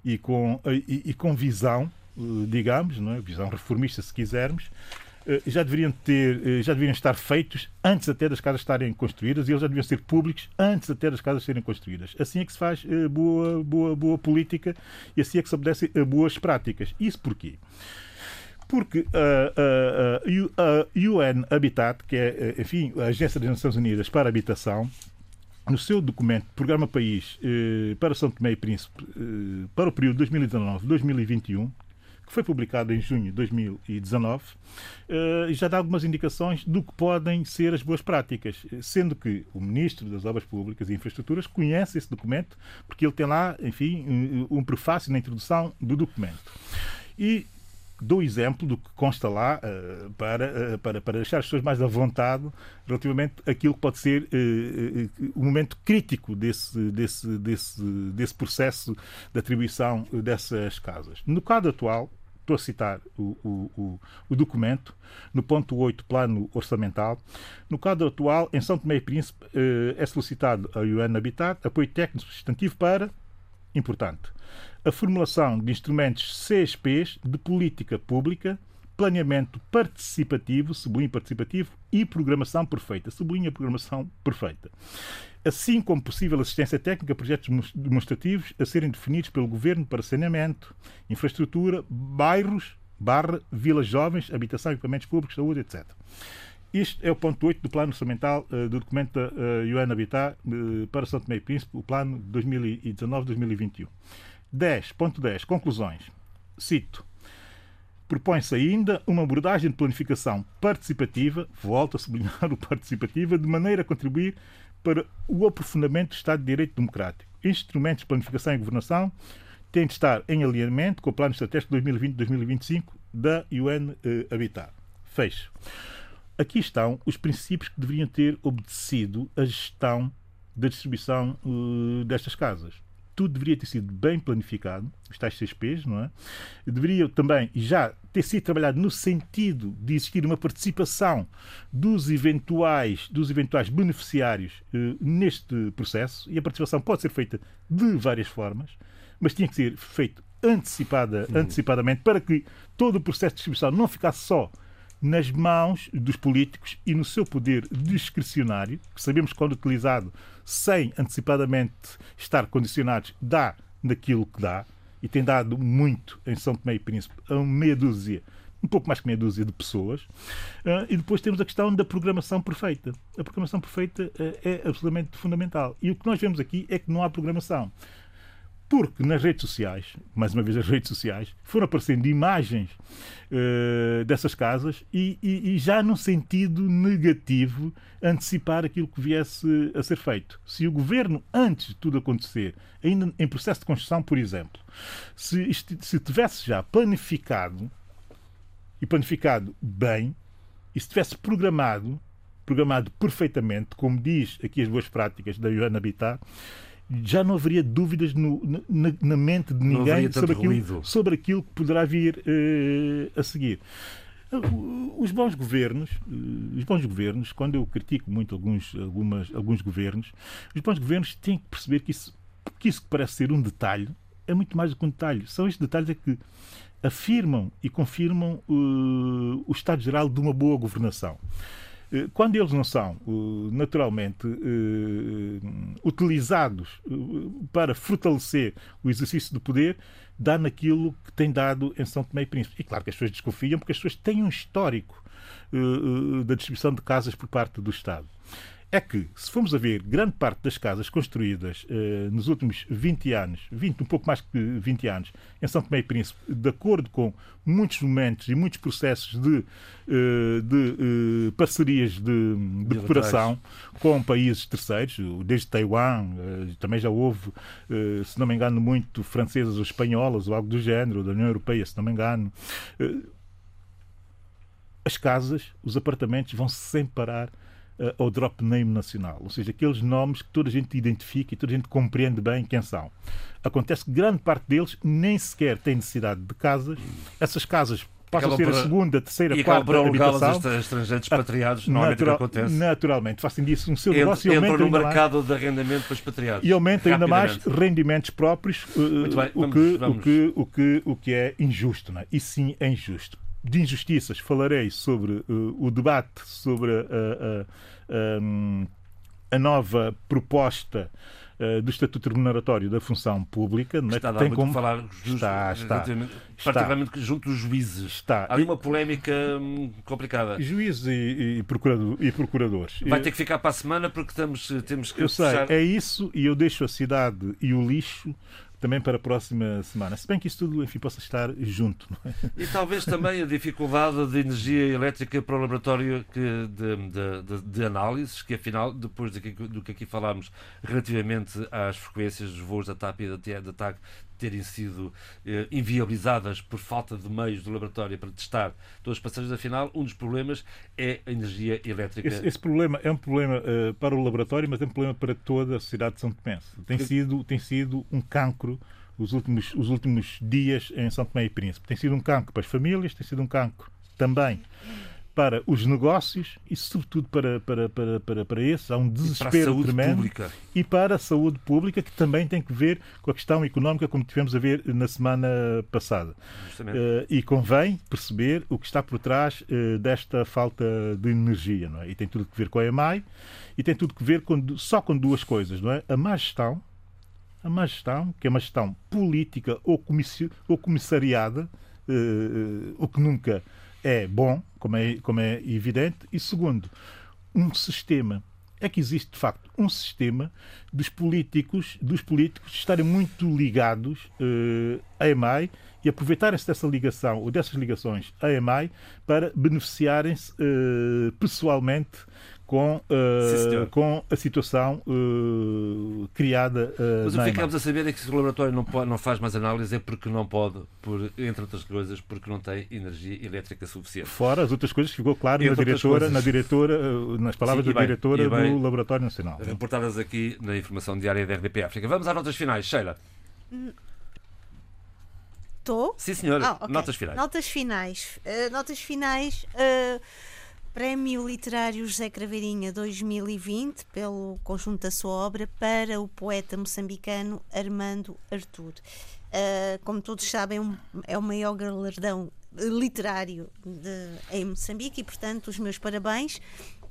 e com, e, e com visão, eh, digamos, não é? visão reformista, se quisermos, eh, já deveriam ter, eh, já deveriam estar feitos antes até das casas estarem construídas e eles já deviam ser públicos antes até das casas serem construídas. Assim é que se faz eh, boa, boa, boa política e assim é que se obedece a boas práticas. Isso porquê? Porque a, a, a UN Habitat, que é, enfim, a Agência das Nações Unidas para a Habitação, no seu documento Programa País para São Tomé e Príncipe para o período 2019-2021, que foi publicado em junho de 2019, eh, já dá algumas indicações do que podem ser as boas práticas, sendo que o Ministro das Obras Públicas e Infraestruturas conhece esse documento, porque ele tem lá, enfim, um prefácio na introdução do documento. E dou exemplo do que consta lá uh, para, uh, para, para deixar as pessoas mais à vontade relativamente àquilo que pode ser uh, o momento crítico desse, desse, desse, desse processo de atribuição dessas casas. No caso atual, estou a citar o, o, o, documento, no ponto 8, plano orçamental. No quadro atual, em São Tomé e Príncipe, é solicitado a UN Habitat apoio técnico substantivo para, importante, a formulação de instrumentos CSPs de política pública, planeamento participativo, sublinho participativo, e programação perfeita, sublinha programação perfeita assim como possível assistência técnica a projetos demonstrativos a serem definidos pelo Governo para saneamento, infraestrutura, bairros, barra, vilas jovens, habitação, equipamentos públicos, saúde, etc. Isto é o ponto 8 do plano orçamental uh, do documento da uh, UN Habitat uh, para São Tomé e Príncipe, o plano 2019-2021. 10. Ponto 10. Conclusões. Cito. Propõe-se ainda uma abordagem de planificação participativa, volto a sublinhar o participativa, de maneira a contribuir para o aprofundamento do Estado de Direito Democrático. Instrumentos de planificação e governação têm de estar em alinhamento com o Plano Estratégico 2020-2025 da UN eh, Habitat. Fecho. Aqui estão os princípios que deveriam ter obedecido a gestão da distribuição uh, destas casas tudo deveria ter sido bem planificado, os tais CSPs, não é? Deveria também já ter sido trabalhado no sentido de existir uma participação dos eventuais, dos eventuais beneficiários eh, neste processo, e a participação pode ser feita de várias formas, mas tinha que ser feito antecipada, antecipadamente para que todo o processo de distribuição não ficasse só nas mãos dos políticos e no seu poder discricionário, que sabemos que quando utilizado sem antecipadamente estar condicionados, dá naquilo que dá, e tem dado muito em São Tomé e Príncipe, a meia dúzia um pouco mais que meia dúzia de pessoas. Uh, e depois temos a questão da programação perfeita. A programação perfeita uh, é absolutamente fundamental. E o que nós vemos aqui é que não há programação. Porque nas redes sociais, mais uma vez as redes sociais, foram aparecendo imagens uh, dessas casas e, e, e, já num sentido negativo antecipar aquilo que viesse a ser feito. Se o governo, antes de tudo acontecer, ainda em processo de construção, por exemplo, se, se tivesse já planificado e planificado bem, e se tivesse programado, programado perfeitamente, como diz aqui as boas práticas da Joana Habitat, já não haveria dúvidas no, na, na, mente de ninguém sobre aquilo, sobre aquilo, que poderá vir uh, a seguir. Os bons governos, eh, os bons governos, quando eu critico muito alguns, algumas, alguns governos, os bons governos têm que perceber que isso, que isso que parece ser um detalhe é muito mais do que um detalhe. São estes detalhes é que afirmam e confirmam uh, o estado geral de uma boa governação. Eh, quando eles não são eh, naturalmente eh, utilizados para fortalecer o exercício do poder, dá naquilo que tem dado em São Tomé e Príncipe. E claro que as pessoas desconfiam porque as pessoas têm um histórico da distribuição de casas por parte do Estado é que, se formos a ver grande parte das casas construídas eh, nos últimos 20 anos, 20, um pouco mais que 20 anos, em São Tomé e Príncipe, de acordo com muitos momentos e muitos processos de, eh, de eh, parcerias de, de cooperação com países terceiros, desde Taiwan, também já houve, se não me engano, muito francesas ou espanholas ou algo do género, da União Europeia, se não me engano. As casas, os apartamentos vão se separar uh, ao drop name nacional, ou seja, aqueles nomes que toda a gente identifica e toda a gente compreende bem quem são. Acontece que grande parte deles nem sequer tem necessidade de casas. Essas casas passam a ser a segunda, terceira, e quarta habitação. E estrangeiros expatriados, normalmente natural, acontece. Naturalmente, fazem disso um seu negócio e aumentam no mercado mais, de arrendamento para expatriados. E aumenta ainda mais rendimentos próprios, uh, bem, o, vamos, que, vamos. O, que, o, que, o que é injusto. Não é? E sim é injusto de injustiças falarei sobre uh, o debate sobre a, a, a, a nova proposta do Estatuto Remuneratório da Função Pública. É? Está tem como... falar just... está, está, particularmente junto dos juízes. Está. Há ali uma polémica hum, complicada. Juízes e, e, procurador, e procuradores. Vai ter que ficar para a semana porque estamos, temos que Eu sei, é isso e eu deixo a cidade e o lixo também para a próxima semana. Se bem que isso tudo, enfim, possa estar junto. É? E talvez também a dificuldade de energia elétrica para o laboratório que, de, de, de, de análises, que afinal, depois do que, do que aqui falámos relativamente às frequências dos voos da TAP e da TAG terem sido eh, inviabilizadas por falta de meios do laboratório para testar todos os passageiros, afinal, um dos problemas é a energia elétrica. Esse, esse problema é um problema uh, para o laboratório, mas é um problema para toda a sociedade de São Tomé. Tem, sido, tem sido um cancro os últimos, os últimos dias em São Tomé e Príncipe. Tem sido um cancro para as famílias, tem sido um cancro também para os negócios e, sobretudo, para, para, para, para, para esses. Há um desespero e tremendo. Pública. E para a saúde pública, que também tem que ver com a questão económica, como tivemos a ver na semana passada. Uh, e convém perceber o que está por trás uh, desta falta de energia. Não é? E tem tudo a ver com a EMAI e tem tudo a ver com, só com duas coisas. Não é? A má gestão, a má gestão, que é uma gestão política ou, comissi ou comissariada, uh, o que nunca é bom, como é, como é evidente, e segundo, um sistema. É que existe, de facto, um sistema dos políticos, dos políticos estarem muito ligados uh, à EMAI e aproveitarem-se dessa ligação ou dessas ligações à EMAI para beneficiarem-se uh, pessoalmente com, uh, com a situação uh, criada uh, Mas o que ficamos a saber é que se o laboratório não, pode, não faz mais análise é porque não pode, por, entre outras coisas, porque não tem energia elétrica suficiente. Fora as outras coisas que ficou claro na diretora, na diretora, nas palavras Sim, da bem, diretora bem, do Laboratório Nacional. Reportadas aqui na informação diária da RDP África. Vamos às notas finais, Sheila. Estou? Sim, senhora. Ah, okay. Notas finais. Notas finais. Uh, notas finais. Prémio Literário José Craveirinha 2020 pelo conjunto da sua obra para o poeta moçambicano Armando Artur. Uh, como todos sabem, é o maior galardão literário de, em Moçambique e, portanto, os meus parabéns.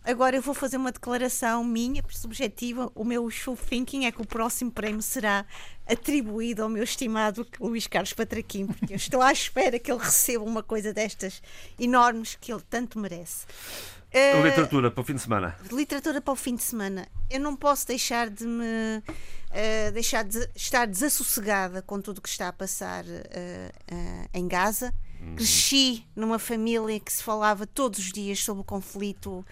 Agora eu vou fazer uma declaração minha, subjetiva. O meu wishful thinking é que o próximo prémio será atribuído ao meu estimado Luís Carlos Patraquim, porque eu estou à espera que ele receba uma coisa destas enormes que ele tanto merece. Uh, literatura para o fim de semana. Literatura para o fim de semana. Eu não posso deixar de me uh, deixar de estar desassossegada com tudo o que está a passar uh, em Gaza. Uhum. Cresci numa família que se falava todos os dias sobre o conflito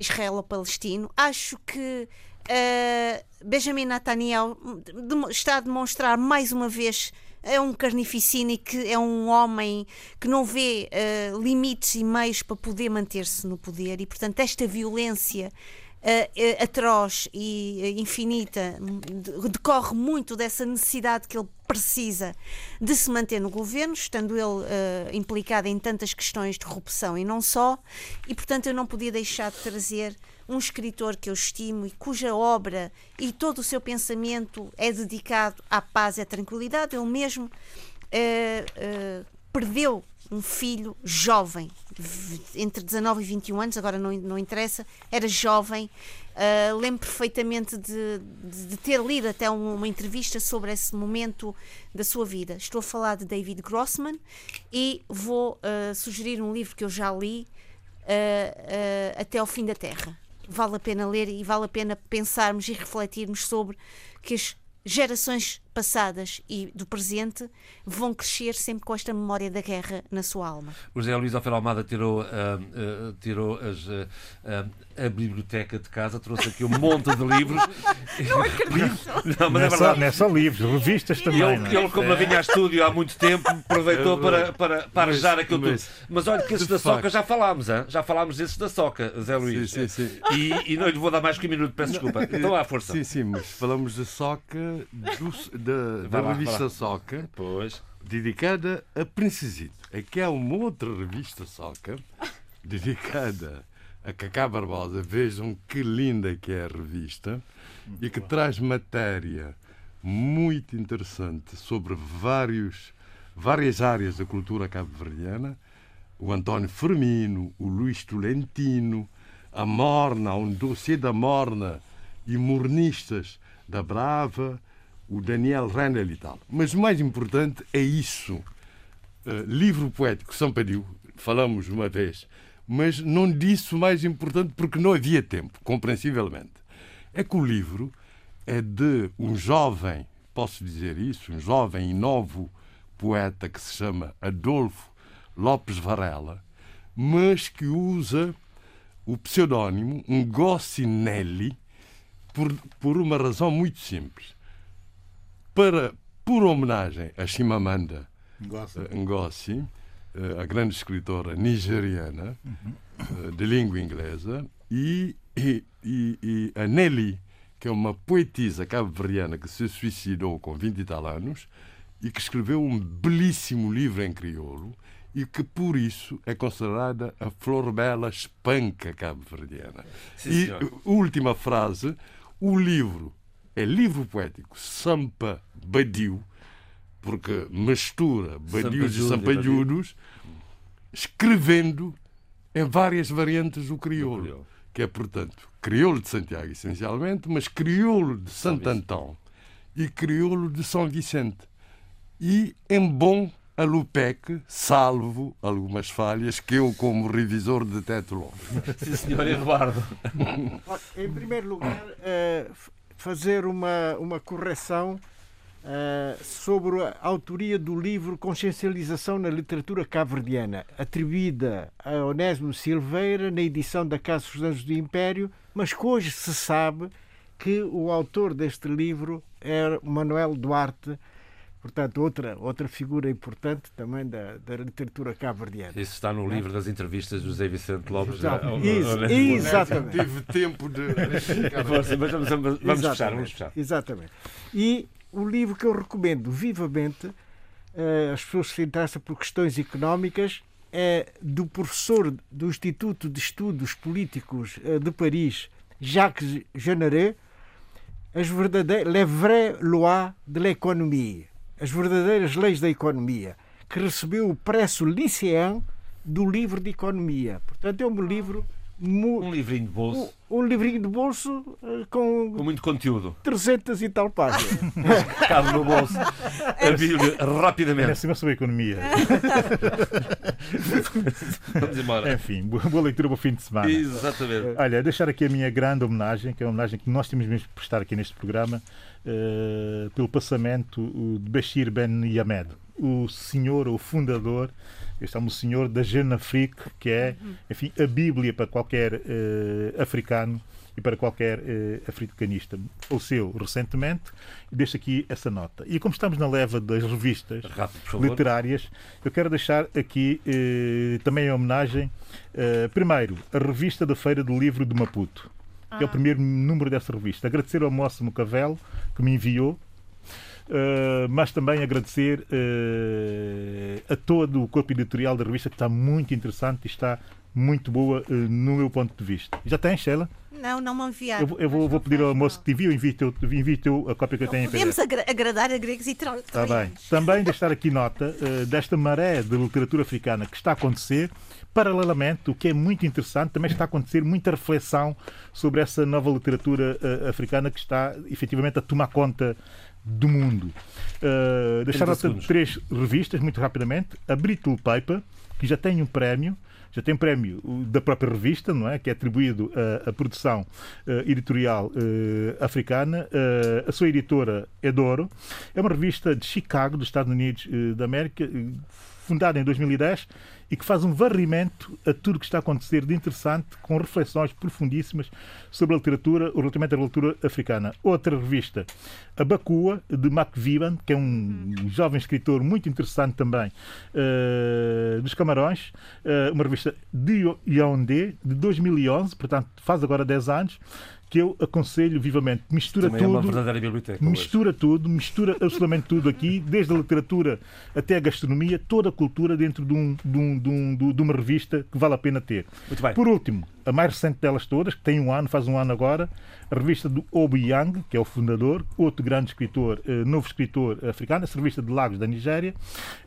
israelo-palestino. Acho que uh, Benjamin Netanyahu está a demonstrar mais uma vez é um carnificina e que é um homem que não vê uh, limites e meios para poder manter-se no poder e portanto esta violência uh, atroz e infinita decorre muito dessa necessidade que ele precisa de se manter no governo, estando ele uh, implicado em tantas questões de corrupção e não só, e portanto eu não podia deixar de trazer um escritor que eu estimo e cuja obra e todo o seu pensamento é dedicado à paz e à tranquilidade. Ele mesmo uh, uh, perdeu um filho jovem, entre 19 e 21 anos, agora não, não interessa, era jovem. Uh, lembro perfeitamente de, de, de, ter lido até uma, uma entrevista sobre esse momento da sua vida. Estou a falar de David Grossman e vou uh, sugerir um livro que eu já li, uh, Até ao Fim da Terra. Vale a pena ler e vale a pena pensarmos e refletirmos sobre que as gerações passadas e do presente vão crescer sempre com esta memória da guerra na sua alma. O José Luís Alfredo Almada tirou, uh, uh, tirou as, uh, a biblioteca de casa, trouxe aqui um monte de livros. Não acredito. Não, mas é verdade. Não é só livros, revistas também. Ele, é? ele como não vinha a estúdio há muito tempo, aproveitou é para, para, para arejar aquilo tudo. Mas olha que esses da Soca já falámos, hein? já falámos desses da Soca, Zé Luís. Sim, sim, sim. E, e não lhe vou dar mais que um minuto, peço desculpa. Então à força. Sim, sim, mas falamos da Soca, do, da, da lá, revista Soca. Pois dedicada a Princesito. Aqui há uma outra revista Soca dedicada a Cacá Barbosa. Vejam que linda que é a revista e que traz matéria muito interessante sobre vários, várias áreas da cultura cabo-verdiana. O António Firmino, o Luís Tolentino, a Morna, um dossiê da Morna e mornistas da Brava, o Daniel Renel e tal. Mas o mais importante é isso. Uh, livro poético, São Padil, falamos uma vez, mas não disse o mais importante porque não havia tempo, compreensivelmente. É que o livro é de um jovem, posso dizer isso, um jovem e novo poeta que se chama Adolfo Lopes Varela, mas que usa o pseudónimo Gossinelli por, por uma razão muito simples para, por homenagem a Chimamanda Ngozi, eh, a grande escritora nigeriana uhum. de língua inglesa, e, e, e, a Nelly, que é uma poetisa cabo-verdiana que se suicidou com 20 e tal anos e que escreveu um belíssimo livro em crioulo e que por isso é considerada a flor bela espanca cabo-verdiana. E última frase, o livro é livro poético Sampa Badiu, porque mistura badius e sampalhudos, escrevendo em várias variantes o crioulo, que é, portanto, crioulo de Santiago, essencialmente, mas crioulo de Santo Antão e crioulo de São Vicente. E em bom Alupec, salvo algumas falhas que eu, como revisor, deteto logo. Sim, senhor Eduardo. em primeiro lugar, uh, fazer uma, uma correção uh, sobre a autoria do livro Consciencialização na Literatura Caverdiana, atribuída a Onésimo Silveira na edição da Casa dos Anjos do Império, mas que hoje se sabe que o autor deste livro era Manuel Duarte Portanto, outra, outra figura importante também da, da literatura cabo-verdiana. Isso está no livro das entrevistas do José Vicente Lopes. Exato. exatamente. Tive tempo de. Mas vamos, vamos, vamos fechar, vamos fechar. Exatamente. E o livro que eu recomendo vivamente uh, as pessoas se interessam por questões económicas é do professor do Instituto de Estudos Políticos uh, de Paris, Jacques Jeanneret, as verdadeiras Les vraies lois de l'économie as verdadeiras leis da economia, que recebeu o preço Lycéen do livro de economia. Portanto, é um livro um livrinho de bolso. Um, um livrinho de bolso uh, com, com muito conteúdo. 300 e tal páginas. Cabe no bolso. A Bíblia, rapidamente. É assim sobre a economia. Vamos embora. Enfim, boa leitura para o fim de semana. Exatamente. Olha, deixar aqui a minha grande homenagem, que é uma homenagem que nós temos mesmo que prestar aqui neste programa, pelo passamento de Bashir Ben Yamed, o senhor, o fundador Estamos o Senhor da Jeune Afrique, que é, enfim, a Bíblia para qualquer uh, africano e para qualquer uh, africanista. O seu recentemente, deixo aqui essa nota. E como estamos na leva das revistas Rápido, literárias, eu quero deixar aqui uh, também a homenagem, primeiro, a revista da Feira do Livro de Maputo, que é o ah. primeiro número dessa revista. Agradecer ao Moço Mucavel, que me enviou, Uh, mas também agradecer uh, a todo o corpo editorial da revista que está muito interessante e está muito boa uh, no meu ponto de vista. Já tem, Sheila? Não, não me enviaram. Eu, eu vou, vou pedir ao moço que te envie, envio-te envio a cópia que eu tenho em Podemos agra agradar a gregos e troianos. Está bem. Também deixar aqui nota desta maré de literatura africana que está a acontecer. Paralelamente, o que é muito interessante, também está a acontecer muita reflexão sobre essa nova literatura africana que está efetivamente a tomar conta do mundo. Uh, deixar nota de três revistas, muito rapidamente. A Brittle Paper, que já tem um prémio, já tem um prémio da própria revista, não é? Que é atribuído à, produção uh, editorial uh, africana. Uh, a sua editora é Doro. É uma revista de Chicago, dos Estados Unidos da América, fundada em 2010 e que faz um varrimento a tudo o que está a acontecer de interessante, com reflexões profundíssimas sobre a literatura, relativamente à literatura africana. Outra revista, a Bacua, de Mac Vivan, que é um jovem escritor muito interessante também, uh, dos Camarões, uh, uma revista de Yaoundé, de 2011, portanto faz agora 10 anos, que eu aconselho vivamente. Mistura Também tudo. É uma verdadeira biblioteca. Mistura hoje. tudo, mistura absolutamente tudo aqui, desde a literatura até a gastronomia, toda a cultura dentro de, um, de, um, de, um, de uma revista que vale a pena ter. Muito bem. Por último, a mais recente delas todas, que tem um ano, faz um ano agora, a revista do Obiang, que é o fundador, outro grande escritor, uh, novo escritor africano, essa revista de Lagos da Nigéria,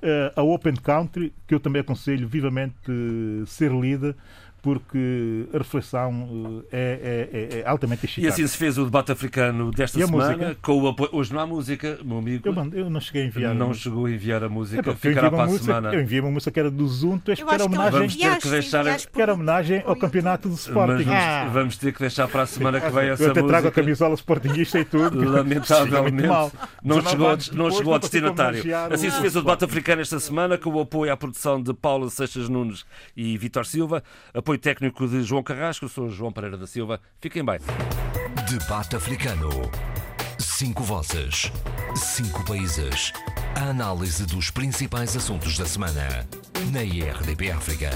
uh, a Open Country, que eu também aconselho vivamente uh, ser lida porque a reflexão eh, é, é, é altamente excitante. E assim se fez o debate africano desta e semana, com o apoio... Hoje não há música, meu amigo. Eu, eu não cheguei a enviar. Não chegou a enviar a música, é, ficará para a música, semana. Eu enviei uma música que era do Zunto, que era homenagem, vamos ter que deixar... que era homenagem ao campeonato do Sporting. Mas ah. vamos ter que deixar para a semana que vem essa eu até música. trago a camisola Sportingista e tudo. Lamentavelmente, não chegou, não chegou ao destinatário. Assim se fez o debate africano esta semana, com o apoio à produção de Paula Seixas Nunes e Vitor Silva, apoio técnico de João Carrasco, sou João Pereira da Silva. Fiquem bem. Debate africano. Cinco vozes. Cinco países. A análise dos principais assuntos da semana. Na IRDP África.